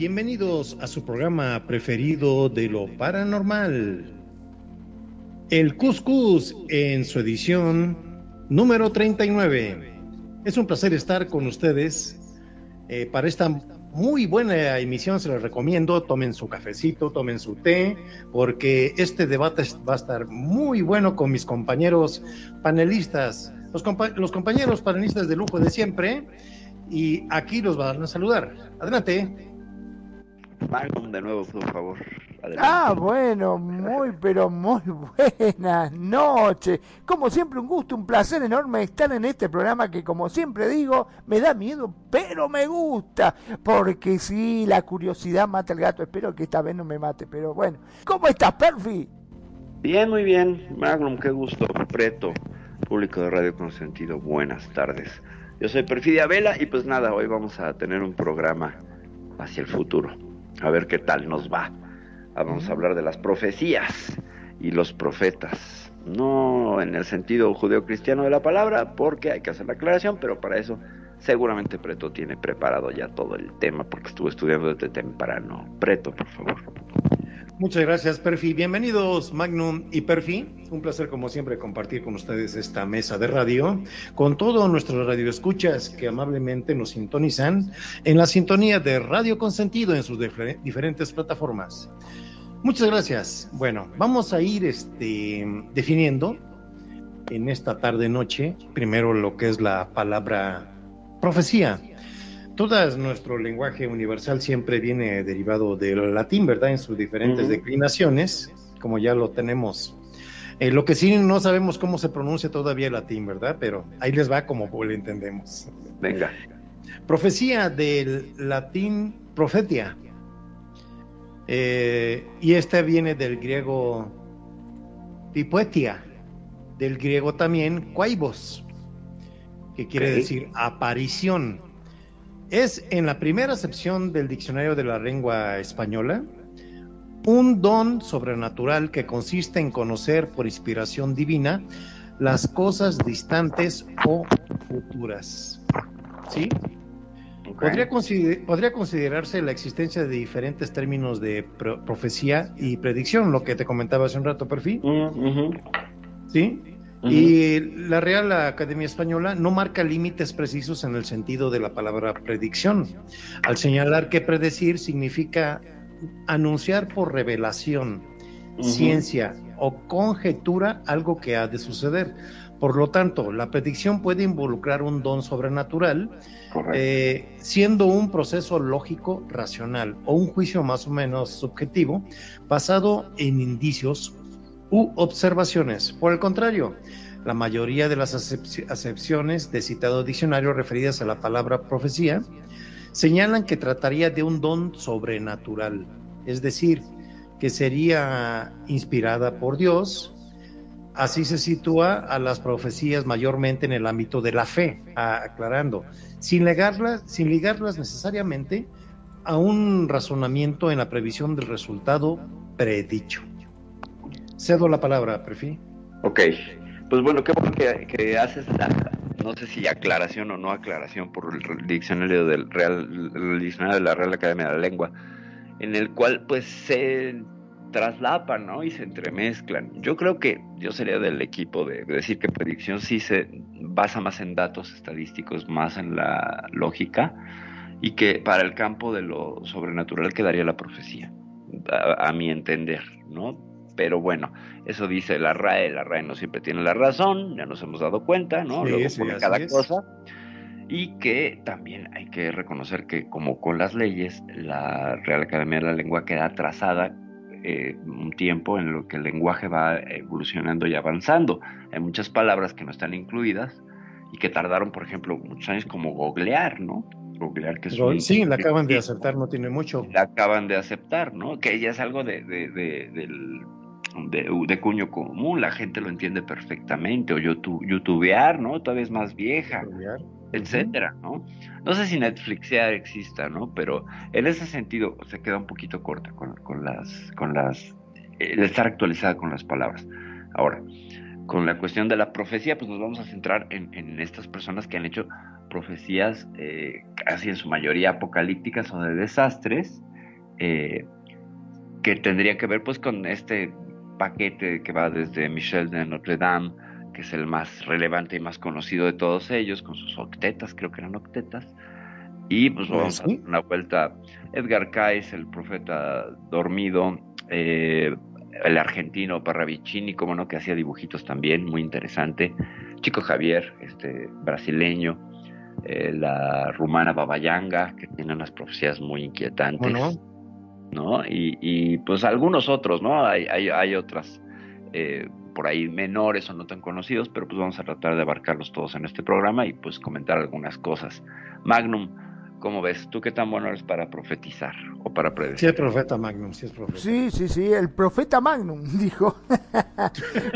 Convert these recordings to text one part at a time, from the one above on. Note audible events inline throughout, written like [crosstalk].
Bienvenidos a su programa preferido de lo paranormal. El Cuscus en su edición número 39. Es un placer estar con ustedes eh, para esta muy buena emisión. Se les recomiendo, tomen su cafecito, tomen su té, porque este debate va a estar muy bueno con mis compañeros panelistas, los, los compañeros panelistas de lujo de siempre. Y aquí los van a saludar. Adelante. Magnum de nuevo, por favor. Adelante. Ah, bueno, muy, pero muy buenas noches. Como siempre, un gusto, un placer enorme estar en este programa que, como siempre digo, me da miedo, pero me gusta. Porque sí, la curiosidad mata al gato. Espero que esta vez no me mate, pero bueno. ¿Cómo estás, Perfi? Bien, muy bien. Magnum, qué gusto. Preto, público de Radio Consentido, buenas tardes. Yo soy Perfidia Vela y pues nada, hoy vamos a tener un programa hacia el futuro. A ver qué tal nos va. Ah, Vamos a hablar de las profecías y los profetas. No en el sentido judeo-cristiano de la palabra, porque hay que hacer la aclaración, pero para eso seguramente Preto tiene preparado ya todo el tema, porque estuvo estudiando desde temprano. Preto, por favor. Muchas gracias, Perfi. Bienvenidos, Magnum y Perfi. Un placer, como siempre, compartir con ustedes esta mesa de radio, con todos nuestros radioescuchas que amablemente nos sintonizan en la sintonía de Radio Consentido en sus difer- diferentes plataformas. Muchas gracias. Bueno, vamos a ir este, definiendo en esta tarde-noche, primero lo que es la palabra profecía. Todo nuestro lenguaje universal siempre viene derivado del latín, ¿verdad? En sus diferentes declinaciones, como ya lo tenemos. Eh, lo que sí no sabemos cómo se pronuncia todavía el latín, ¿verdad? Pero ahí les va como [laughs] lo entendemos. Venga. Profecía del latín profetia. Eh, y este viene del griego pipoetia, del griego también quaibos, que quiere decir aparición. Es en la primera acepción del diccionario de la lengua española un don sobrenatural que consiste en conocer por inspiración divina las cosas distantes o futuras. ¿Sí? Podría, consider- podría considerarse la existencia de diferentes términos de pro- profecía y predicción, lo que te comentaba hace un rato, Perfil, Mm, ¿sí? Y la Real Academia Española no marca límites precisos en el sentido de la palabra predicción, al señalar que predecir significa anunciar por revelación, ciencia o conjetura algo que ha de suceder. Por lo tanto, la predicción puede involucrar un don sobrenatural, eh, siendo un proceso lógico, racional o un juicio más o menos subjetivo, basado en indicios u observaciones. Por el contrario, la mayoría de las acep- acepciones de citado diccionario referidas a la palabra profecía señalan que trataría de un don sobrenatural, es decir, que sería inspirada por Dios. Así se sitúa a las profecías mayormente en el ámbito de la fe, aclarando, sin ligarlas, sin ligarlas necesariamente a un razonamiento en la previsión del resultado predicho. Cedo la palabra, Prefi. Ok, pues bueno, qué bueno que, haces la, no sé si aclaración o no aclaración por el diccionario del Real, el diccionario de la Real Academia de la Lengua, en el cual pues se traslapan, ¿no? Y se entremezclan. Yo creo que yo sería del equipo de decir que predicción sí se basa más en datos estadísticos, más en la lógica, y que para el campo de lo sobrenatural quedaría la profecía. a, mi entender, ¿no? Pero bueno, eso dice la RAE, la RAE no siempre tiene la razón, ya nos hemos dado cuenta, ¿no? Luego por cada cosa. Y que también hay que reconocer que como con las leyes, la Real Academia de la Lengua queda atrasada eh, un tiempo en lo que el lenguaje va evolucionando y avanzando. Hay muchas palabras que no están incluidas y que tardaron, por ejemplo, muchos años como googlear, ¿no? Googlear que es Sí, la acaban de aceptar, no tiene mucho. La acaban de aceptar, ¿no? Que ella es algo de, de, del, de, cuño común, la gente lo entiende perfectamente, o YouTube, youtubear, ¿no? Todavía es más vieja, etcétera, ¿no? No sé si Netflix ya exista, ¿no? Pero en ese sentido se queda un poquito corta con, con las, con las, el estar actualizada con las palabras. Ahora, con la cuestión de la profecía, pues nos vamos a centrar en, estas personas que han hecho profecías eh, casi en su mayoría apocalípticas o de desastres, eh, que tendría que ver pues con este paquete que va desde Michel de Notre Dame, que es el más relevante y más conocido de todos ellos, con sus octetas, creo que eran octetas, y pues vamos a dar una vuelta. Edgar Cayce, el profeta dormido, eh, el argentino Parravicini, como no, que hacía dibujitos también, muy interesante. Chico Javier, este brasileño, eh, la rumana Babayanga, que tiene unas profecías muy inquietantes. ¿No? Y, pues algunos otros, ¿no? Hay, hay, otras eh, por ahí menores o no tan conocidos, pero pues vamos a tratar de abarcarlos todos en este programa y pues comentar algunas cosas. Magnum, ¿Cómo ves? ¿Tú qué tan bueno eres para profetizar o para predecir? Sí, el profeta Magnum, sí es profeta. Sí, sí, sí, el profeta Magnum, [laughs] dijo.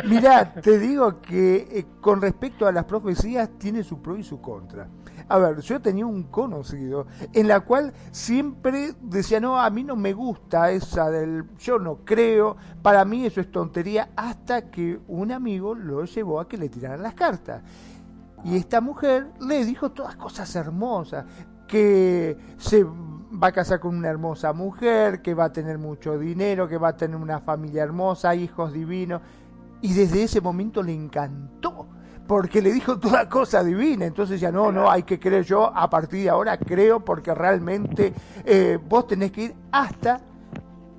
Mira, te digo que eh, con respecto a las profecías tiene su pro y su contra. A ver, yo tenía un conocido en la cual siempre decía, no, a mí no me gusta esa del, yo no creo, para mí eso es tontería, hasta que un amigo lo llevó a que le tiraran las cartas. Y esta mujer le dijo todas cosas hermosas que se va a casar con una hermosa mujer, que va a tener mucho dinero, que va a tener una familia hermosa, hijos divinos. Y desde ese momento le encantó, porque le dijo toda cosa divina. Entonces ya no, no, hay que creer yo, a partir de ahora creo, porque realmente eh, vos tenés que ir hasta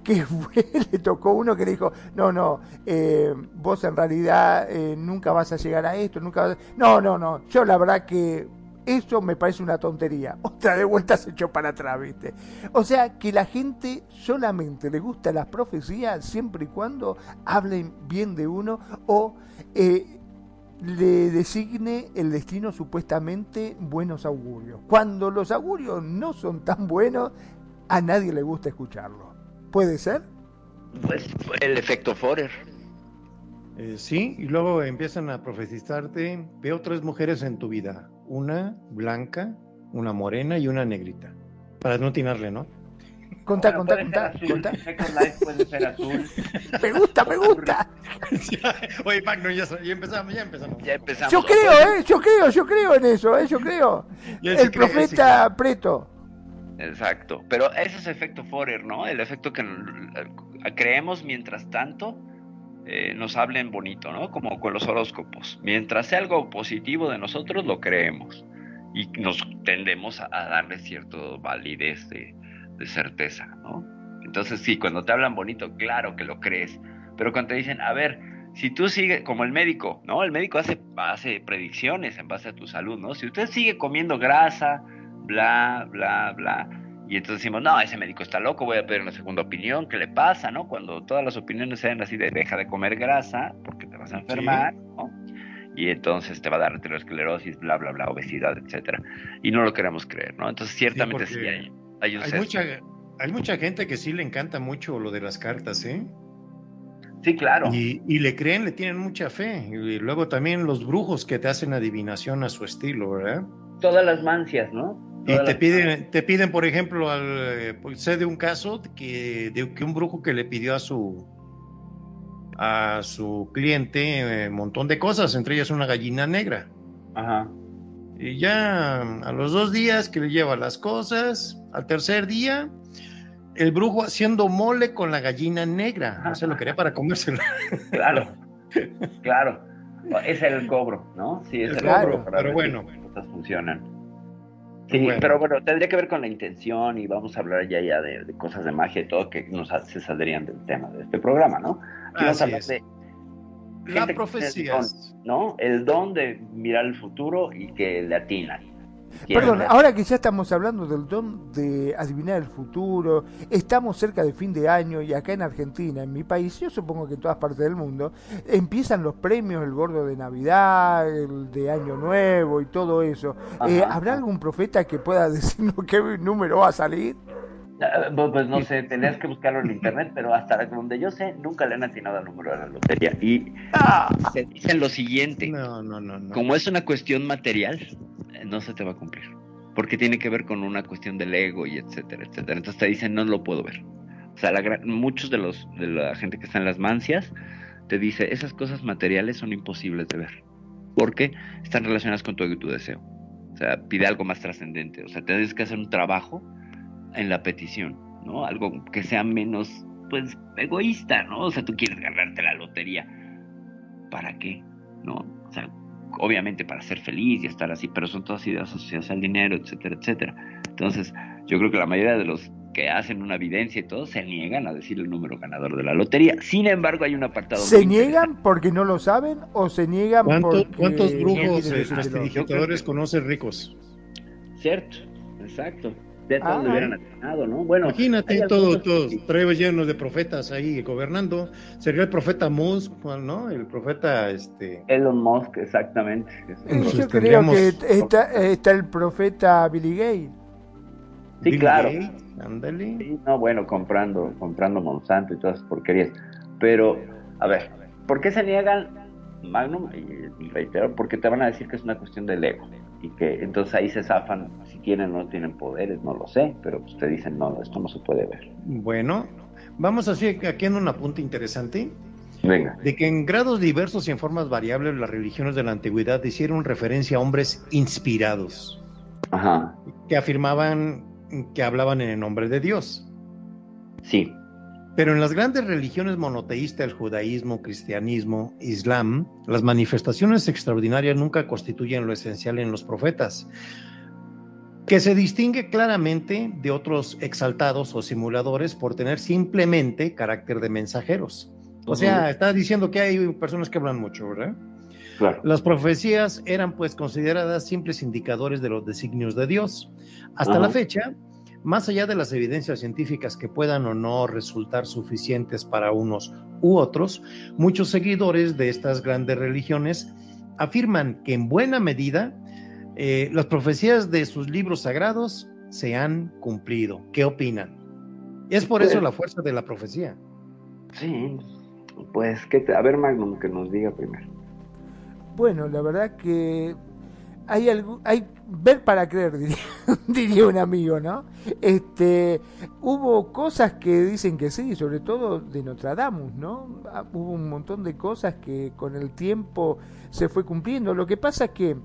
que [laughs] le tocó uno que le dijo, no, no, eh, vos en realidad eh, nunca vas a llegar a esto, nunca vas a... No, no, no, yo la verdad que eso me parece una tontería. [laughs] Otra de vuelta se echó para atrás, ¿viste? O sea, que la gente solamente le gusta las profecías siempre y cuando hablen bien de uno o eh, le designe el destino supuestamente buenos augurios. Cuando los augurios no son tan buenos, a nadie le gusta escucharlo. ¿Puede ser? Pues el efecto Forer. Eh, sí, y luego empiezan a profetizarte, veo tres mujeres en tu vida, una blanca, una morena y una negrita, para no tirarle, ¿no? Conta, conta, conta, conta. Puede ser azul. [laughs] me gusta, me gusta. [laughs] Oye, Magno, ya, ya, empezamos, ya empezamos. Ya empezamos. Yo creo, eh, yo creo, yo creo en eso, eh, yo creo. El profeta Preto. Exacto, pero ese es efecto Forer, ¿no? El efecto que creemos mientras tanto eh, nos hablen bonito, ¿no? Como con los horóscopos. Mientras sea algo positivo de nosotros, lo creemos y nos tendemos a, darle cierta validez de, certeza, ¿no? Entonces, sí, cuando te hablan bonito, claro que lo crees, pero cuando te dicen, a ver, si tú sigues, como el médico, ¿no? El médico hace, hace predicciones en base a tu salud, ¿no? Si usted sigue comiendo grasa, bla, bla, bla, y entonces decimos, no, ese médico está loco, voy a pedir una segunda opinión, ¿qué le pasa, no? Cuando todas las opiniones sean así de deja de comer grasa porque te vas a enfermar, ¿no? Y entonces te va a dar aterosclerosis, bla, bla, bla, obesidad, etcétera. Y no lo queremos creer, ¿no? Entonces ciertamente sí, hay, hay un hay mucha, hay mucha gente que sí le encanta mucho lo de las cartas, ¿eh? Sí, claro. Y, y, le creen, le tienen mucha fe. Y luego también los brujos que te hacen adivinación a su estilo, ¿verdad? Todas las mancias, ¿no? Y te piden, te piden, por ejemplo, al, pues, sé de un caso que, de que un brujo que le pidió a su a su cliente un eh, montón de cosas, entre ellas una gallina negra. Ajá. Y ya a los dos días que le lleva las cosas, al tercer día, el brujo haciendo mole con la gallina negra. No se lo quería para comérsela. [laughs] Claro, claro. Es el cobro, ¿no? Sí, es el, cobro, pero bueno. Cosas funcionan. Sí, Bueno. pero bueno, tendría que ver con la intención y vamos a hablar ya, ya de, de cosas de magia y todo que nos se saldrían del tema de este programa, ¿no? Aquí vamos a hablar de La profecía. don, ¿no? El don de mirar el futuro y que le atinan. Perdón, ver. ahora que ya estamos hablando del don de adivinar el futuro, estamos cerca de fin de año y acá en Argentina, en mi país, yo supongo que en todas partes del mundo, empiezan los premios, el gordo de Navidad, el de Año Nuevo y todo eso. Eh, Ajá. ¿Habrá algún profeta que pueda [laughs] decirnos qué número va a salir? Ah, Pues, pues no sé, tenías que buscarlo en internet, pero hasta donde yo sé, nunca le han atinado al número de la lotería. Y se dicen lo siguiente. No, no, no, no. como es una cuestión material, eh, no se te va a cumplir. Porque tiene que ver con una cuestión del ego y etcétera, etcétera. Entonces te dicen, no lo puedo ver. O sea, la muchos de los de la gente que está en las mancias te dice, esas cosas materiales son imposibles de ver. Porque están relacionadas con tu ego y tu deseo. O sea, pide algo más trascendente. O sea, tienes que hacer un trabajo en la petición, ¿no? Algo que sea menos, pues, egoísta, ¿no? O sea, tú quieres ganarte la lotería. ¿Para qué? ¿No? O sea, obviamente para ser feliz y estar así, pero son todas ideas asociadas al dinero, etcétera, etcétera. Entonces, yo creo que la mayoría de los que hacen una evidencia y todo se niegan a decir el número ganador de la lotería. Sin embargo, hay un apartado. ¿Se niegan porque no lo saben o se niegan ¿Cuánto- porque... ¿Cuántos brujos, eh, prestidigitadores conocen ricos? Cierto, exacto. De todos Ah. le hubieran atinado, ¿no? Bueno, hay Imagínate, todos, que todos, llenos de profetas ahí gobernando. Sería el profeta Musk, ¿no? El profeta, este... Elon Musk, exactamente. Entonces Yo creo que está, está el profeta Billy Gates. Sí, Bill claro. Ándale. Sí, no, bueno, comprando, comprando Monsanto y todas esas porquerías. Pero, a ver, ¿por qué se niegan Magnum? Y, y reitero, porque te van a decir que es una cuestión del ego. Y que entonces ahí se zafan, si tienen o no tienen poderes, no lo sé, pero pues te dicen, no, esto no se puede ver. Bueno, vamos así aquí en un apunte interesante. Venga. de que en grados diversos y en formas variables las religiones de la antigüedad hicieron referencia a hombres inspirados, Ajá, que afirmaban que hablaban en el nombre de Dios. sí. Pero en las grandes religiones monoteístas, el judaísmo, cristianismo, islam, las manifestaciones extraordinarias nunca constituyen lo esencial en los profetas, que se distingue claramente de otros exaltados o simuladores por tener simplemente carácter de mensajeros. O sea, está diciendo que hay personas que hablan mucho, ¿verdad? Claro. Las profecías eran pues consideradas simples indicadores de los designios de Dios. Hasta Ajá. la fecha, más allá de las evidencias científicas que puedan o no resultar suficientes para unos u otros, muchos seguidores de estas grandes religiones afirman que en buena medida eh, las profecías de sus libros sagrados se han cumplido. ¿Qué opinan? Es por eso la fuerza de la profecía. Sí. Pues, ¿qué te- a ver, Magnum, que nos diga primero. Bueno, la verdad que hay algo, hay ver para creer, [laughs] diría, diría un amigo, ¿no? Este, hubo cosas que dicen que sí, sobre todo de Nostradamus, ¿no? Ah, Hubo un montón de cosas que con el tiempo se fue cumpliendo. Lo que pasa es que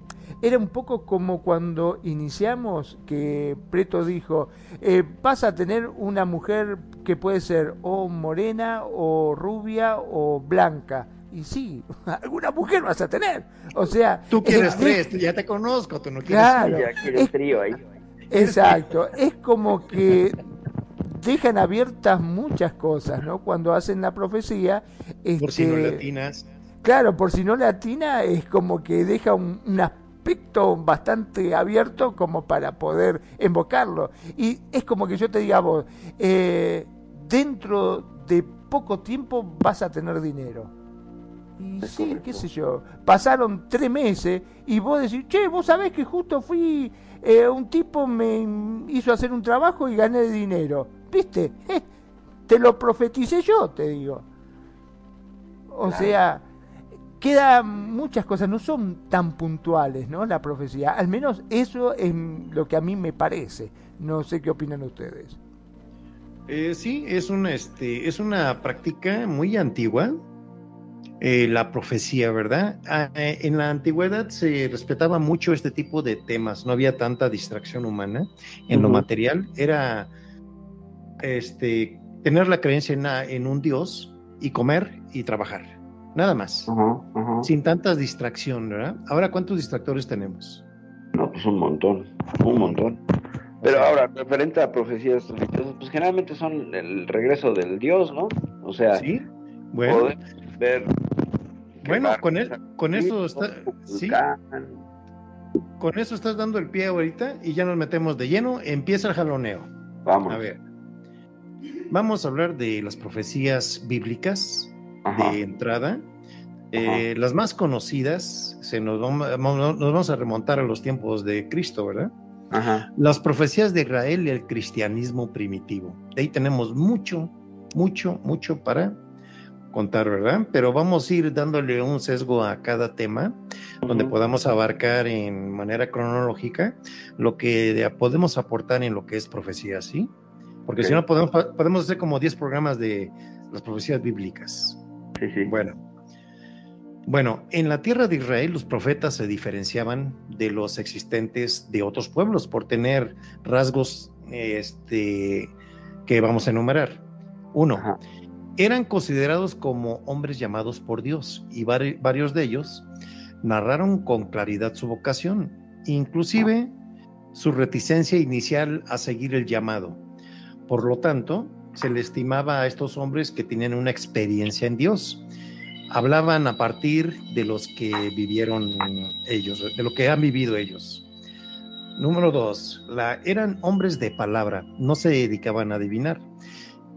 era un poco como cuando iniciamos que Preto dijo, eh, a tener una mujer que puede ser o morena o rubia o blanca. Y sí, [laughs] alguna mujer vas a tener. O sea, Tú quieres tres, ya te conozco, tú no quieres Claro. Ya quiere el trío ahí. Exacto, es como que dejan abiertas muchas cosas, ¿no? Cuando hacen la profecía, por si no este, latinas. claro, por si no latina es como que deja un, un aspecto bastante abierto como para poder invocarlo. Y es como que yo te diga a vos, eh, dentro de poco tiempo vas a tener dinero. Y sí, correcto. qué sé yo, pasaron tres meses y vos decís, che, vos sabés que justo fui, eh, un tipo me hizo hacer un trabajo y gané dinero. ¿Viste? [laughs] Eh, te lo profeticé yo, te digo. O Claro. sea, quedan muchas cosas, no son tan puntuales, ¿no? La profecía. Al menos eso es lo que a mí me parece. No sé qué opinan ustedes. Eh, sí, es una, este, es una práctica muy antigua, eh, la profecía, ¿verdad? Ah, eh, en la antigüedad se respetaba mucho este tipo de temas, no había tanta distracción humana en lo material, era este, tener la creencia en, un Dios y comer y trabajar, nada más, sin tantas distracción, ¿verdad? Ahora, ¿cuántos distractores tenemos? No, pues un montón, un montón. Pero ahora, referente a profecías religiosas, pues generalmente son el regreso del Dios, ¿no? O sea, Sí, bueno, podemos ver. Bueno, a con, él, regresar con eso está, sí, con eso estás dando el pie ahorita y ya nos metemos de lleno. Empieza el jaloneo. Vamos. A ver, vamos a hablar de las profecías bíblicas Ajá. de entrada. Eh, las más conocidas, se nos, vamos, nos vamos a remontar a los tiempos de Cristo, ¿verdad? Ajá. Las profecías de Israel y el cristianismo primitivo. De ahí tenemos mucho, mucho, mucho para contar, ¿verdad? Pero vamos a ir dándole un sesgo a cada tema, donde podamos abarcar en manera cronológica lo que de- podemos aportar en lo que es profecía, ¿sí? Porque si no, podemos, podemos hacer como 10 programas de las profecías bíblicas. Sí, sí. Bueno. Bueno, en la tierra de Israel los profetas se diferenciaban de los existentes de otros pueblos por tener rasgos este, que vamos a enumerar. Uno. Eran considerados como hombres llamados por Dios y vari- varios de ellos narraron con claridad su vocación, inclusive su reticencia inicial a seguir el llamado. Por lo tanto, se le estimaba a estos hombres que tenían una experiencia en Dios. Hablaban a partir de los que vivieron ellos, de lo que han vivido ellos. Número dos, la, eran hombres de palabra, no se dedicaban a adivinar.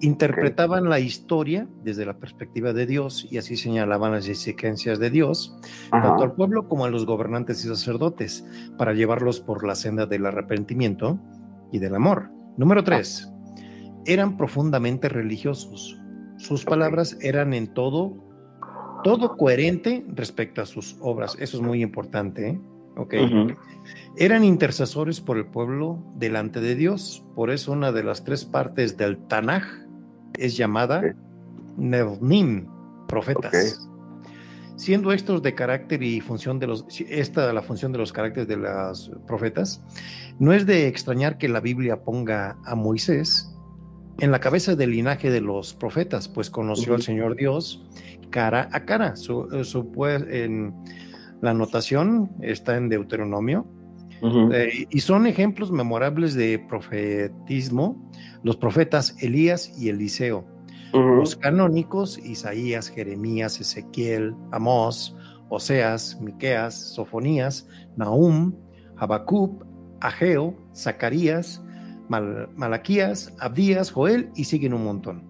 Interpretaban la historia desde la perspectiva de Dios y así señalaban las exigencias de Dios, tanto al pueblo como a los gobernantes y sacerdotes, para llevarlos por la senda del arrepentimiento y del amor. Número tres, eran profundamente religiosos. Sus palabras eran en todo, todo coherente respecto a sus obras. Eso es muy importante. ¿eh? Ok. Ujú. Eran intercesores por el pueblo delante de Dios. Por eso una de las tres partes del Tanaj es llamada Ok. Nevnim, profetas. Siendo estos de carácter y función de los, esta la función de los caracteres de los profetas, no es de extrañar que la Biblia ponga a Moisés en la cabeza del linaje de los profetas, pues conoció al. Señor Dios cara a cara. Su, su, pues, en la anotación está en Deuteronomio, eh, y son ejemplos memorables de profetismo los profetas Elías y Eliseo. Los canónicos Isaías, Jeremías, Ezequiel, Amós, Oseas, Miqueas, Sofonías, Nahum, Habacuc, Ageo, Zacarías, Mal- Malaquías, Abdías, Joel y siguen un montón.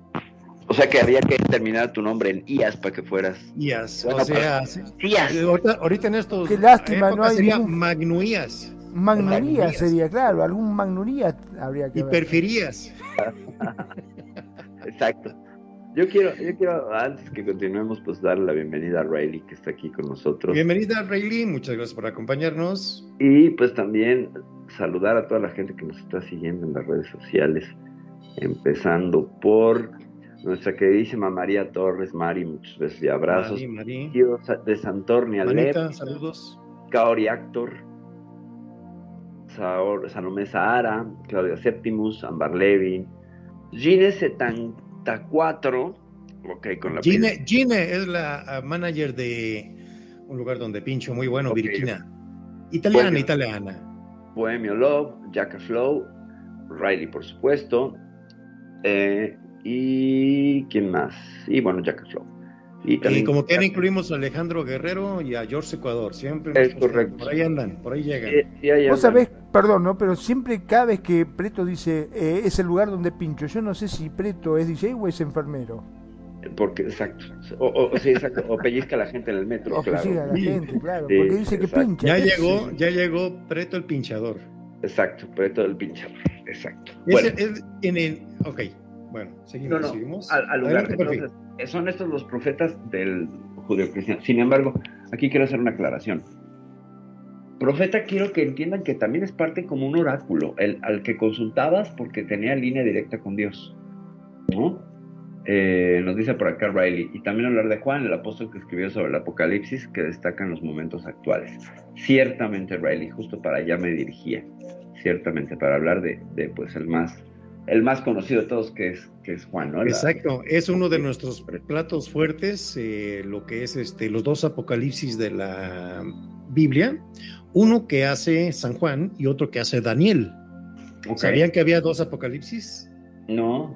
O sea que había que terminar tu nombre en IAS para que fueras. Bueno, o sea, sí, IAS. eh, ahorita, ahorita en estos Qué lástima, no hay sería Magnuías Magnuría sería, claro, algún Magnuría habría que y ver. Perfirías. [laughs] Exacto. Yo quiero, yo quiero, antes que continuemos, pues darle la bienvenida a Riley, que está aquí con nosotros. Bienvenida, Rayleigh, muchas gracias por acompañarnos. Y pues también saludar a toda la gente que nos está siguiendo en las redes sociales, empezando por nuestra queridísima María Torres, Mari, muchos besos y abrazos. Mari, Mari. De Santorni Manita, Alep, saludos. Kaori Actor, Salomé Sahara, Claudia Septimus, Ambar Levin, Gine 74, ok, con la Gine, Gine es la ah, manager de un lugar donde pincho muy bueno, Ok. Virginia. Italiana, italiana. Bohemio Love, Jacka Flow, Riley, por supuesto. eh, y quién más? Y bueno, Jacka Flow. Y, Y también- como quiera incluimos a Alejandro Guerrero y a George Ecuador. Siempre Es correcto. Por ahí andan, por ahí llegan. Sí, sí, ahí Vos andan. sabés, perdón, ¿no? Pero siempre cada vez que Preto dice eh, es el lugar donde pincho, yo no sé si Preto es DJ o es enfermero. Porque, exacto. O, o- sí, exacto. O pellizca a la gente en el metro, O claro. siga la Sí. gente, claro. Sí, porque dice que exacto. pincha. ya ¿qué llegó, ya llegó Preto el pinchador. Exacto, Preto del pinchador. Exacto. Es- Bueno, es en el, ok, bueno, seguimos, no, no, seguimos. al, al lugar. Adelante. Entonces, son estos los profetas del judeocristiano. Sin embargo, aquí quiero hacer una aclaración. Profeta quiero que entiendan que también es parte como un oráculo, el, al que consultabas porque tenía línea directa con Dios. ¿no? Eh, nos dice por acá Riley, y también hablar de Juan, el apóstol que escribió sobre el Apocalipsis, que destaca en los momentos actuales. Ciertamente, Riley, justo para allá me dirigía, ciertamente, para hablar de, de, pues el más, el más conocido de todos, que es, que es Juan, ¿no? Exacto, es uno de nuestros platos fuertes, eh, lo que es este, los dos apocalipsis de la Biblia, uno que hace San Juan y otro que hace Daniel. ¿Sabían que había dos apocalipsis? No.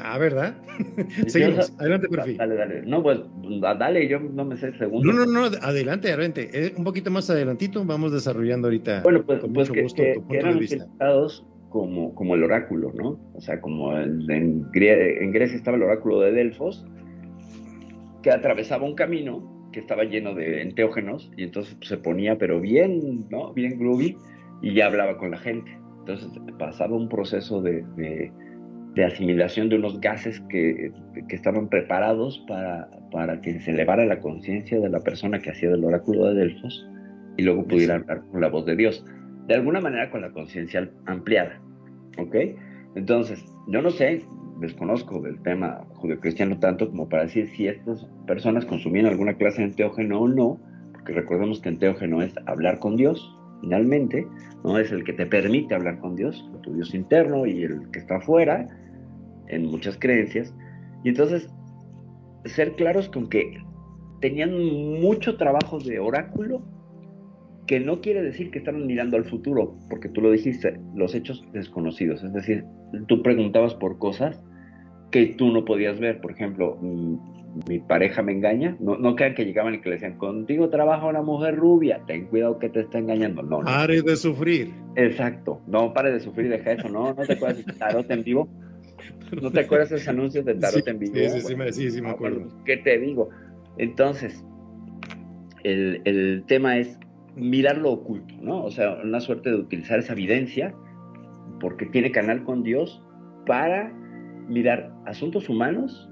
Ah, ¿verdad? [laughs] Yo Seguimos. sa- Adelante, Perfi. Dale, dale. No, pues da- dale, yo no me sé el segundo. No, no, no, adelante, adelante. Eh, un poquito más adelantito vamos desarrollando ahorita Bueno, pues, con pues mucho que, gusto que- tu que punto eran de vista. utilizados como, como el oráculo, ¿no? O sea, como en Grecia estaba el oráculo de Delfos, que atravesaba un camino que estaba lleno de enteógenos y entonces pues, se ponía, pero bien, ¿no? Bien groovy y ya hablaba con la gente. Entonces pasaba un proceso de, de- de asimilación de unos gases que, que estaban preparados para, para que se elevara la conciencia de la persona que hacía del oráculo de Delfos y luego pudiera hablar con la voz de Dios. De alguna manera con la conciencia ampliada. ¿Ok? Entonces, yo no sé, desconozco del tema judeocristiano tanto como para decir si estas personas consumían alguna clase de enteógeno o no, porque recordemos que enteógeno es hablar con Dios, finalmente, ¿no? Es el que te permite hablar con Dios, tu Dios interno y el que está afuera, en muchas creencias. Y entonces, ser claros con que tenían mucho trabajo de oráculo, que no quiere decir que estaban mirando al futuro, porque tú lo dijiste, los hechos desconocidos. Es decir, tú preguntabas por cosas que tú no podías ver. Por ejemplo, mm, mi pareja me engaña. No, no crean que llegaban y que le decían, contigo trabaja una mujer rubia, ten cuidado que te está engañando. No, no. Pare de sufrir. Exacto. No pare de sufrir, deja eso. No, no te acuerdas de tarot en vivo. ¿No te acuerdas de esos anuncios de tarot Sí, en vivo? sí, sí, sí, Bueno, sí, sí me acuerdo. bueno, ¿Qué te digo? Entonces, el, el tema es mirar lo oculto, ¿no? O sea, una suerte de utilizar esa evidencia, porque tiene canal con Dios, para mirar asuntos humanos,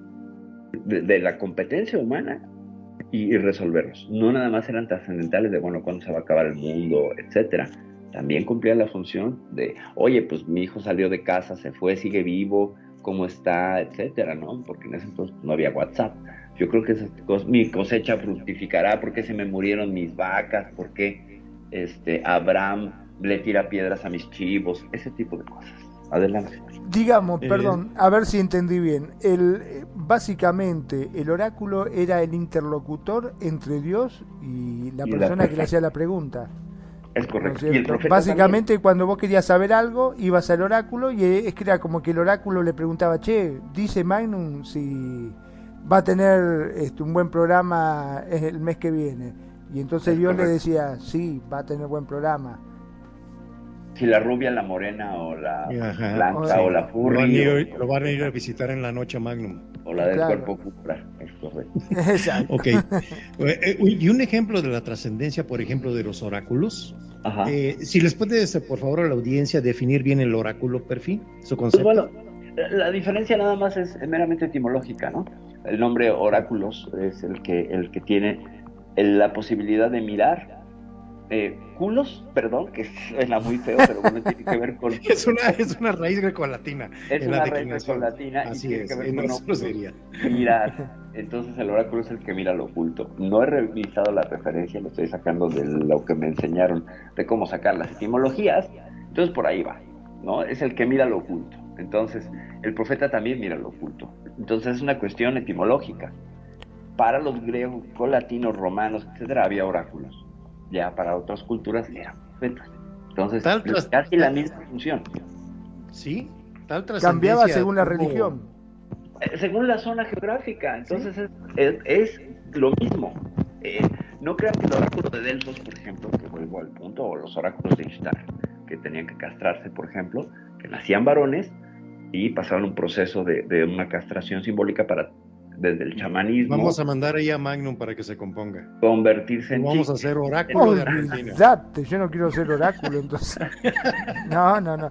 de, la competencia humana, y, resolverlos. No nada más eran trascendentales de, bueno, cuándo se va a acabar el mundo, etcétera. También cumplía la función de, oye, pues mi hijo salió de casa, se fue, sigue vivo, cómo está, etcétera, ¿no? Porque en ese entonces no había WhatsApp. Yo creo que mi cosecha fructificará, ¿por qué se me murieron mis vacas? ¿Por qué este, Abraham le tira piedras a mis chivos? Ese tipo de cosas. Adelante. Digamos, Eh, perdón, a ver si entendí bien. El, básicamente, el oráculo era el interlocutor entre Dios y la Y la persona que le hacía la pregunta. Es ¿no es correcto. Y el Básicamente, cuando vos querías saber algo, ibas al oráculo y es que era como que el oráculo le preguntaba, che, dice Magnum si va a tener este, un buen programa el mes que viene. Y entonces Es Dios le decía, sí, va a tener buen programa. Si la rubia, la morena, o la Ajá. blanca, Sí. o la Lo furry, ir, o, lo van a ir a visitar en la noche Magnum. o la del Claro. cuerpo cupra. Es correcto. [laughs] Exacto. Ok. Eh, eh, y un ejemplo de la trascendencia, por ejemplo, de los oráculos. Ajá. Eh, si les puedes, por favor, a la audiencia definir bien el oráculo perfil, su Pues concepto. bueno, la diferencia nada más es meramente etimológica, ¿no? El nombre oráculos es el que, el que tiene el- la posibilidad de mirar eh, culos, perdón, que suena muy feo, pero bueno, tiene que ver con... [laughs] Es una, es una raíz grecolatina. Es una raíz grecolatina y Así tiene es, que ver con mirar. [laughs] Entonces el oráculo es el que mira lo oculto. No he revisado la referencia, lo estoy sacando de lo que me enseñaron de cómo sacar las etimologías. Entonces por ahí va, ¿no? Es el que mira lo oculto. Entonces el profeta también mira lo oculto. Entonces es una cuestión etimológica. Para los griegos, latinos, romanos, etcétera, había oráculos. Ya para otras culturas eran profetas. Entonces, Tal tras- casi la misma función. Sí, tal Cambiaba según la religión. Eh, según la zona geográfica. Entonces es, es- es lo mismo. Eh, no crean que el oráculo de Delfos, por ejemplo, que vuelvo al punto, o los oráculos de Ishtar, que tenían que castrarse, por ejemplo, que nacían varones y pasaban un proceso de, de una castración simbólica para, desde el chamanismo, Vamos a mandar ahí a Magnum para que se componga. convertirse en vamos a hacer oráculo de Argentina. Olvídate, yo no quiero ser oráculo, entonces. [laughs] No, no, no.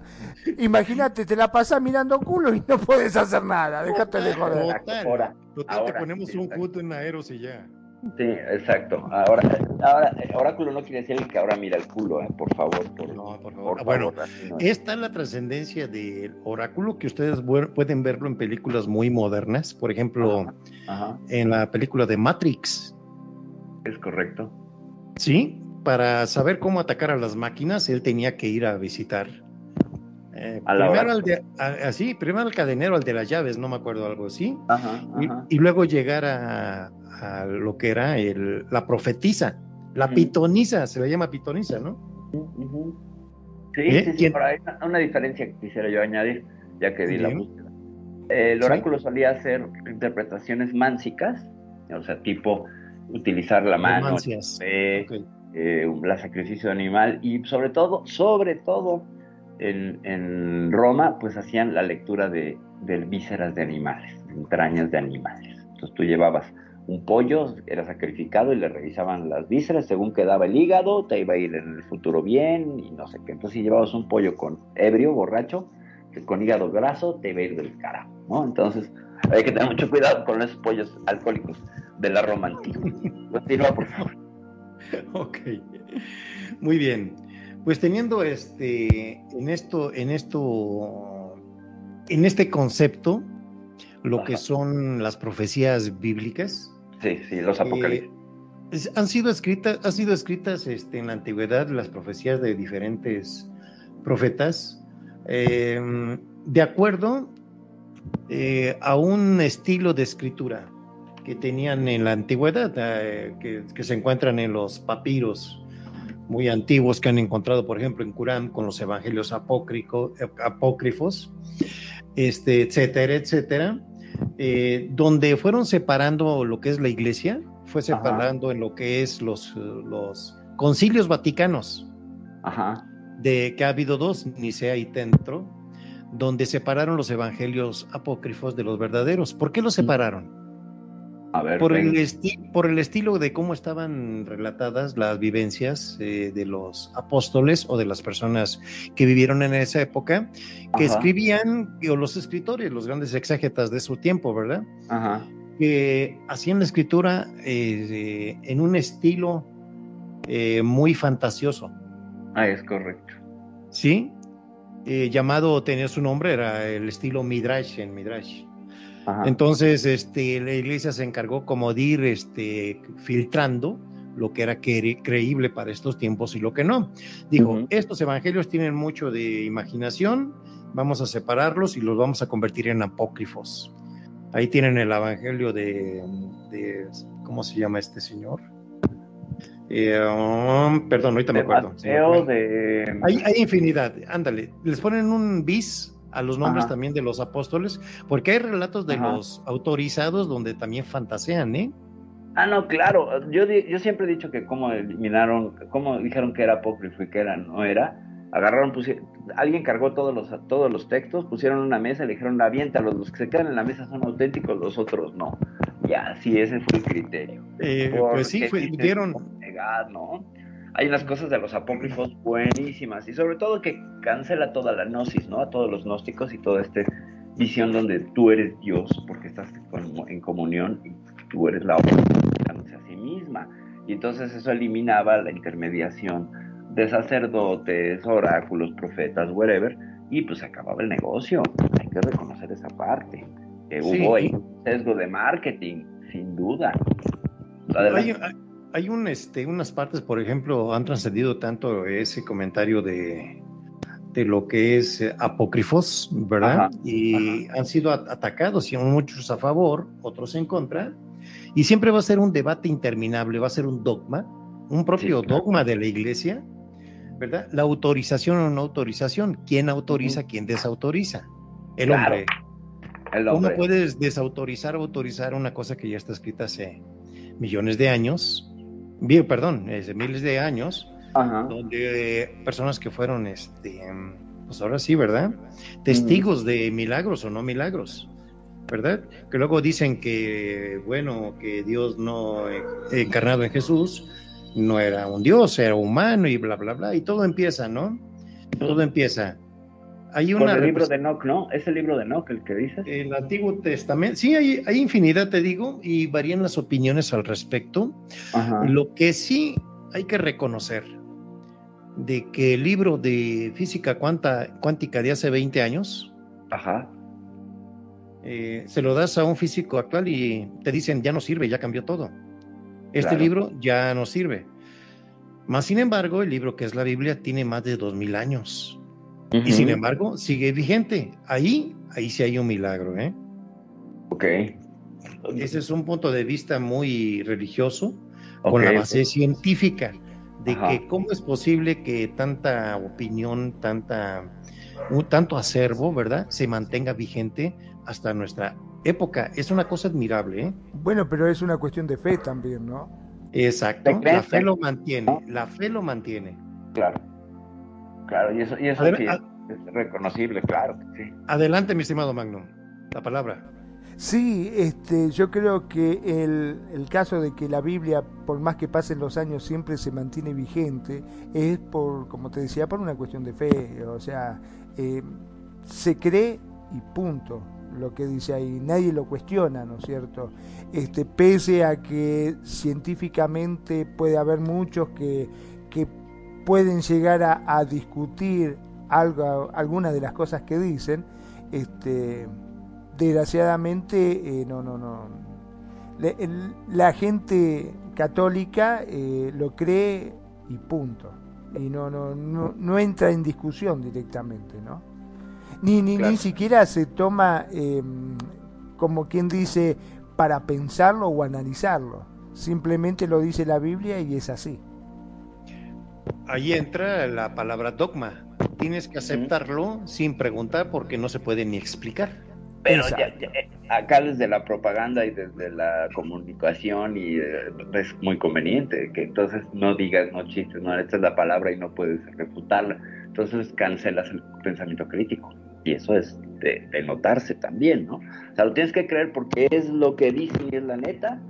Imagínate, te la pasas mirando culo y no puedes hacer nada. Déjate de joder. Total. Ahora- Total, ahora te ponemos sí, un juto en aeros y ya. Sí, exacto. Ahora, ahora, oráculo no quiere decir el que ahora mira el culo, eh, por favor. Por, No, por favor. por bueno, favor, no es. Esta es la trascendencia del oráculo que ustedes pueden verlo en películas muy modernas. Por ejemplo, Ajá, en la película de Matrix. es correcto. Sí, para saber cómo atacar a las máquinas, él tenía que ir a visitar. Eh, primero al de, a- así, primero al cadenero, al de las llaves, no me acuerdo algo así, Ajá, y, ajá. y luego llegar a, a lo que era el- la profetisa, La Ujú. pitonisa, se le llama pitonisa, ¿no? Sí, ¿Eh? sí, sí, ¿Quién? pero hay una, una diferencia que quisiera yo añadir, ya que di la búsqueda. El Sí. oráculo solía hacer interpretaciones mánsicas, o sea, tipo utilizar la mano, el Ok. eh, la sacrificio de animal y sobre todo, sobre todo en, en Roma, pues hacían la lectura de, de vísceras de animales, de entrañas de animales. Entonces tú llevabas un pollo, era sacrificado y le revisaban las vísceras, según quedaba el hígado, te iba a ir en el futuro bien y no sé qué. Entonces si llevabas un pollo con ebrio, borracho, con hígado graso, te iba a ir del carajo, ¿no? Entonces hay que tener mucho cuidado con esos pollos alcohólicos de la Roma antigua. [laughs] Continúa, por favor. Ok, muy bien. Pues teniendo este en esto, en esto, en este concepto, lo que son las profecías bíblicas, Sí, sí, los apocalipsis. eh, es- han sido escritas, han sido escritas este, en la antigüedad las profecías de diferentes profetas, eh, de acuerdo eh, a un estilo de escritura que tenían en la antigüedad, eh, que, que se encuentran en los papiros muy antiguos que han encontrado, por ejemplo, en Qurán con los evangelios apócrico- apócrifos, este, etcétera, etcétera, eh, donde fueron separando lo que es la iglesia, fue separando en lo que es los, los concilios vaticanos, Ajá. de que ha habido dos, Nicea y Tentro, donde separaron los evangelios apócrifos de los verdaderos. ¿Por qué los separaron? A ver, Por el, por estilo de cómo estaban relatadas las vivencias eh, de los apóstoles o de las personas que vivieron en esa época, que Ajá. escribían, o los escritores, los grandes exégetas de su tiempo, ¿verdad? Ajá. que hacían la escritura eh, en un estilo eh, muy fantasioso, Ah, es correcto. ¿sí? Llamado, tenía su nombre, era el estilo Midrash en Midrash. Ajá. Entonces, este, la iglesia se encargó como de ir este, filtrando lo que era cre- creíble para estos tiempos y lo que no. Dijo, estos evangelios tienen mucho de imaginación, vamos a separarlos y los vamos a convertir en apócrifos. Ahí tienen el evangelio de, de- ¿cómo se llama este señor? Eh, um, perdón, ahorita me acuerdo. Mateo, de... Hay, hay infinidad, ándale. Les ponen un bis a los nombres Ajá. también de los apóstoles, porque hay relatos de Ajá. los autorizados donde también fantasean, ¿eh? Ah, no, claro. Yo, di- yo siempre he dicho que como eliminaron, como dijeron que era apócrifo y que era, no era, agarraron, pusieron, alguien cargó todos los, todos los textos, pusieron una mesa le dijeron, aviéntalos, los que se quedan en la mesa son auténticos, los otros no. Ya, sí, ese fue el criterio. Eh, pues sí, fue- dieron, negar, ¿no? Hay unas cosas de los apócrifos buenísimas y sobre todo que cancela toda la gnosis, ¿no? A todos los gnósticos y toda esta visión donde tú eres Dios porque estás en comunión y tú eres la obra a sí misma. Y entonces eso eliminaba la intermediación de sacerdotes, oráculos, profetas, whatever, y pues acababa el negocio. Hay que reconocer esa parte. Que Sí. hubo ahí un sesgo de marketing, sin duda. Adelante. hay, hay- hay un, este, unas partes, por ejemplo, han trascendido tanto ese comentario de, de lo que es eh, apócrifos, ¿verdad? Ajá, y han sido at- atacados, y muchos a favor, otros en contra, y siempre va a ser un debate interminable, va a ser un dogma, un propio Sí, claro. dogma de la iglesia, ¿verdad? La autorización o no autorización, ¿quién autoriza, quién desautoriza? El Claro, hombre. El ¿Cómo puedes desautorizar o autorizar una cosa que ya está escrita hace millones de años? Bien, perdón, hace miles de años, Ajá. donde eh, personas que fueron, este, pues ahora sí, ¿verdad? Testigos de milagros o no milagros, ¿verdad? Que luego dicen que, bueno, que Dios no eh, encarnado en Jesús no era un Dios, era humano y bla, bla, bla, y todo empieza, ¿no? Todo empieza. Hay Con una el libro de Enoch, ¿no? ¿Es el libro de Enoch el que dices? el Antiguo Testamento, sí, hay, hay infinidad, te digo, y varían las opiniones al respecto. Ajá. Lo que sí hay que reconocer de que el libro de física cuanta- cuántica de hace 20 años, Ajá. eh, se lo das a un físico actual y te dicen, ya no sirve, ya cambió todo. Este Claro. libro ya no sirve. Más sin embargo, el libro que es la Biblia tiene más de 2000 años. Y sin embargo, sigue vigente. Ahí, ahí sí hay un milagro, ¿eh? Ok. Ese es un punto de vista muy religioso. con la base científica de Ajá. que cómo es posible que tanta opinión, tanta, un, tanto acervo, ¿verdad?, se mantenga vigente hasta nuestra época. Es una cosa admirable, ¿eh? Bueno, pero es una cuestión de fe también, ¿no? Exacto. La fe lo mantiene, la fe lo mantiene. Claro. Claro, y eso, y eso sí es, es reconocible, claro sí. Adelante, mi estimado Magnum. La palabra. Sí, este, yo creo que el, el caso de que la Biblia, por más que pasen los años, siempre se mantiene vigente, es por, como te decía, por una cuestión de fe. O sea, eh, se cree y punto lo que dice ahí, nadie lo cuestiona, ¿no es cierto? Este, pese a que científicamente puede haber muchos que pueden llegar a, a discutir algo, algunas de las cosas que dicen, este, desgraciadamente eh, no, no, no. El- La, gente católica eh, lo cree y punto. Y no, no, no, no entra en discusión directamente, ¿no? Ni, ni, Claro. ni siquiera se toma, eh, como quien dice, para pensarlo o analizarlo. Simplemente lo dice la Biblia y es así. Ahí entra la palabra dogma. Tienes que aceptarlo sin preguntar porque no se puede ni explicar. Pero ya- ya, eh, acá desde la propaganda y desde la comunicación y eh, es muy conveniente que entonces no digas, no chistes, no, esta es la palabra y no puedes refutarla. Entonces cancelas el pensamiento crítico. Y eso es de, de notarse también, ¿no? O sea, lo tienes que creer porque es lo que dicen y es la neta.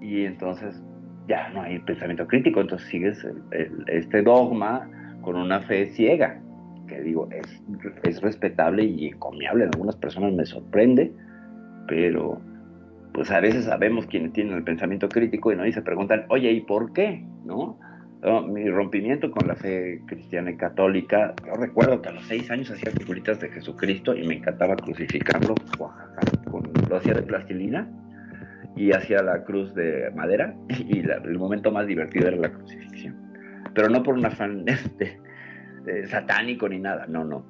Y entonces ya no hay pensamiento crítico. Entonces sigues el- este dogma con una fe ciega que digo, es, es respetable y encomiable. En algunas personas me sorprende, pero pues a veces sabemos quienes tienen el pensamiento crítico y, ¿no? y se preguntan, oye, ¿y por qué? ¿No? Mi rompimiento con la fe cristiana y católica, yo recuerdo que a los seis años hacía figuritas de Jesucristo y me encantaba crucificarlo, lo hacía de plastilina y hacía la cruz de madera [laughs] y la- el momento más divertido era la crucifixión. Pero no por un afán [laughs] este, eh, satánico ni nada, no, no.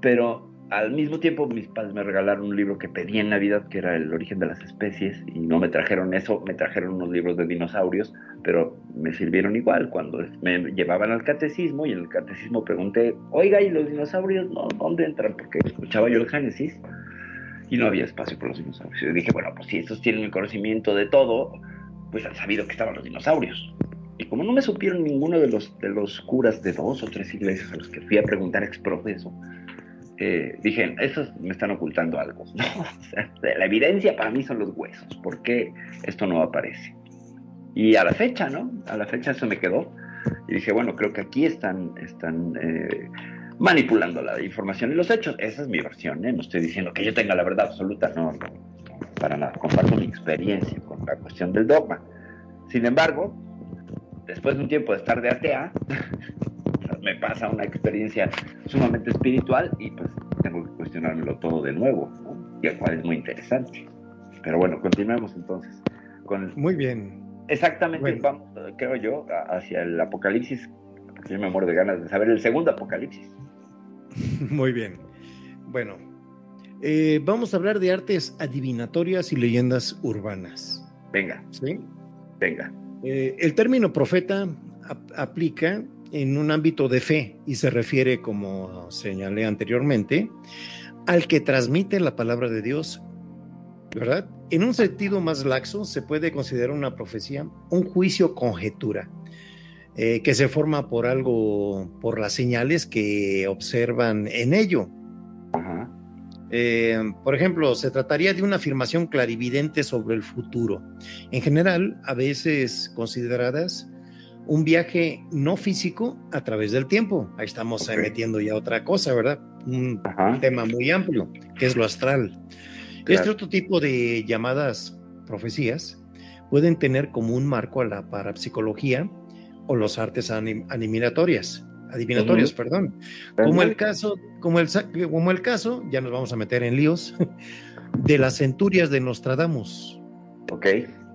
Pero al mismo tiempo mis padres me regalaron un libro que pedí en Navidad, que era El origen de las especies, y no me trajeron eso, me trajeron unos libros de dinosaurios, pero me sirvieron igual cuando me llevaban al catecismo y en el catecismo pregunté, oiga, ¿y los dinosaurios no, dónde entran? Porque escuchaba yo el Génesis y no había espacio para los dinosaurios. Y dije, bueno, pues si estos tienen el conocimiento de todo, pues han sabido que estaban los dinosaurios. Y como no me supieron ninguno de los, de los curas de dos o tres iglesias a los que fui a preguntar ex profeso, eh, dije, estos me están ocultando algo. [laughs] O sea, la evidencia para mí son los huesos. ¿Por qué esto no aparece? Y a la fecha, ¿no? A la fecha eso me quedó. Y dije, bueno, creo que aquí están, están eh, manipulando la información y los hechos. Esa es mi versión, ¿eh? No estoy diciendo que yo tenga la verdad absoluta, no, no, para nada. Comparto mi experiencia con la cuestión del dogma. Sin embargo, después de un tiempo de estar de atea, [laughs] me pasa una experiencia sumamente espiritual y pues tengo que cuestionármelo todo de nuevo, ¿no? Y el cual es muy interesante. Pero bueno, continuemos entonces con Muy bien. exactamente, Bueno. vamos, creo yo, hacia el apocalipsis, porque yo me muero de ganas de saber el segundo apocalipsis. [laughs] Muy bien. Bueno, eh, vamos a hablar de artes adivinatorias y leyendas urbanas. Venga, ¿sí? venga. Eh, el término profeta ap- aplica en un ámbito de fe y se refiere, como señalé anteriormente, al que transmite la palabra de Dios, ¿verdad? En un sentido más laxo se puede considerar una profecía un juicio conjetura, eh, que se forma por algo, por las señales que observan en ello. Ajá. Eh, por ejemplo, se trataría de una afirmación clarividente sobre el futuro, en general, a veces consideradas un viaje no físico a través del tiempo. Ahí estamos eh, Ok. metiendo ya otra cosa, ¿verdad? Un Ajá. tema muy amplio, que es lo astral. Claro. Este otro tipo de llamadas profecías pueden tener como un marco a la parapsicología o los artes anim- adivinatorias, perdón. Como el caso, como el, como el caso, ya nos vamos a meter en líos, [laughs] de las centurias de Nostradamus. Ok,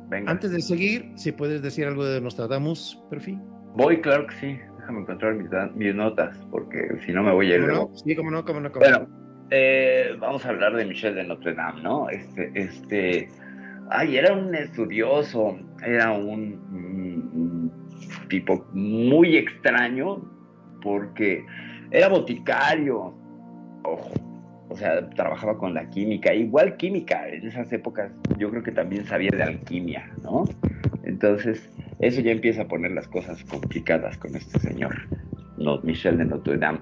venga. Antes de seguir, si puedes decir algo de Nostradamus, Perfi. Voy, claro que sí. Déjame encontrar mis, mis notas, porque si no me voy a ir ¿Cómo luego. no? Sí, cómo no, cómo no, cómo no. Bueno, eh, vamos a hablar de Michel de Notre Dame, ¿no? Este, este, ay, era un estudioso, era un, tipo muy extraño porque era boticario, ojo, o sea, trabajaba con la química, igual química, en esas épocas yo creo que también sabía de alquimia, ¿no? Entonces, eso ya empieza a poner las cosas complicadas con este señor, no, Michel de Notre Dame,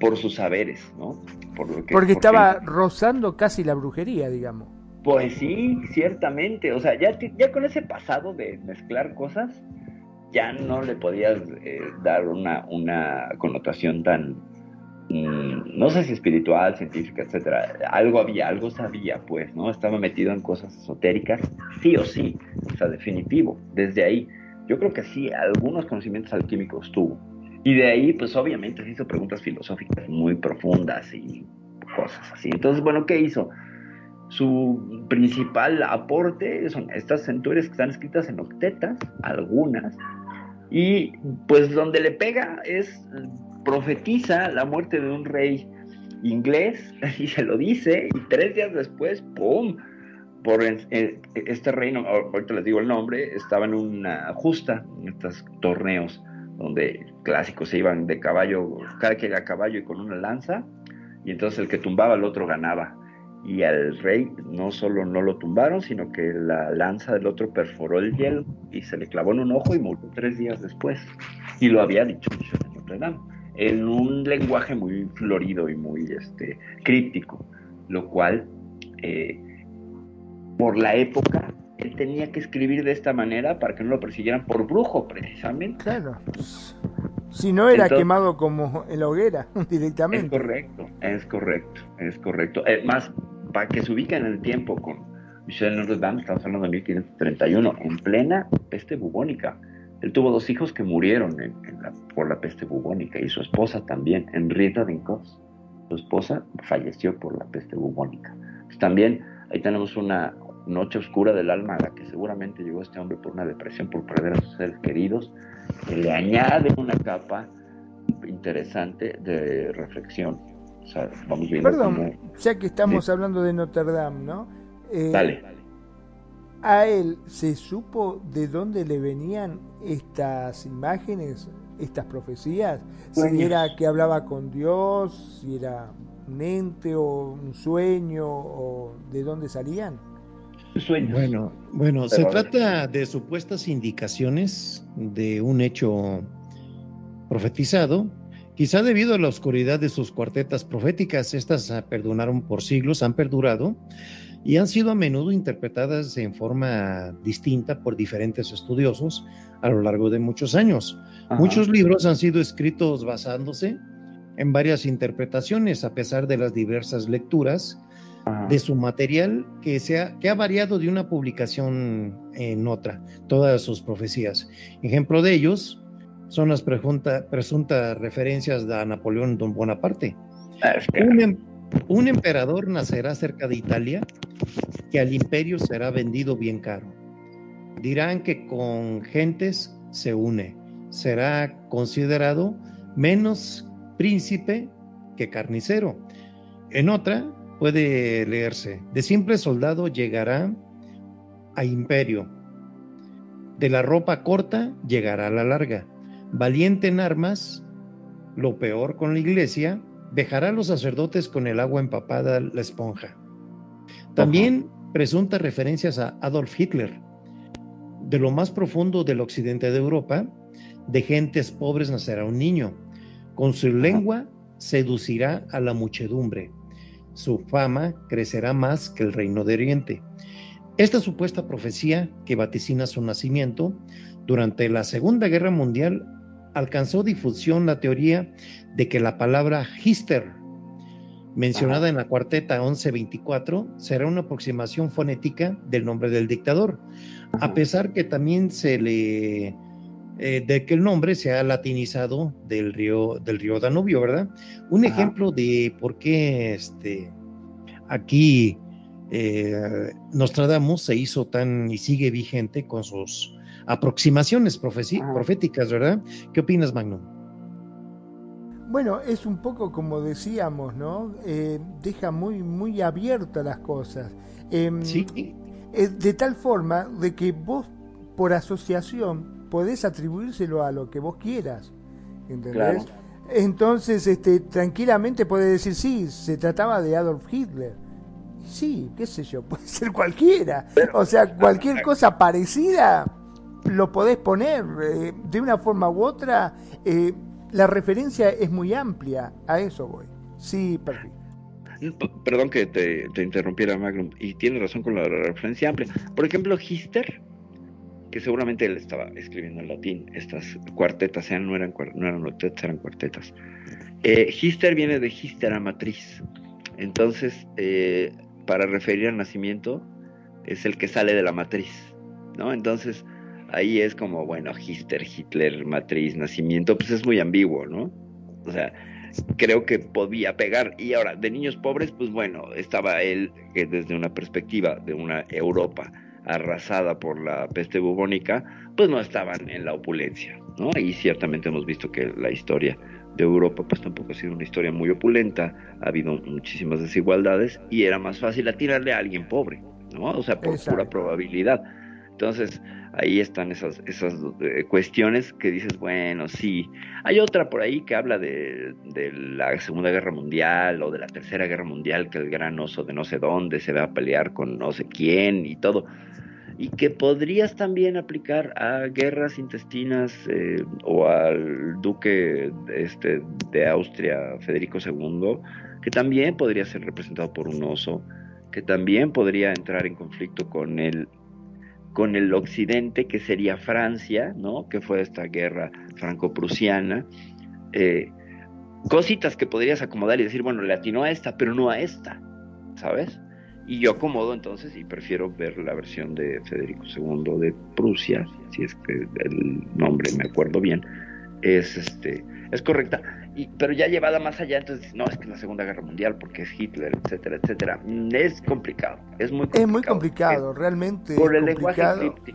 por sus saberes, ¿no? Por lo que, porque estaba rozando casi la brujería, digamos. Pues sí, ciertamente, o sea, ya, ya con ese pasado de mezclar cosas, ya no le podías eh, dar una, una connotación tan, mm, no sé si espiritual, científica, etcétera. Algo había, algo sabía, pues, ¿no? Estaba metido en cosas esotéricas, sí o sí, o sea, definitivo, desde ahí. Yo creo que sí, algunos conocimientos alquímicos tuvo. Y de ahí, pues obviamente se hizo preguntas filosóficas muy profundas y cosas así. Entonces, bueno, ¿qué hizo? Su principal aporte son estas centurias que están escritas en octetas, algunas, y pues donde le pega es, profetiza la muerte de un rey inglés [laughs] y se lo dice y tres días después, ¡pum! Por este reino, ahorita les digo el nombre, estaba en una justa, en estos torneos donde clásicos se iban de caballo, cada que era caballo y con una lanza, y entonces el que tumbaba al otro ganaba y al rey no solo no lo tumbaron, sino que la lanza del otro perforó el hielo y se le clavó en un ojo y murió tres días después. Y lo había dicho Notre Dame, en un lenguaje muy florido y muy este, críptico, lo cual eh, por la época él tenía que escribir de esta manera para que no lo persiguieran por brujo precisamente. Claro. Si no era quemado como en la hoguera [laughs] directamente. Es correcto, es correcto, es correcto. Más, que se ubiquen en el tiempo con Michel Notre Dame, estamos hablando de 1531, en plena peste bubónica. Él tuvo dos hijos que murieron por la peste bubónica y su esposa también, Henrietta d'Incos. Su esposa falleció por la peste bubónica. Pues también ahí tenemos una noche oscura del alma a la que seguramente llegó este hombre por una depresión, por perder a sus seres queridos, que le añade una capa interesante de reflexión Perdón, ya que estamos hablando de Notre Dame, ¿no? Eh, Dale. ¿A él se supo de dónde le venían estas imágenes, estas profecías? Si era que hablaba con Dios, si era un ente o un sueño, o de dónde salían. Sueños. Bueno, bueno, se trata de supuestas indicaciones de un hecho profetizado Quizá debido a la oscuridad de sus cuartetas proféticas, estas perdonaron por siglos, han perdurado y han sido a menudo interpretadas en forma distinta por diferentes estudiosos a lo largo de muchos años. Muchos libros han sido escritos basándose en varias interpretaciones, a pesar de las diversas lecturas de su material que, sea, que ha variado de una publicación en otra, todas sus profecías. Ejemplo de ellos, son las presuntas referencias a Napoleón Don Bonaparte. Ah, em, un, emperador nacerá cerca de Italia que al imperio será vendido bien caro. Dirán que con gentes se une. Será considerado menos príncipe que carnicero. En otra puede leerse, de simple soldado llegará a imperio. De la ropa corta llegará a la larga valiente en armas, lo peor con la iglesia, dejará a los sacerdotes con el agua empapada la esponja. También presuntas referencias a Adolf Hitler. De lo más profundo del occidente de Europa, de gentes pobres nacerá un niño. Con su lengua seducirá a la muchedumbre. Su fama crecerá más que el reino de Oriente. Esta supuesta profecía que vaticina su nacimiento durante la Segunda Guerra Mundial alcanzó difusión la teoría de que la palabra Hister, mencionada en la cuarteta 1124, será una aproximación fonética del nombre del dictador, a pesar que también se le eh, de que el nombre se ha latinizado del río del río Danubio, ¿verdad? Un ejemplo de por qué este aquí eh, Nostradamus se hizo tan y sigue vigente con sus aproximaciones proféticas, ¿verdad? ¿Qué opinas, Magno? Bueno, es un poco como decíamos, ¿no? Eh, deja muy, muy abiertas las cosas. Em, sí. de tal forma de que vos, por asociación, podés atribuírselo a lo que vos quieras. ¿Entendés? Entonces, este, tranquilamente podés decir, sí, se trataba de Adolf Hitler. Sí, qué sé yo, [laughs] puede ser cualquiera. o sea, cualquier [laughs] cosa parecida lo podés poner. Eh, de una forma u otra, eh, la referencia es muy amplia. A eso voy. Sí, perfecto. Perdón que te, te interrumpiera, Magnum, y tiene razón con la referencia amplia. Por ejemplo, Hister, que seguramente él estaba escribiendo en latín, estas cuartetas, no eran, no eran eran cuartetas. Eh, Hister viene de Histera matriz, entonces, eh, para referir al nacimiento, es el que sale de la matriz, ¿no? Entonces, ahí es como, bueno, Hister, Hitler, matriz, nacimiento, pues es muy ambiguo, ¿no? O sea, creo que podía pegar. Y ahora, de niños pobres, pues bueno, estaba él que desde una perspectiva de una Europa arrasada por la peste bubónica, pues no estaban en la opulencia, ¿no? Y ciertamente hemos visto que la historia de Europa pues tampoco ha sido una historia muy opulenta, ha habido muchísimas desigualdades y era más fácil atirarle a alguien pobre, ¿no? O sea, por pura probabilidad. Entonces, ahí están esas, esas eh, cuestiones que dices, bueno, sí. Hay otra por ahí que habla de, de, la Segunda Guerra Mundial o de la Tercera Guerra Mundial, que el gran oso de no sé dónde se va a pelear con no sé quién y todo y que podrías también aplicar a guerras intestinas eh, o al duque este, de Austria, Federico II, que también podría ser representado por un oso, que también podría entrar en conflicto con el, con el occidente, que sería Francia, ¿no? que fue esta guerra franco-prusiana. Eh, cositas que podrías acomodar y decir, bueno, le atinó a esta, pero no a esta, ¿sabes? Y yo acomodo entonces y prefiero ver la versión de Federico II de Prusia, si es que el nombre me acuerdo bien, es este es correcta, y, pero ya llevada más allá, entonces no, es que la Segunda Guerra Mundial, porque es Hitler, etcétera, etcétera. Mm, es complicado, es muy complicado. Es muy complicado, realmente. Por el complicado. lenguaje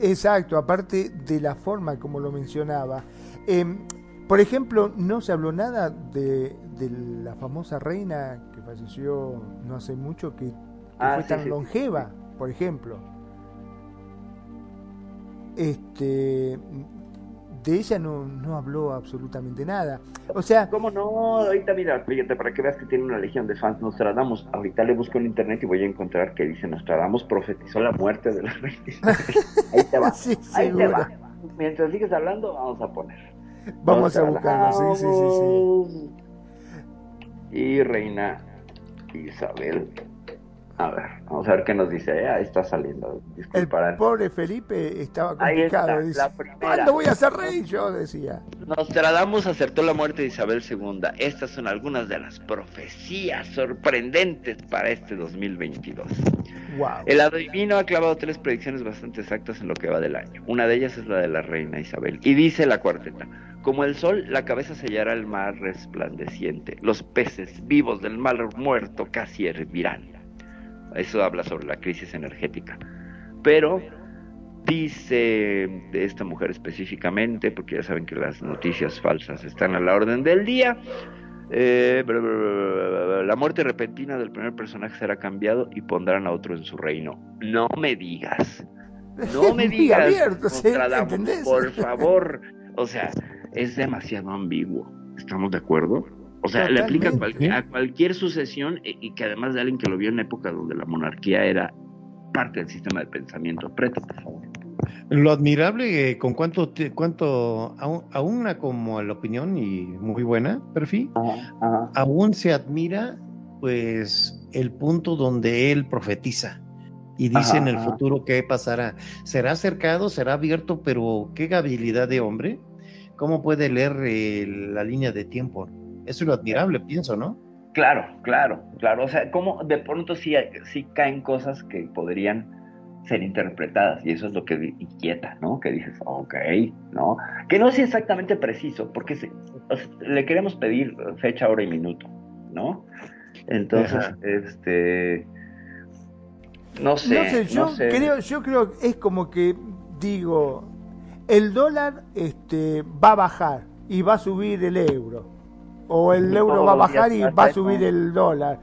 Exacto, aparte de la forma como lo mencionaba. Eh, por ejemplo, no se habló nada de, de la famosa reina falleció no hace mucho, que, ah, fue tan longeva, por ejemplo. Este, de ella no, no habló absolutamente nada. O sea... ¿Cómo no? Ahorita mira, fíjate, para que veas que tiene una legión de fans, Nostradamus. Ahorita le busco en internet y voy a encontrar que dice Nostradamus profetizó la muerte de la [laughs] reina. Ahí te va. [laughs] Ahí te va. Mientras sigues hablando, vamos a poner. Vamos a buscarlo, sí, sí, sí, sí. Y reina Isabel. A ver, vamos a ver qué nos dice. Eh, ahí está saliendo. El pobre Felipe estaba complicado. Dice, ¿Cuándo voy a ser rey? Yo decía. Nostradamus acertó la muerte de Isabel II. Estas son algunas de las profecías sorprendentes para este 2022. Wow. El adivino ha clavado tres predicciones bastante exactas en lo que va del año. Una de ellas es la de la reina Isabel. Y dice la cuarteta. Como el sol, la cabeza sellará el mar resplandeciente. Los peces vivos del mar muerto casi hervirán. Eso habla sobre la crisis energética. Pero dice de esta mujer específicamente, porque ya saben que las noticias falsas están a la orden del día. Eh, la muerte repentina del primer personaje será cambiado y pondrán a otro en su reino. No me digas. No [laughs] me digas. Abierto, por favor. O sea, es demasiado ambiguo. ¿Estamos de acuerdo? O sea, le aplica a cualquier, sucesión y, que además de alguien que lo vio en época donde la monarquía era parte del sistema de pensamiento. Preto, por favor. Lo admirable, eh, con cuánto, cuánto aún, una como la opinión y muy buena, perfil, aún se admira pues el punto donde él profetiza y dice en el futuro qué pasará. Será acercado, será abierto, pero qué habilidad de hombre cómo puede leer eh, la línea de tiempo. Eso es lo admirable, pienso, ¿no? Claro, claro, claro. O sea, como de pronto sí, sí caen cosas que podrían ser interpretadas y eso es lo que inquieta, ¿no? Que dices, ok, ¿no? Que no es exactamente preciso, porque le queremos pedir fecha, hora y minuto, ¿no? Entonces, este... No sé, no sé, yo creo, yo creo es como que digo, el dólar este, va a bajar y va a subir el euro. O el euro va a bajar y va a subir el dólar.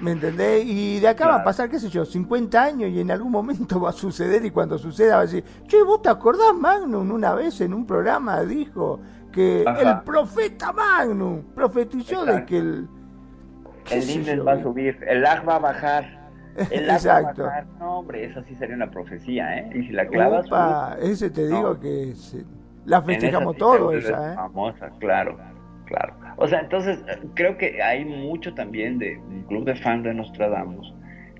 ¿Me entendés? Y de acá va a pasar, qué sé yo, 50 años y en algún momento va a suceder y cuando suceda va a decir, che, ¿vos te acordás Magnum una vez en un programa dijo que el profeta Magnum profetizó de que el... El index va a subir, el lag va a bajar. El lag Va a bajar. No, hombre, eso sí sería una profecía, ¿eh? Y si la clavas... Opa, ese te digo que la festejamos todo esa, ¿eh? Famosa, claro claro. O sea, entonces creo que hay mucho también de un club de fans de Nostradamus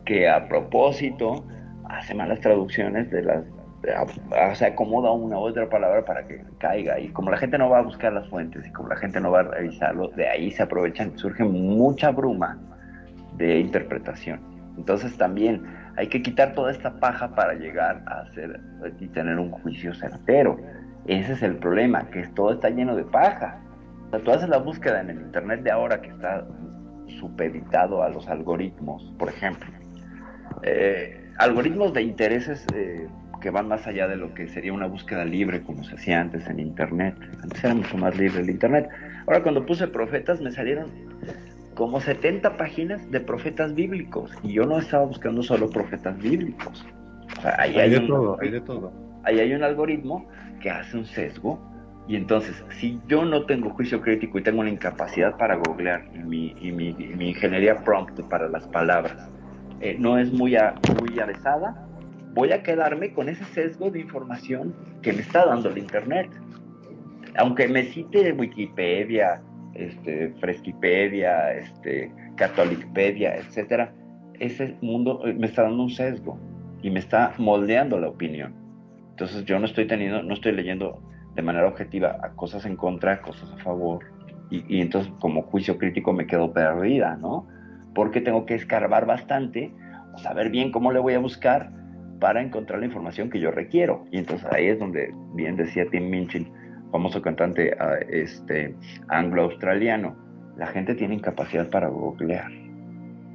que a propósito hace malas traducciones de las o sea, acomoda una u otra palabra para que caiga. Y como la gente no va a buscar las fuentes y como la gente no va a revisarlo, de ahí se aprovechan, surge mucha bruma de interpretación. Entonces también hay que quitar toda esta paja para llegar a hacer y tener un juicio certero. Ese es el problema, que todo está lleno de paja. O sea, tú haces la búsqueda en el Internet de ahora que está supeditado a los algoritmos, por ejemplo. Eh, algoritmos de intereses eh, que van más allá de lo que sería una búsqueda libre como se hacía antes en Internet. Antes era mucho más libre el Internet. Ahora cuando puse profetas me salieron como 70 páginas de profetas bíblicos y yo no estaba buscando solo profetas bíblicos. ahí hay, de todo, hay de todo. Ahí hay un algoritmo que hace un sesgo y entonces, si yo no tengo juicio crítico y tengo una incapacidad para googlear y mi, mi, ingeniería prompt para las palabras eh, no es muy, muy avesada, voy a quedarme con ese sesgo de información que me está dando el Internet. Aunque me cite Wikipedia, este, Fresquipedia, este, Catolicpedia, etcétera, ese mundo eh, me está dando un sesgo y me está moldeando la opinión. Entonces yo no estoy teniendo, no estoy leyendo de manera objetiva a cosas en contra, cosas a favor, y, entonces como juicio crítico me quedo perdida, ¿no? Porque tengo que escarbar bastante, saber bien cómo le voy a buscar para encontrar la información que yo requiero. Y entonces ahí es donde bien decía Tim Minchin, famoso cantante ah, este, anglo-australiano, la gente tiene incapacidad para googlear.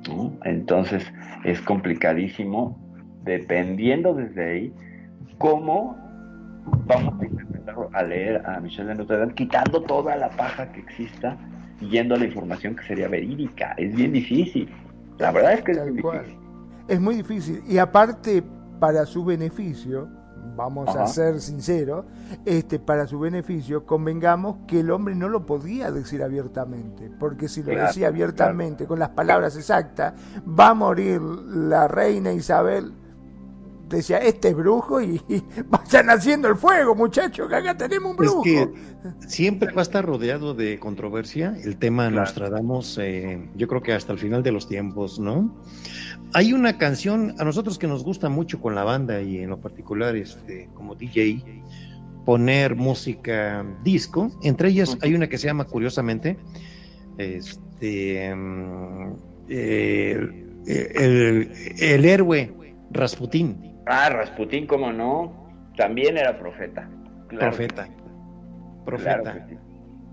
¿no? Entonces es complicadísimo, dependiendo desde ahí, cómo vamos a intentar a leer a Michel de Notre Dame, quitando toda la paja que exista y yendo a la información que sería verídica. Es bien difícil. La verdad es que es muy difícil. Es muy difícil. Y aparte, para su beneficio, vamos a ser sinceros, este, para su beneficio, convengamos que el hombre no lo podía decir abiertamente, porque si lo decía abiertamente, con las palabras exactas, va a morir la reina Isabel decía, este es brujo y, [laughs] vayan haciendo el fuego, muchachos, que acá tenemos un brujo. Es que siempre va a estar rodeado de controversia el tema Nostradamus, eh, yo creo que hasta el final de los tiempos, ¿no? Hay una canción a nosotros que nos gusta mucho con la banda y en lo particular este, como DJ, poner música disco, entre ellas hay una que se llama curiosamente, este, mm, eh, el, el héroe Rasputín. Ah, Rasputín, cómo no, también era profeta. profeta. Profeta.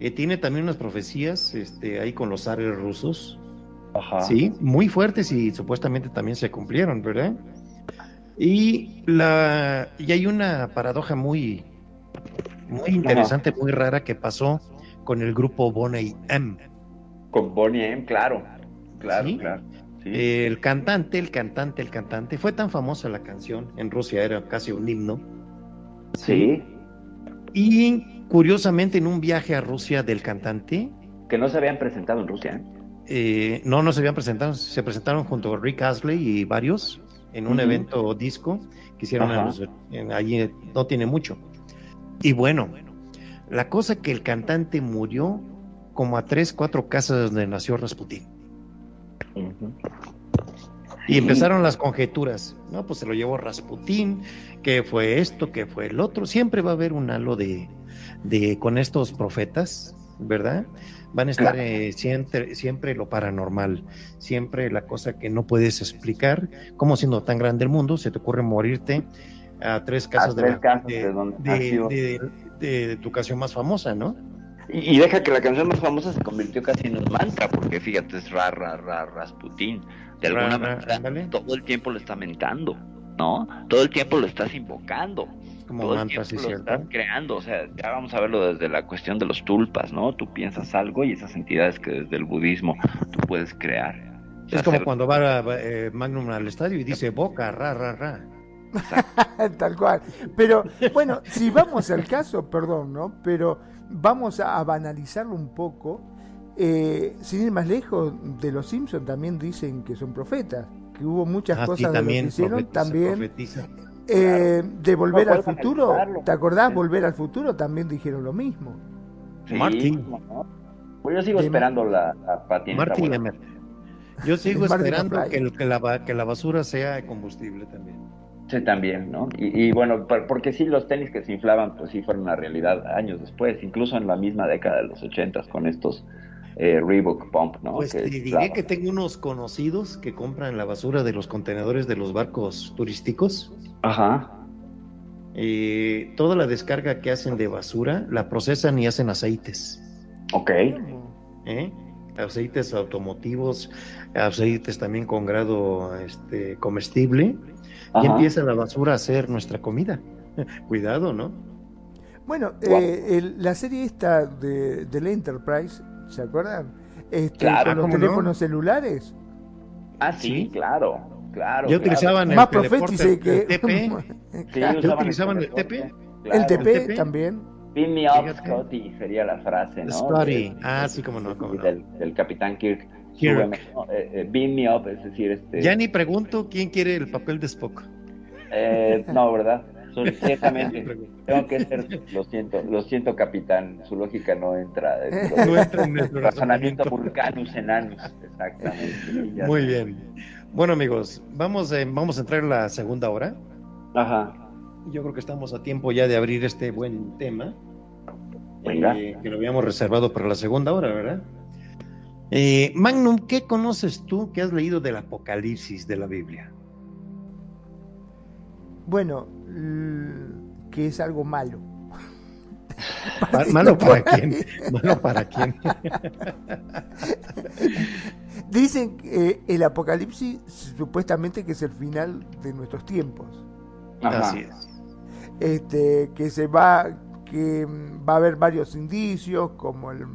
y tiene también unas profecías este, ahí con los zares rusos. Ajá. Sí, muy fuertes y supuestamente también se cumplieron, ¿verdad? Y, la, y hay una paradoja muy, muy interesante, muy rara que pasó con el grupo Bonnie M. Con Bonnie M, claro, claro, claro. El cantante, el cantante, el cantante, fue tan famosa la canción, en Rusia era casi un himno. Sí. Y curiosamente en un viaje a Rusia del cantante... Que no se habían presentado en Rusia. ¿eh? Eh, no, no se habían presentado, se presentaron junto a Rick Astley y varios en un evento disco que hicieron allí, no tiene mucho. Y bueno, la cosa que el cantante murió como a tres, cuatro casas donde nació Rasputín. Y empezaron las conjeturas, ¿no? Pues se lo llevó Rasputín, que fue esto, que fue el otro. Siempre va a haber un halo de, de con estos profetas, ¿verdad? Van a estar eh, siempre, siempre lo paranormal, siempre la cosa que no puedes explicar. Como siendo tan grande el mundo, se te ocurre morirte a tres casas, de, de, de, tu canción más famosa, ¿no? Y, deja que la canción más famosa se convirtió casi en un mantra, porque fíjate, es ra, ra, ra, Rasputín. De alguna manera, todo el tiempo lo está mentando, ¿no? Todo el tiempo lo estás invocando. Como todo mantra, el tiempo lo estás creando. O sea, ya vamos a verlo desde la cuestión de los tulpas, ¿no? Tú piensas algo y esas entidades que desde el budismo tú puedes crear. Es como cuando va eh, Magnum al estadio y dice boca, ra, ra, ra. [laughs] Tal cual. Pero bueno, si vamos al caso, perdón, ¿no? Pero vamos a banalizarlo un poco. Eh, sin ir más lejos, de los Simpsons también dicen que son profetas, que hubo muchas Ah, sí, cosas de lo que también hicieron, profetiza, también profetiza. eh, de volver No al futuro. ¿te acordás? Sí. Volver al futuro también dijeron lo mismo. Sí, Martin. ¿cómo no? Pues yo sigo De- esperando la, la patineta. Yo sigo [laughs] esperando que, que la, que la basura sea combustible también. Sí, también, ¿no? Y, y bueno, por- porque sí, los tenis que se inflaban, pues sí fueron una realidad años después, incluso en la misma década de los ochentas con estos eh, Reebok Pump, ¿no? Pues Que te diré que tengo unos conocidos que compran la basura de los contenedores de los barcos turísticos. Ajá. Eh, toda la descarga que hacen de basura la procesan y hacen aceites. Ok. ¿eh? Aceites automotivos, aceites también con grado este, comestible. Y Ajá. empieza la basura a ser nuestra comida. [laughs] Cuidado, ¿no? Bueno, Guau. eh, el- la serie esta de, del Enterprise, ¿se acuerdan? Este, Claro, con los ¿cómo no? teléfonos celulares. Ah, sí, Sí. claro, claro. Ya claro. utilizaban el Más profétice que... [laughs] el TP. Sí, Claro. ¿Ya utilizaban el TP? Claro. el TP TP. también. Beam me up. Scotty, sería la frase, ¿no? Scotty. Ah, sí, cómo no, cómo no. Del, del Capitán Kirk. Kirk. Súbeme, ¿no? Eh, eh, beam me up, es decir, este... Ya ni pregunto quién quiere el papel de Spock. eh, no, ¿verdad? Ciertamente. [laughs] Tengo que ser, lo siento, lo siento, capitán, su lógica no entra. dentro [laughs] No entra en nuestro razonamiento vulcanus enanus, exactamente. Muy está. bien. Bueno, amigos, vamos, eh, vamos a entrar en la segunda hora. Ajá, Yo creo que estamos a tiempo ya de abrir este buen tema. Venga. eh, que lo habíamos reservado para la segunda hora, ¿verdad? Eh, Magnum, ¿qué conoces tú que has leído del Apocalipsis de la Biblia? Bueno, que es algo malo. Pa- ¿Malo para [laughs] quién? ¿Malo para quién? Dicen que eh, el apocalipsis supuestamente que es el final de nuestros tiempos. ajá. Así es. Este, que se va, que mm, va a haber varios indicios, como el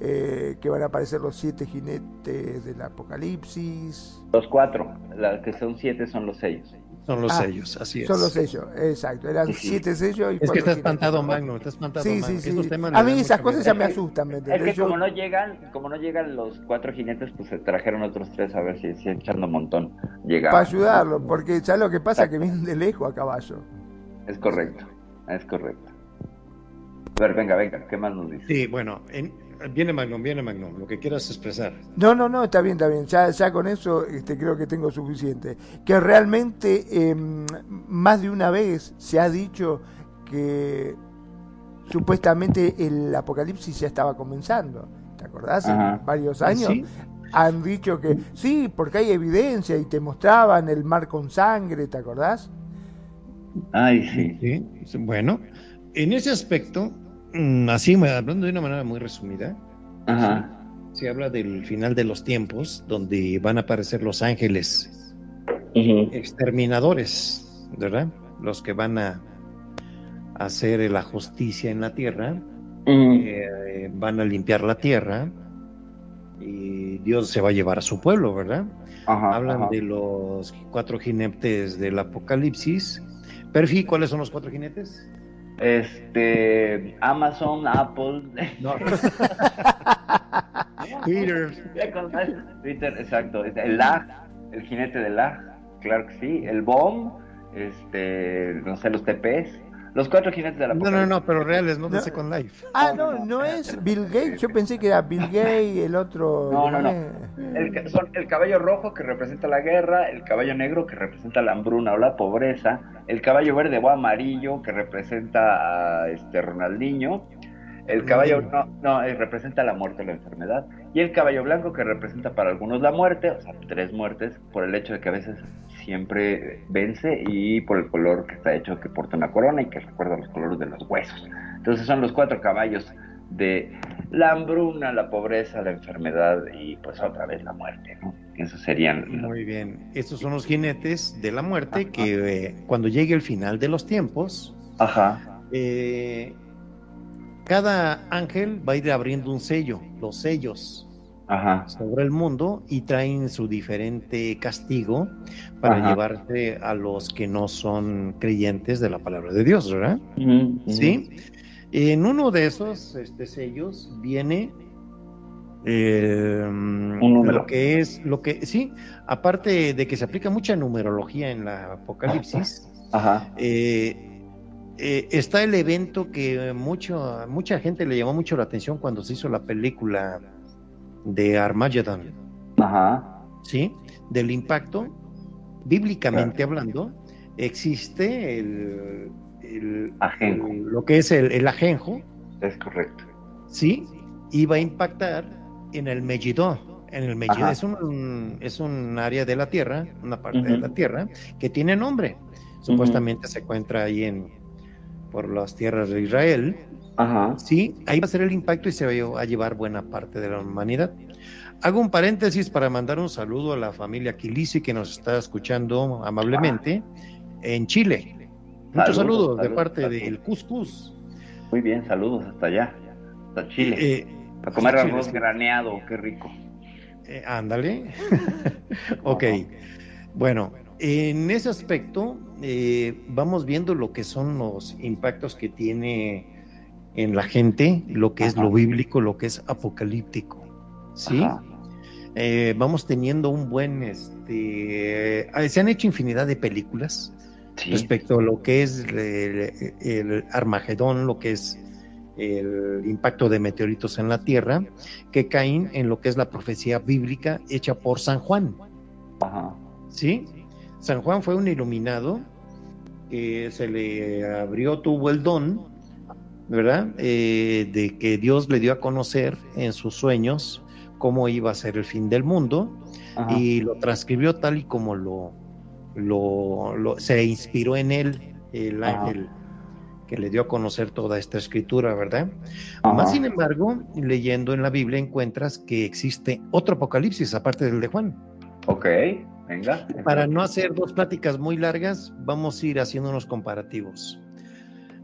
eh, que van a aparecer los siete jinetes del apocalipsis. Los cuatro, las que son siete son los sellos. Son los Ah, sellos, así es. Son los sellos, exacto. Eran Sí, sí. siete sellos y Es que está jinetes. espantado Magnum, está espantado Sí, sí. Estos temas A mí esas cosas miedo. ya me asustan, ¿me Es que Yo- como no llegan, como no llegan los cuatro jinetes, pues se trajeron otros tres a ver si, si echando un montón llegaba. para ayudarlo, porque ya lo que pasa es que vienen de lejos a caballo. Es correcto, es correcto. A ver, venga, venga, ¿qué más nos dice? Sí, bueno, en- viene Magnum, viene Magnum, lo que quieras expresar. No, no, no, está bien, está bien. Ya, ya con eso este, creo que tengo suficiente. Que realmente eh, más de una vez se ha dicho que supuestamente el apocalipsis ya estaba comenzando. ¿Te acordás? En Ajá. varios años ¿Sí? han dicho que sí, porque hay evidencia y te mostraban el mar con sangre, ¿te acordás? Ay, sí. Sí, Bueno, en ese aspecto, así hablando de una manera muy resumida, Ajá. se habla del final de los tiempos, donde van a aparecer los ángeles exterminadores, ¿verdad? Los que van a hacer la justicia en la tierra, eh, van a limpiar la tierra y Dios se va a llevar a su pueblo, ¿verdad? Ajá, Hablan ajá. de los cuatro jinetes del Apocalipsis. Perfi, ¿cuáles son los cuatro jinetes? Este, Amazon, Apple. No. [laughs] Twitter. Twitter, exacto. El lag, el jinete del lag, claro que sí. El bomb, este, no sé, los TPs. Los cuatro jinetes de la No, no, no, pero reales, no de No. Second Life. Ah, No, no, es. Bill Gates. Yo pensé que era Bill Gates, el otro. No, no, no. eh, El, son el caballo rojo que representa la guerra, el caballo negro que representa la hambruna o la pobreza, el caballo verde o amarillo que representa a este Ronaldinho, el caballo no, no eh, representa la muerte o la enfermedad, y el caballo blanco que representa para algunos la muerte, o sea, tres muertes, por el hecho de que a veces siempre vence y por el color que está hecho que porta una corona y que recuerda los colores de los huesos. Entonces son los cuatro caballos de la hambruna, la pobreza, la enfermedad y pues otra vez la muerte, ¿no? Esos serían... Muy bien. Estos son los jinetes de la muerte que eh, cuando llegue el final de los tiempos, Ajá. eh, cada ángel va a ir abriendo un sello, los sellos. Ajá. sobre el mundo y traen su diferente castigo para Ajá. llevarse a los que no son creyentes de la palabra de Dios, ¿verdad? Sí. En uno de esos este, sellos viene eh, lo que es, lo que, sí, aparte de que se aplica mucha numerología en la Apocalipsis, Ajá. eh, eh, está el evento que mucho, mucha gente le llamó mucho la atención cuando se hizo la película de Armageddon, Ajá. ¿sí? Del impacto, bíblicamente hablando, existe el, el- Ajenjo. el- lo que es el, el ajenjo, Es correcto. ¿sí? Y va a impactar en el Megiddo. En el Megiddo Ajá. es un, es un área de la Tierra, una parte de la Tierra, que tiene nombre. Supuestamente se encuentra ahí en por las tierras de Israel. Ajá. Sí, ahí va a ser el impacto y se va a llevar buena parte de la humanidad. Hago un paréntesis para mandar un saludo a la familia Quilisi que nos está escuchando amablemente en Chile. Muchos Saludos, saludos, de saludos, parte saludos. del Cuscus. Muy bien, saludos hasta allá. Hasta Chile. Eh, a comer arroz graneado, qué rico. Eh, ándale. [laughs] ok. Bueno, en ese aspecto eh, vamos viendo lo que son los impactos que tiene en la gente, lo que es lo bíblico, lo que es apocalíptico. ¿Sí? Eh, vamos teniendo un buen, este, eh, se han hecho infinidad de películas Sí. respecto a lo que es el, el Armagedón, lo que es el impacto de meteoritos en la Tierra, que caen en lo que es la profecía bíblica hecha por San Juan. Ajá. ¿Sí? San Juan fue un iluminado que se le abrió, tuvo el don, ¿verdad? Eh, de que Dios le dio a conocer en sus sueños cómo iba a ser el fin del mundo Ajá. y lo transcribió tal y como lo, lo, lo- se inspiró en él el ángel que le dio a conocer toda esta escritura, ¿verdad? Ajá. Más sin embargo, leyendo en la Biblia encuentras que existe otro apocalipsis aparte del de Juan. Ok, venga. Para no hacer dos pláticas muy largas, vamos a ir haciendo unos comparativos.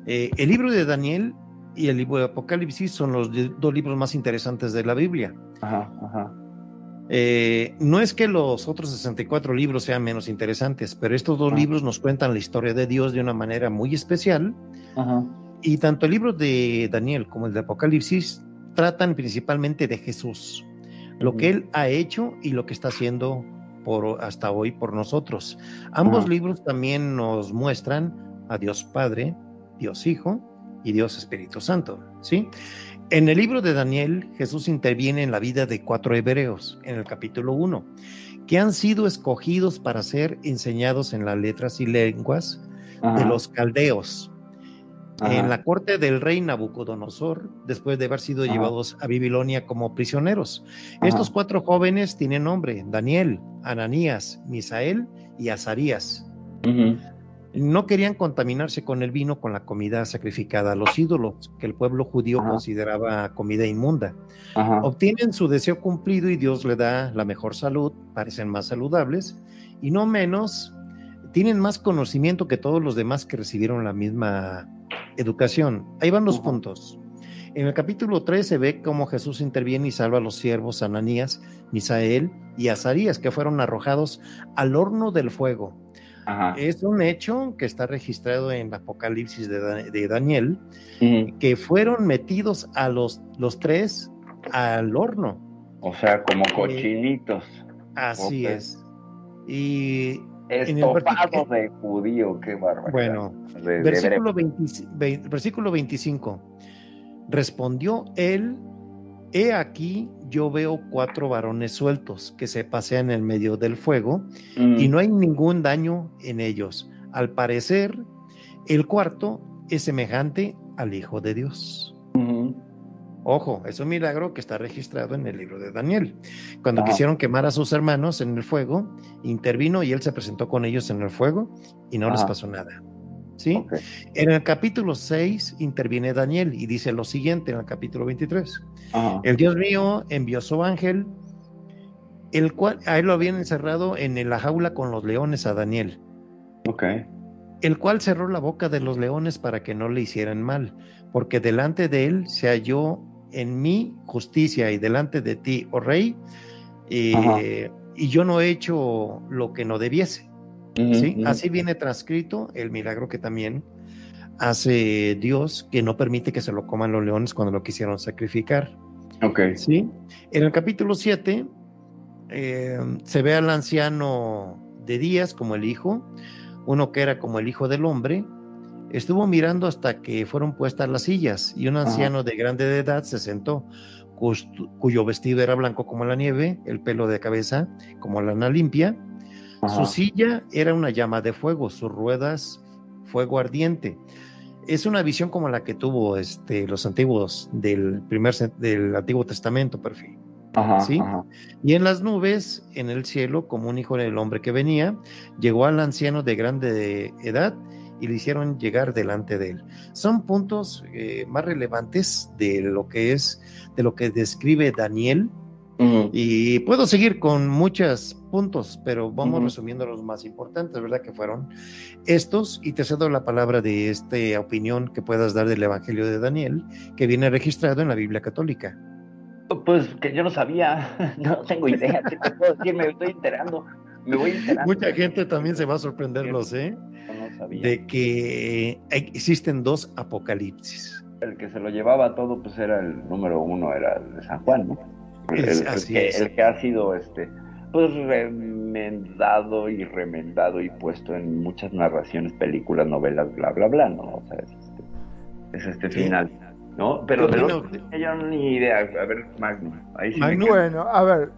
Eh, el libro de Daniel y el libro de Apocalipsis son los dos libros más interesantes de la Biblia. Ajá, ajá. Eh, no es que los otros 64 libros sean menos interesantes, pero estos dos Ah. libros nos cuentan la historia de Dios de una manera muy especial Ajá. y tanto el libro de Daniel como el de Apocalipsis tratan principalmente de Jesús, lo Ujú. que él ha hecho y lo que está haciendo por hasta hoy por nosotros. Ambos libros también nos muestran a Dios Padre, Dios Hijo y Dios Espíritu Santo, ¿sí? En el libro de Daniel, Jesús interviene en la vida de cuatro hebreos, en el capítulo 1, que han sido escogidos para ser enseñados en las letras y lenguas de los caldeos, Ajá. en la corte del rey Nabucodonosor, después de haber sido Ajá. llevados a Babilonia como prisioneros. Ajá. Estos cuatro jóvenes tienen nombre, Daniel, Ananías, Misael y Azarías. No querían contaminarse con el vino con la comida sacrificada a los ídolos, que el pueblo judío consideraba comida inmunda. Obtienen su deseo cumplido y Dios le da la mejor salud, parecen más saludables y no menos, tienen más conocimiento que todos los demás que recibieron la misma educación. Ahí van los puntos. En el capítulo 3 se ve cómo Jesús interviene y salva a los siervos Ananías, Misael y Azarías, que fueron arrojados al horno del fuego. Ajá. Es un hecho que está registrado en el Apocalipsis de, Da- de Daniel, que fueron metidos a los, los tres al horno. O sea, como cochinitos. Así es. Y Estofados de judío, qué bárbaro. bueno, de, versículo, hebreo. 20 ve- versículo 25. Respondió él, he aquí yo veo cuatro varones sueltos que se pasean en medio del fuego Mm. y no hay ningún daño en ellos. Al parecer, el cuarto es semejante al Hijo de Dios. Ojo, es un milagro que está registrado en el libro de Daniel. Cuando Ajá. quisieron quemar a sus hermanos en el fuego, intervino y él se presentó con ellos en el fuego y no les pasó nada. ¿Sí? En el capítulo 6 interviene Daniel y dice lo siguiente en el capítulo 23. Ajá. El Dios mío envió su ángel, el cual a él lo habían encerrado en la jaula con los leones a Daniel, Ok. el cual cerró la boca de los leones para que no le hicieran mal, porque delante de él se halló en mi justicia y delante de ti, oh rey, eh, y yo no he hecho lo que no debiese. Así viene transcrito el milagro que también hace Dios, que no permite que se lo coman los leones cuando lo quisieron sacrificar. Ok. ¿sí? En el capítulo 7 eh, se ve al anciano de Días como el hijo, uno que era como el hijo del hombre, estuvo mirando hasta que fueron puestas las sillas y un Ajá. anciano de grande edad se sentó, cuyo vestido era blanco como la nieve, el pelo de cabeza como lana limpia, Ajá. su silla era una llama de fuego, sus ruedas fuego ardiente. Es una visión como la que tuvo este, los antiguos del primer del Antiguo Testamento, perfil. Ajá, ¿sí? ajá. Y en las nubes, en el cielo, como un hijo del hombre que venía, llegó al anciano de grande edad y le hicieron llegar delante de él. Son puntos eh, más relevantes de lo que es, de lo que describe Daniel. Y puedo seguir con muchos puntos, pero vamos resumiendo los más importantes, ¿verdad? Que fueron estos. Y te cedo la palabra de esta opinión que puedas dar del Evangelio de Daniel, que viene registrado en la Biblia Católica. Pues que yo no sabía, [laughs] no tengo idea, ¿qué te puedo decir? Me estoy enterando, me voy enterando. Mucha gente también se va a sorprender, lo sé, no sabía. de que existen dos apocalipsis. El que se lo llevaba todo, pues era el número uno, era el de San Juan, ¿no? El, Es- el así que, es. el que ha sido, este, pues remendado y remendado y puesto en muchas narraciones, películas, novelas, bla, bla, bla, ¿no? O sea, es este, es este Sí. final, ¿no? Pero ¿Qué de usted? yo ni idea. A ver, Magnum, ahí sí quedo. Bueno, a ver,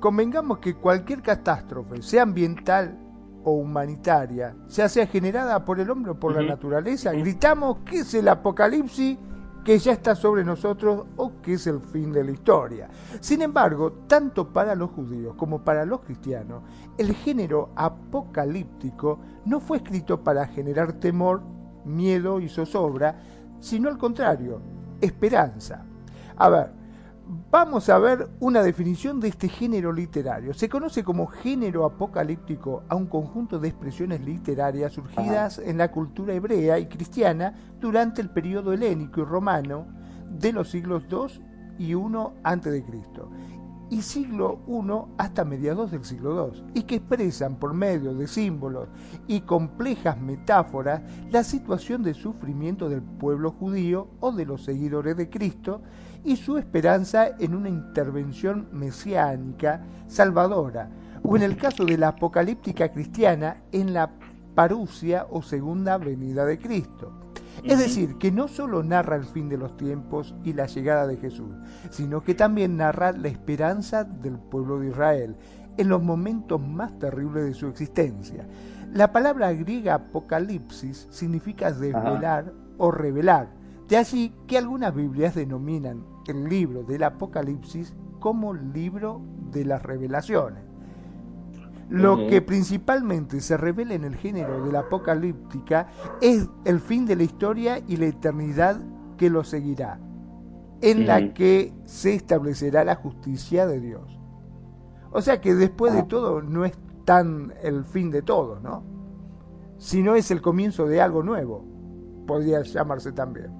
convengamos que cualquier catástrofe, sea ambiental o humanitaria, ya sea generada por el hombre o por la naturaleza, gritamos que es el apocalipsis que ya está sobre nosotros o que es el fin de la historia. Sin embargo, tanto para los judíos como para los cristianos, el género apocalíptico no fue escrito para generar temor, miedo y zozobra, sino al contrario, esperanza. A ver, vamos a ver una definición de este género literario. Se conoce como género apocalíptico a un conjunto de expresiones literarias surgidas en la cultura hebrea y cristiana durante el periodo helénico y romano de los siglos II y I Cristo y siglo I hasta mediados del siglo II, y que expresan por medio de símbolos y complejas metáforas la situación de sufrimiento del pueblo judío o de los seguidores de Cristo y su esperanza en una intervención mesiánica salvadora, o en el caso de la apocalíptica cristiana, en la parusia o segunda venida de Cristo. Es decir, que no solo narra el fin de los tiempos y la llegada de Jesús, sino que también narra la esperanza del pueblo de Israel en los momentos más terribles de su existencia. La palabra griega apocalipsis significa desvelar o revelar. De allí que algunas Biblias denominan el libro del Apocalipsis como libro de las revelaciones. Lo que principalmente se revela en el género de la apocalíptica es el fin de la historia y la eternidad que lo seguirá, en la que se establecerá la justicia de Dios. O sea que después de Ah. todo no es tan el fin de todo, ¿no? Sino es el comienzo de algo nuevo, podría llamarse también.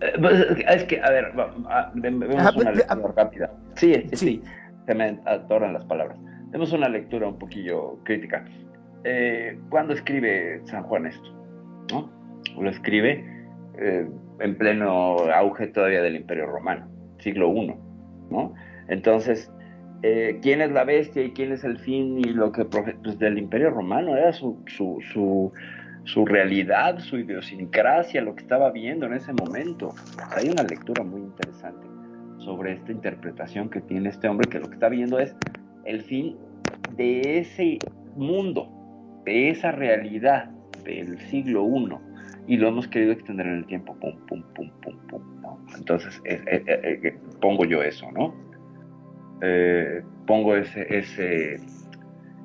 Eh, pues, es que, a ver, va- ah, de- vemos Ah, una lectura rápida. Sí, Sí. sí, se me atoran las palabras. Demos una lectura un poquillo crítica. Eh, ¿Cuándo escribe San Juan esto? ¿No? Lo escribe eh, en pleno auge todavía del Imperio Romano, siglo I, ¿no? Entonces, eh, ¿quién es la bestia y quién es el fin y lo que pues del Imperio Romano era su, su, su, su realidad, su idiosincrasia, lo que estaba viendo en ese momento. Hay una lectura muy interesante sobre esta interpretación que tiene este hombre, que lo que está viendo es el fin de ese mundo, de esa realidad del siglo I, y lo hemos querido extender en el tiempo, pum, pum, pum, pum, pum. Entonces, eh, eh, eh, pongo yo eso, ¿no? Pongo ese, ese,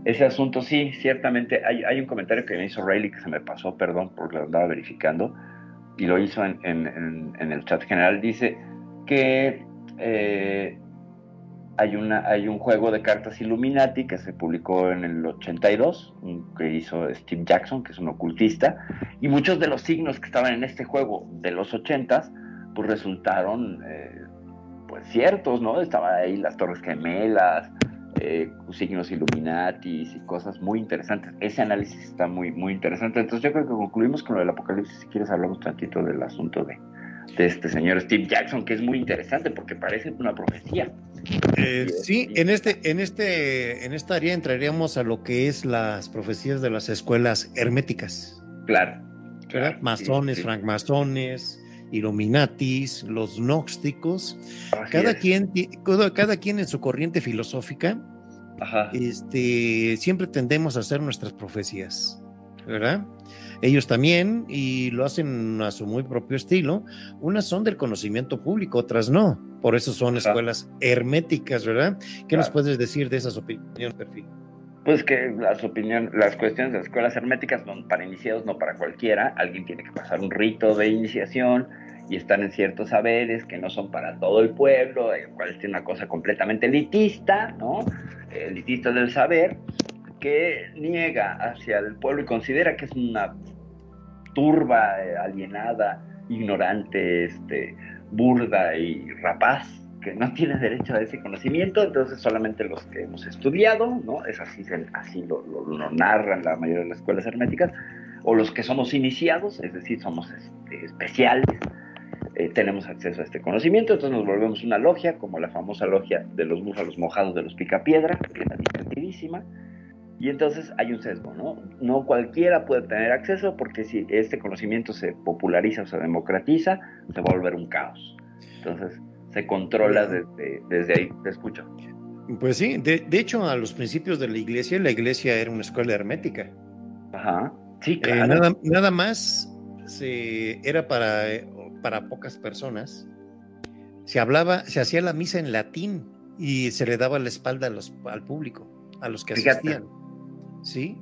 ese asunto, sí, ciertamente hay, hay un comentario que me hizo Riley que se me pasó, perdón, porque lo andaba verificando, y lo hizo en, en- el chat general, dice que eh, hay, una, hay un juego de cartas Illuminati que se publicó en el 82, un- que hizo Steve Jackson, que es un ocultista, y muchos de los signos que estaban en este juego de los 80s, pues resultaron eh, ciertos, ¿no? Estaban ahí las Torres Gemelas, eh, signos Illuminatis y cosas muy interesantes. Ese análisis está muy, muy interesante. Entonces yo creo que concluimos con lo del apocalipsis. Si quieres hablamos tantito del asunto de, de este señor Steve Jackson, que es muy interesante porque parece una profecía. Eh, sí, en este, en este, en esta área entraríamos a lo que es las profecías de las escuelas herméticas. Claro. Masones, francmasones, Illuminatis, los gnósticos, Así cada es. quien, cada, cada quien en su corriente filosófica, Ajá. este, siempre tendemos a hacer nuestras profecías, ¿verdad? Ellos también, y lo hacen a su muy propio estilo. Unas son del conocimiento público, otras no. Por eso son Ajá. escuelas herméticas, ¿verdad? ¿Qué nos puedes decir de esas opiniones, Perfil? Pues que las opiniones, las cuestiones de las escuelas herméticas son para iniciados, no para cualquiera. Alguien tiene que pasar un rito de iniciación y están en ciertos saberes que no son para todo el pueblo, el cual es una cosa completamente elitista, ¿no? Elitista del saber, que niega hacia el pueblo y considera que es una turba eh, alienada, ignorante, este, burda y rapaz que no tiene derecho a ese conocimiento, entonces solamente los que hemos estudiado, ¿no? Es así, así lo, lo- narran la mayoría de las escuelas herméticas, o los que somos iniciados, es decir, somos este, especiales, eh, tenemos acceso a este conocimiento, entonces nos volvemos una logia, como la famosa logia de los búfalos mojados de los Picapiedra, que es divertidísima, y entonces hay un sesgo, ¿no? No cualquiera puede tener acceso porque si este conocimiento se populariza o se democratiza, se va a volver un caos. Entonces se controla desde, desde ahí. Te escucho. Pues sí, de, de hecho, a los principios de la iglesia, la iglesia era una escuela hermética. Ajá. Sí, Eh, claro. nada, nada más se, era para, para pocas personas. Se hablaba, se hacía la misa en latín y se le daba la espalda a los, al público, a los que Fíjate. asistían. Sí,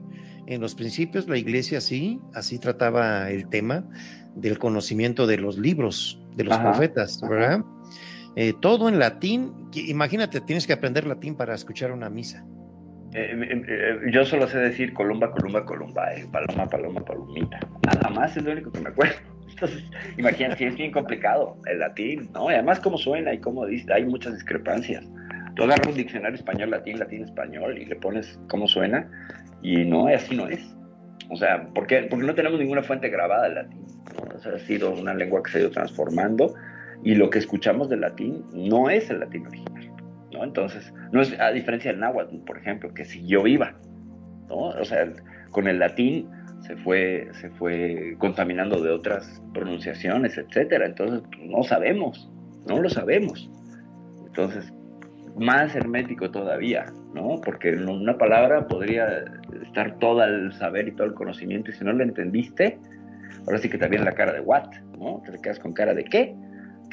en los principios la iglesia sí, así trataba el tema del conocimiento de los libros, de los Ajá, profetas, ajá. Eh, todo en latín. Imagínate, tienes que aprender latín para escuchar una misa. Eh, eh, eh, yo solo sé decir columba, columba, columba, eh, paloma, paloma, palomita. Nada más es lo único que me acuerdo. [laughs] Entonces, imagínate, es bien complicado el latín, ¿no? Y además cómo suena y cómo dice, hay muchas discrepancias. Tú agarras un diccionario español, latín, latín, español y le pones cómo suena y no, así no es. O sea, ¿por qué? Porque no tenemos ninguna fuente grabada del latín. ¿no? O sea, ha sido una lengua que se ha ido transformando y lo que escuchamos del latín no es el latín original. ¿no? Entonces, no es a diferencia del náhuatl, por ejemplo, que siguió viva, ¿no? O sea, el- con el latín se fue, se fue contaminando de otras pronunciaciones, etcétera. Entonces, pues, no sabemos, no lo sabemos. Entonces, más hermético todavía, ¿no? Porque en una palabra podría estar todo el saber y todo el conocimiento, y si no lo entendiste, ahora sí que viene la cara de what, ¿no? Te quedas con cara de qué,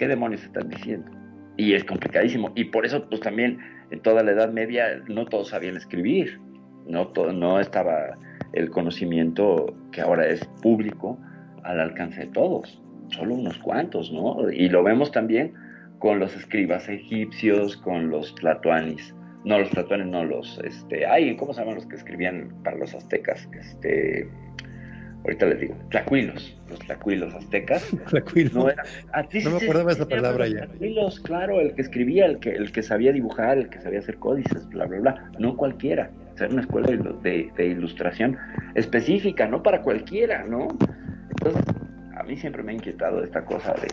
qué demonios están diciendo. Y es complicadísimo. Y por eso, pues también en toda la Edad Media no todos sabían escribir, no, todo, no estaba el conocimiento que ahora es público al alcance de todos, solo unos cuantos, ¿no? Y lo vemos también con los escribas egipcios, con los tlatoanis. No, los tlatoanis, no, los, este, ay, ¿cómo se llaman los que escribían para los aztecas? Este, ahorita les digo, tlacuilos, los tlacuilos aztecas. [laughs] Tlacuilo. No, era, ah, sí, No sí, me acordaba sí, esa palabra ya. tlacuilos, claro, el que escribía, el que, el que sabía dibujar, el que sabía hacer códices, bla, bla, bla. No cualquiera. Ser una escuela de- de ilustración específica, no para cualquiera, ¿no? Entonces, a mí siempre me ha inquietado esta cosa de,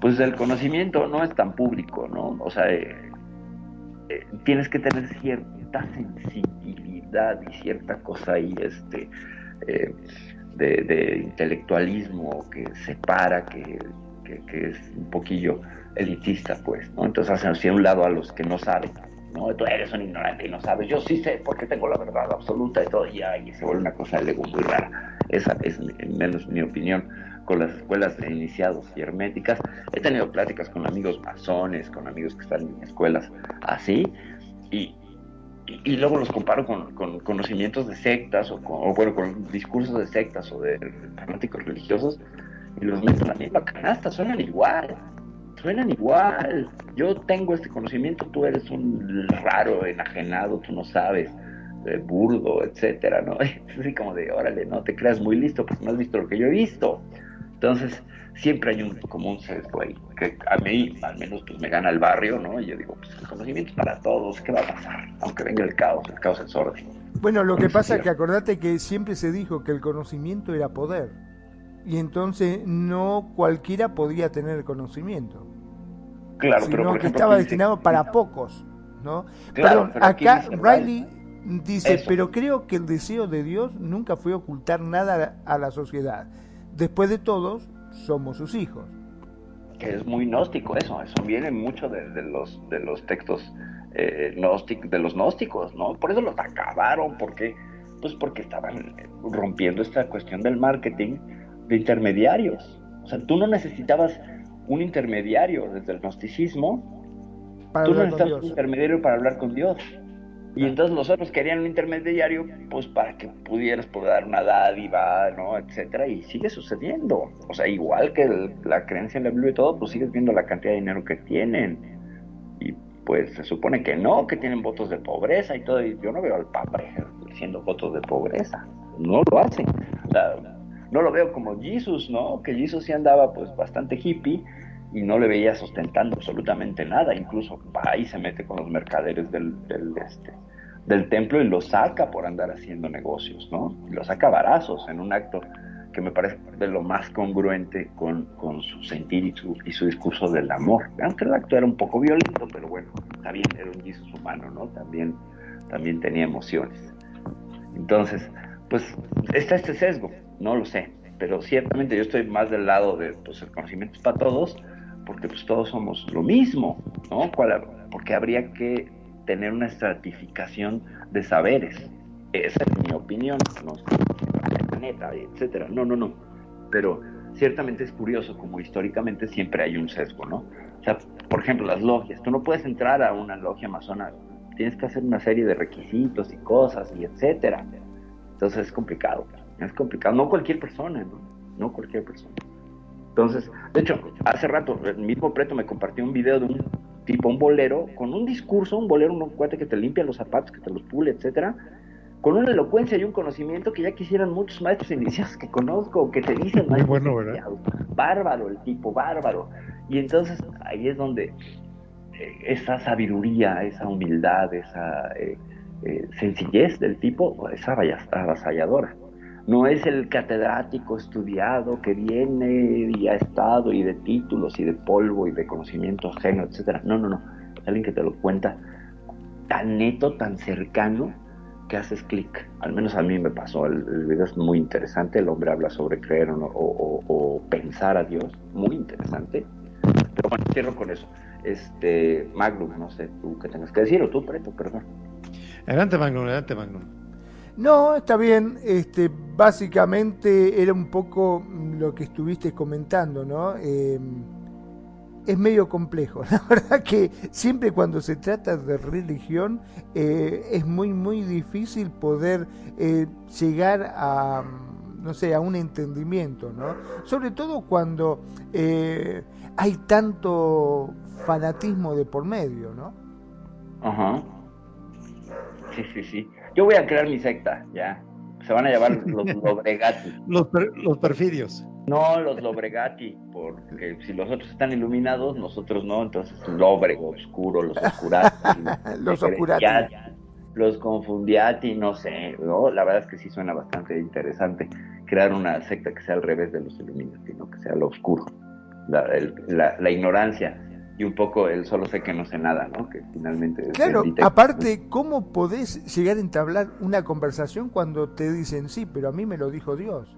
pues el conocimiento no es tan público, ¿no? O sea, eh, eh, tienes que tener cierta sensibilidad y cierta cosa ahí, este, eh, de, intelectualismo que separa, que, que, es un poquillo elitista, pues. Entonces hacen un lado a los que no saben, ¿no? Tú eres un ignorante y no sabes, yo sí sé porque tengo la verdad absoluta y todo, y ahí se vuelve una cosa del ego muy rara. Esa es, en menos mi opinión, con las escuelas de iniciados y herméticas. He tenido pláticas con amigos masones, con amigos que están en escuelas así, y, y, luego los comparo con, con conocimientos de sectas o, con, bueno, con discursos de sectas o de fanáticos religiosos y los meto en la misma canasta, suenan igual, suenan igual. Yo tengo este conocimiento, tú eres un raro, enajenado, tú no sabes, eh, burdo, etcétera, ¿no? [laughs] Es así como de, órale, no te creas muy listo porque no has visto lo que yo he visto. Entonces, siempre hay un como un sesgo ahí, que a mí al menos pues me gana el barrio, ¿no? Y yo digo, pues el conocimiento es para todos, ¿qué va a pasar? Aunque venga el caos, el caos es orden. Bueno, lo que pasa es que acordate que siempre se dijo que el conocimiento era poder. Y entonces no cualquiera podía tener el conocimiento. Claro, sino pero por que ejemplo, estaba dice- destinado para pocos, ¿no? Claro, Perdón, pero acá dice Riley dice, Eso. pero creo que el deseo de Dios nunca fue ocultar nada a la sociedad. Después de todos, somos sus hijos. que es muy gnóstico eso, eso viene mucho de, de los de los textos eh, gnóstic- de los gnósticos, ¿no? Por eso los acabaron, porque pues porque estaban rompiendo esta cuestión del marketing de intermediarios. O sea, tú no necesitabas un intermediario desde el gnosticismo, Para tú no necesitabas un intermediario para hablar con Dios. Y entonces los otros querían un intermediario, pues para que pudieras poder dar una dádiva, ¿no? Etcétera, y sigue sucediendo. O sea, igual que el- la creencia en la Biblia y todo, pues sigues viendo la cantidad de dinero que tienen. Y pues se supone que no, que tienen votos de pobreza y todo. Y yo no veo al Papa haciendo votos de pobreza. No lo hacen. O sea, no lo veo como Jesus, ¿no? Que Jesus sí andaba pues bastante hippie y no le veía sustentando absolutamente nada. Incluso va y se mete con los mercaderes del, este, del templo y lo saca por andar haciendo negocios, ¿no? Y lo saca varazos en un acto que me parece de lo más congruente con, con su sentir y su, y su discurso del amor. Aunque el acto era un poco violento, pero bueno, también era un Jesus humano, ¿no? También, también tenía emociones. Entonces, pues está este sesgo, no lo sé, pero ciertamente yo estoy más del lado de, pues el conocimiento es para todos, porque pues todos somos lo mismo, ¿no? ¿Cuál- porque habría que tener una estratificación de saberes. Esa es mi opinión, no sé, la neta, etcétera. No, no, no. Pero ciertamente es curioso como históricamente siempre hay un sesgo, ¿no? O sea, por ejemplo, las logias. Tú no puedes entrar a una logia amazona, tienes que hacer una serie de requisitos y cosas y etcétera. Entonces es complicado, es complicado. No cualquier persona, ¿no? No cualquier persona. Entonces, de hecho, hace rato el mismo Preto me compartió un video de un tipo, un bolero, con un discurso, un bolero, un cuate que te limpia los zapatos, que te los pule, etcétera, con una elocuencia y un conocimiento que ya quisieran muchos maestros iniciados que conozco, que te dicen Muy maestros bueno, ¿verdad? Bárbaro el tipo, bárbaro. Y entonces ahí es donde eh, esa sabiduría, esa humildad, esa eh, eh, sencillez del tipo es avasalladora. No es el catedrático estudiado que viene y ha estado y de títulos y de polvo y de conocimiento ajeno, etcétera. No, no, no. Alguien que te lo cuenta tan neto, tan cercano, que haces clic. Al menos a mí me pasó. El, video es muy interesante. El hombre habla sobre creer o, o- o- o pensar a Dios. Muy interesante. Pero bueno, cierro con eso. Este, Magnum, no sé tú qué tengas que decir, o tú, Preto, perdón. Adelante, Magnum, adelante, Magnum. No, está bien. Este, básicamente era un poco lo que estuviste comentando, ¿no? Eh, es medio complejo. [laughs] La verdad que siempre cuando se trata de religión eh, es muy, muy difícil poder eh, llegar a, no sé, a un entendimiento, ¿no? Sobre todo cuando eh, hay tanto fanatismo de por medio, ¿no? Ajá. Sí, sí, sí. Yo voy a crear mi secta, ya. Se van a llamar [laughs] los Lobregati. Los, per- los perfidios. No, los Lobregati, porque si los otros están iluminados, nosotros no, entonces Lobrego, oscuro, los oscurati. [laughs] Los oscurati. Los confundiati, no sé, ¿no? La verdad es que sí suena bastante interesante crear una secta que sea al revés de los Illuminati, ¿no? Que sea lo oscuro, la, el- la- la ignorancia y un poco el solo sé que no sé nada, ¿no? Que finalmente Claro, aparte, ¿cómo podés llegar a entablar una conversación cuando te dicen sí, pero a mí me lo dijo Dios?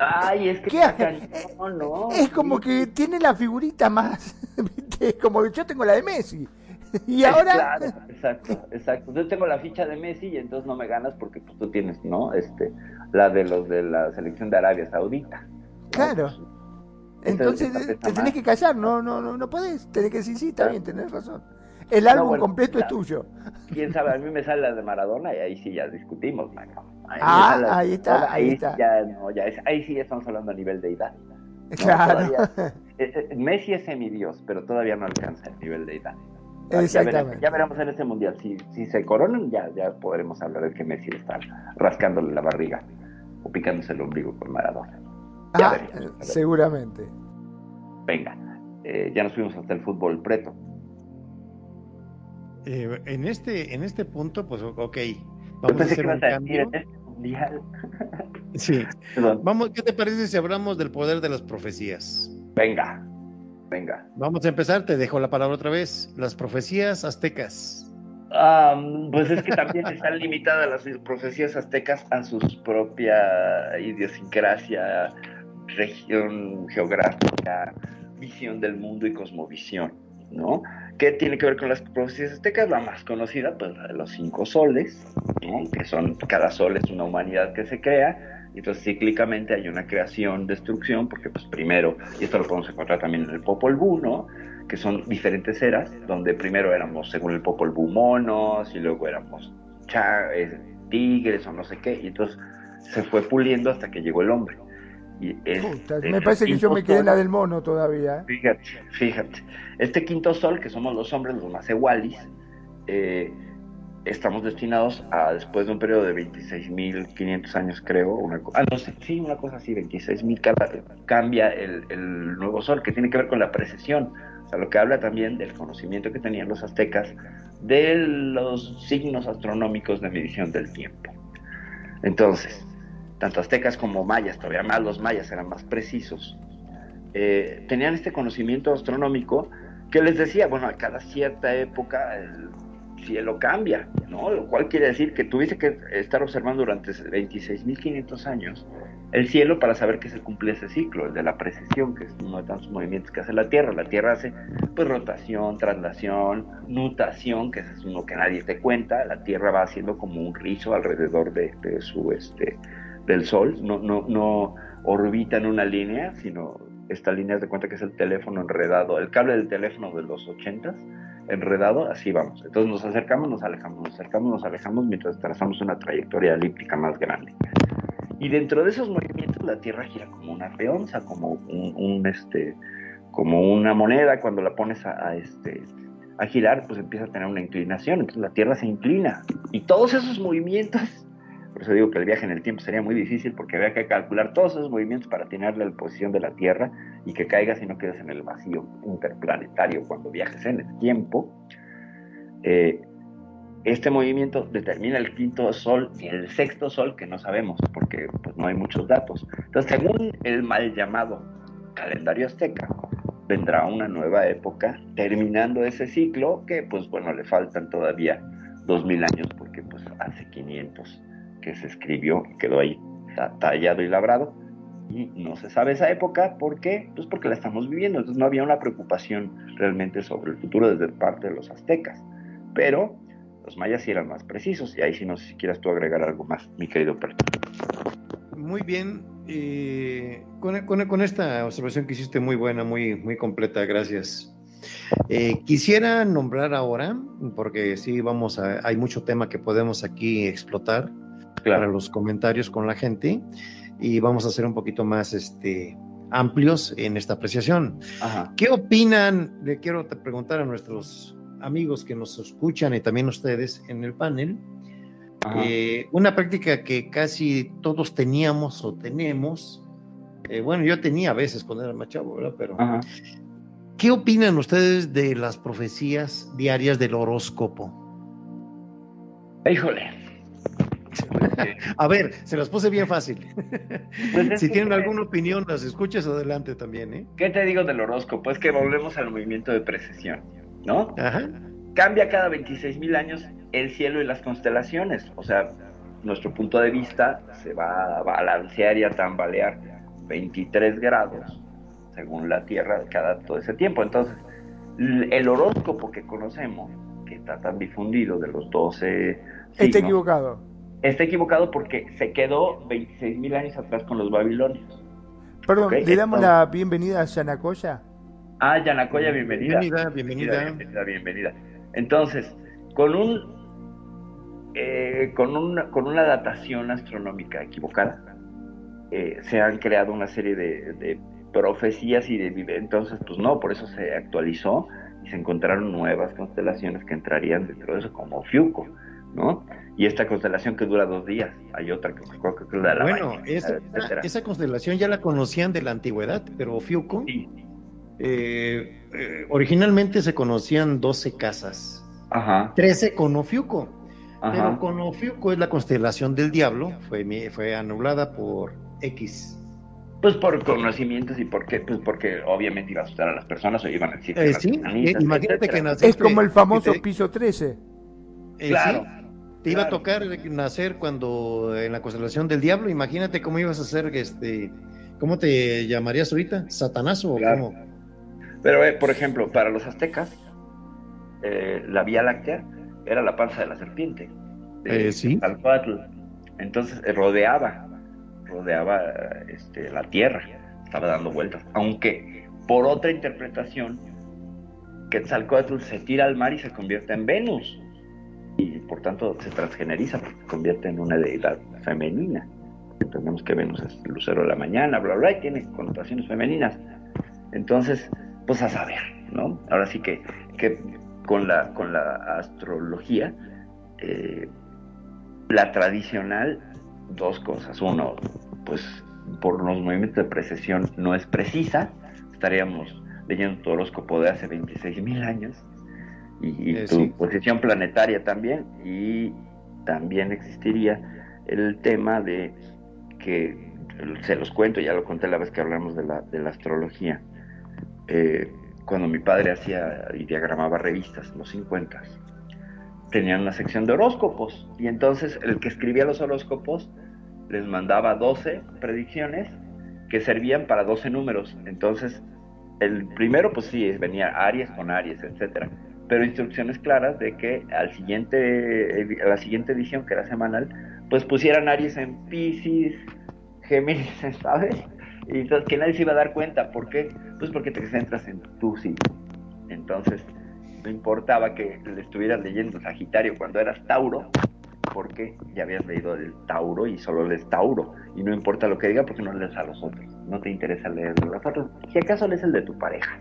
Ay, es que ¿Qué? está cañón, ¿no? [laughs] Es como Sí. que tiene la figurita más, [laughs] ¿viste? Como que yo tengo la de Messi. [laughs] Y Sí, ahora, claro, exacto, exacto. Yo tengo la ficha de Messi y entonces no me ganas porque pues, tú tienes, ¿no? Este, la de los de la selección de Arabia Saudita. ¿no? Claro. Esa- entonces esa te tenés que callar, no, no, no, no podés, tenés que decir sí, está bien, tenés razón. El álbum bueno, completo es tuyo. Quién sabe, a mí me sale la de Maradona y ahí sí ya discutimos. Ahí Ah, ahí está, ahí sí está. ya, no, ya es- ahí sí ya estamos hablando a nivel de edad. No, Claro, todavía- [laughs] eh, eh, Messi es semidios, pero todavía no alcanza el nivel de edad. Ya exactamente. veremos, ya veremos en este mundial. Si, si se coronan, ya, ya podremos hablar de que Messi está rascándole la barriga o picándose el ombligo con Maradona. Ya Ah, veremos. seguramente. Venga, eh, ya nos fuimos hasta el fútbol preto. Eh, en, este, en este punto, pues ok, Yo vamos a pensé que hacer un a decir cambio. este mundial. [laughs] Sí. [laughs] Perdón. Vamos, ¿qué te parece si hablamos del poder de las profecías? Venga, venga. Vamos a empezar, te dejo la palabra otra vez. Las profecías aztecas. Ah, pues es que también están limitadas las profecías aztecas a su propia idiosincrasia, región geográfica, visión del mundo y cosmovisión, ¿no? ¿Qué tiene que ver con las profecías aztecas? La más conocida, pues la de los cinco soles, ¿no? que son, cada sol es una humanidad que se crea, y entonces cíclicamente hay una creación, destrucción, porque pues primero, y esto lo podemos encontrar también en el Popol Vuh, ¿no? que son diferentes eras, donde primero éramos, según el Popol Vuh, monos, y luego éramos eh, tigres o no sé qué, y entonces se fue puliendo hasta que llegó el hombre. Y es- Puta, me parece que yo me quedé en la del mono todavía. ¿eh? Fíjate, fíjate. Este quinto sol, que somos los hombres, los más igualis, eh, estamos destinados a, después de un periodo de 26.500 años, creo, una, ah, no sé, sí, una cosa así, 26.000, cada- cambia el, el nuevo sol, que tiene que ver con la precesión. O sea, lo que habla también del conocimiento que tenían los aztecas de los signos astronómicos de medición del tiempo. Entonces, tanto aztecas como mayas, todavía más los mayas eran más precisos, eh, tenían este conocimiento astronómico que les decía, bueno, a cada cierta época el cielo cambia, ¿no? Lo cual quiere decir que tuviste que estar observando durante 26.500 años el cielo para saber que se cumple ese ciclo, el de la precesión, que es uno de tantos movimientos que hace la Tierra. La Tierra hace pues rotación, traslación, nutación, que es uno que nadie te cuenta. La Tierra va haciendo como un rizo alrededor de, de su este del Sol, no, no, no orbita en una línea, sino esta línea es de cuenta que es el teléfono enredado, el cable del teléfono de los 80 enredado, así vamos. Entonces nos acercamos, nos alejamos, nos acercamos, nos alejamos mientras trazamos una trayectoria elíptica más grande. Y dentro de esos movimientos la Tierra gira como una peonza, como un, un, este, como una moneda cuando la pones a, a, este a girar, pues empieza a tener una inclinación, entonces la Tierra se inclina. Y todos esos movimientos, por eso digo que el viaje en el tiempo sería muy difícil porque había que calcular todos esos movimientos para atinarle la posición de la Tierra y que caigas y no quedes en el vacío interplanetario cuando viajes en el tiempo. Eh, este movimiento determina el quinto sol y el sexto sol que no sabemos porque pues, no hay muchos datos. Entonces, según el mal llamado calendario azteca, vendrá una nueva época terminando ese ciclo que pues bueno, le faltan todavía dos mil años porque pues hace 500 se escribió y quedó ahí tallado y labrado y no se sabe esa época, ¿por qué? Pues porque la estamos viviendo, entonces no había una preocupación realmente sobre el futuro desde parte de los aztecas, pero los mayas sí eran más precisos y ahí sí no sé si quieras tú agregar algo más, mi querido Perto. Muy bien, eh, con, con, esta observación que hiciste muy buena, muy, muy completa, gracias. Eh, quisiera nombrar ahora, porque sí, vamos hay mucho tema que podemos aquí explotar claro. para los comentarios con la gente y vamos a ser un poquito más este, amplios en esta apreciación. Ajá. ¿Qué opinan? Le quiero preguntar a nuestros amigos que nos escuchan y también ustedes en el panel. Eh, una práctica que casi todos teníamos o tenemos, eh, bueno, yo tenía a veces cuando era más chavo, ¿verdad? Pero, Ajá. ¿qué opinan ustedes de las profecías diarias del horóscopo? Híjole. [laughs] A ver, se las puse bien fácil. Pues si tienen alguna opinión, las escuchas adelante también, ¿eh? ¿Qué te digo del horóscopo? Es que volvemos al movimiento de precesión, ¿no? Ajá. Cambia cada 26 mil años el cielo y las constelaciones. O sea, nuestro punto de vista se va a balancear y a tambalear 23 grados según la Tierra cada todo ese tiempo. Entonces, el horóscopo que conocemos, que está tan difundido de los 12 signos, está equivocado. Está equivocado porque se quedó 26 mil años atrás con los babilonios. Perdón, ¿Okay? ¿le damos Entonces, la bienvenida a Yanacoya? Ah, Yanacoya, bienvenida. Bienvenida, bienvenida. Bienvenida, bienvenida. Entonces, con un eh, con, una, con una datación astronómica equivocada, eh, se han creado una serie de, de, profecías y de entonces pues no, por eso se actualizó y se encontraron nuevas constelaciones que entrarían dentro de eso como Fiuco. ¿No? Y esta constelación que dura dos días, hay otra que, que es la de la Bueno, esa, constelación ya la conocían de la antigüedad, pero Fiuco, Sí. eh, eh, originalmente se conocían 12 casas, Ajá, 13 con Ofiuco, pero con Ofiuco es la constelación del diablo, fue, mi- fue anulada por X. Pues por conocimientos y porque, pues porque obviamente iba a asustar a las personas o iban a decir que Eh, sí, eh, imagínate etcétera. que naciste- Es como el famoso te- piso 13. eh, Claro, sí, te iba a tocar nacer cuando en la constelación del diablo, imagínate cómo ibas a ser, este, ¿cómo te llamarías ahorita? ¿Satanazo o cómo? Pero, eh, por ejemplo, para los aztecas, eh, la Vía Láctea era la panza de la serpiente. de Eh, sí. Entonces eh, rodeaba, rodeaba este, la Tierra, estaba dando vueltas. Aunque, por otra interpretación, Quetzalcóatl se tira al mar y se convierte en Venus. Y por tanto se transgeneriza, porque se convierte en una deidad femenina. Entendemos que Venus es el lucero de la mañana, bla, bla, y tiene connotaciones femeninas. Entonces, pues a saber, ¿no? Ahora sí que, que con, la, con la astrología, eh, la tradicional, dos cosas. Uno, pues por los movimientos de precesión no es precisa, estaríamos leyendo tu horóscopo de hace 26 mil años, y, y Eh, tu sí. posición planetaria también, y también existiría el tema de que, se los cuento, ya lo conté la vez que hablamos de la, de la astrología, eh, cuando mi padre hacía y diagramaba revistas, los 50, tenían una sección de horóscopos, y entonces el que escribía los horóscopos les mandaba 12 predicciones que servían para 12 números. Entonces, el primero, pues sí, venía Aries con Aries, etcétera, pero instrucciones claras de que al siguiente, a la siguiente edición, que era semanal, pues pusieran Aries en Pisces, Géminis, [laughs] ¿sabes? Y entonces que nadie se iba a dar cuenta. ¿Por qué? Pues porque te centras en tu signo. Entonces, no importaba que le estuvieras leyendo Sagitario cuando eras Tauro, porque ya habías leído el Tauro y solo lees Tauro. Y no importa lo que diga porque no lees a los otros. No te interesa leer los otros. Si acaso lees el de tu pareja.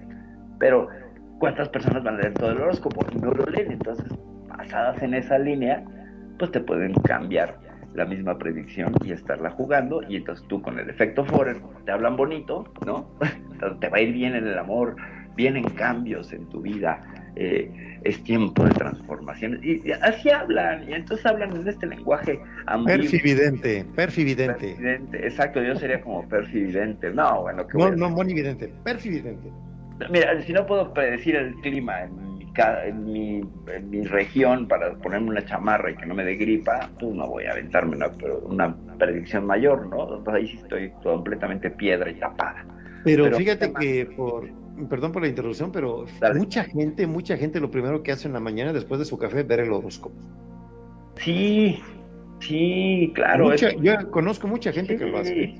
Pero, ¿cuántas personas van a leer todo el horóscopo? Y no lo leen. Entonces, basadas en esa línea, pues te pueden cambiar la misma predicción y estarla jugando. Y entonces tú con el efecto Forer, te hablan bonito, ¿no? [laughs] Entonces te va a ir bien en el amor, vienen cambios en tu vida. eh, es tiempo de transformaciones. Y, y así hablan, y entonces hablan en este lenguaje ambiguo. Perfividente, perfividente. Perfividente, Exacto, yo sería como perfividente. No, bueno, que No, no, monividente, perfividente. Mira, si no puedo predecir el clima en mi, en mi, en mi región para ponerme una chamarra y que no me dé gripa, pues no voy a aventarme una, una predicción mayor, ¿no? Entonces ahí sí estoy completamente piedra y tapada. Pero, Pero- fíjate que por, perdón por la interrupción, pero Dale. mucha gente, mucha gente lo primero que hace en la mañana después de su café es ver el horóscopo. Sí, sí, claro. Mucha- es- yo conozco mucha gente que lo hace.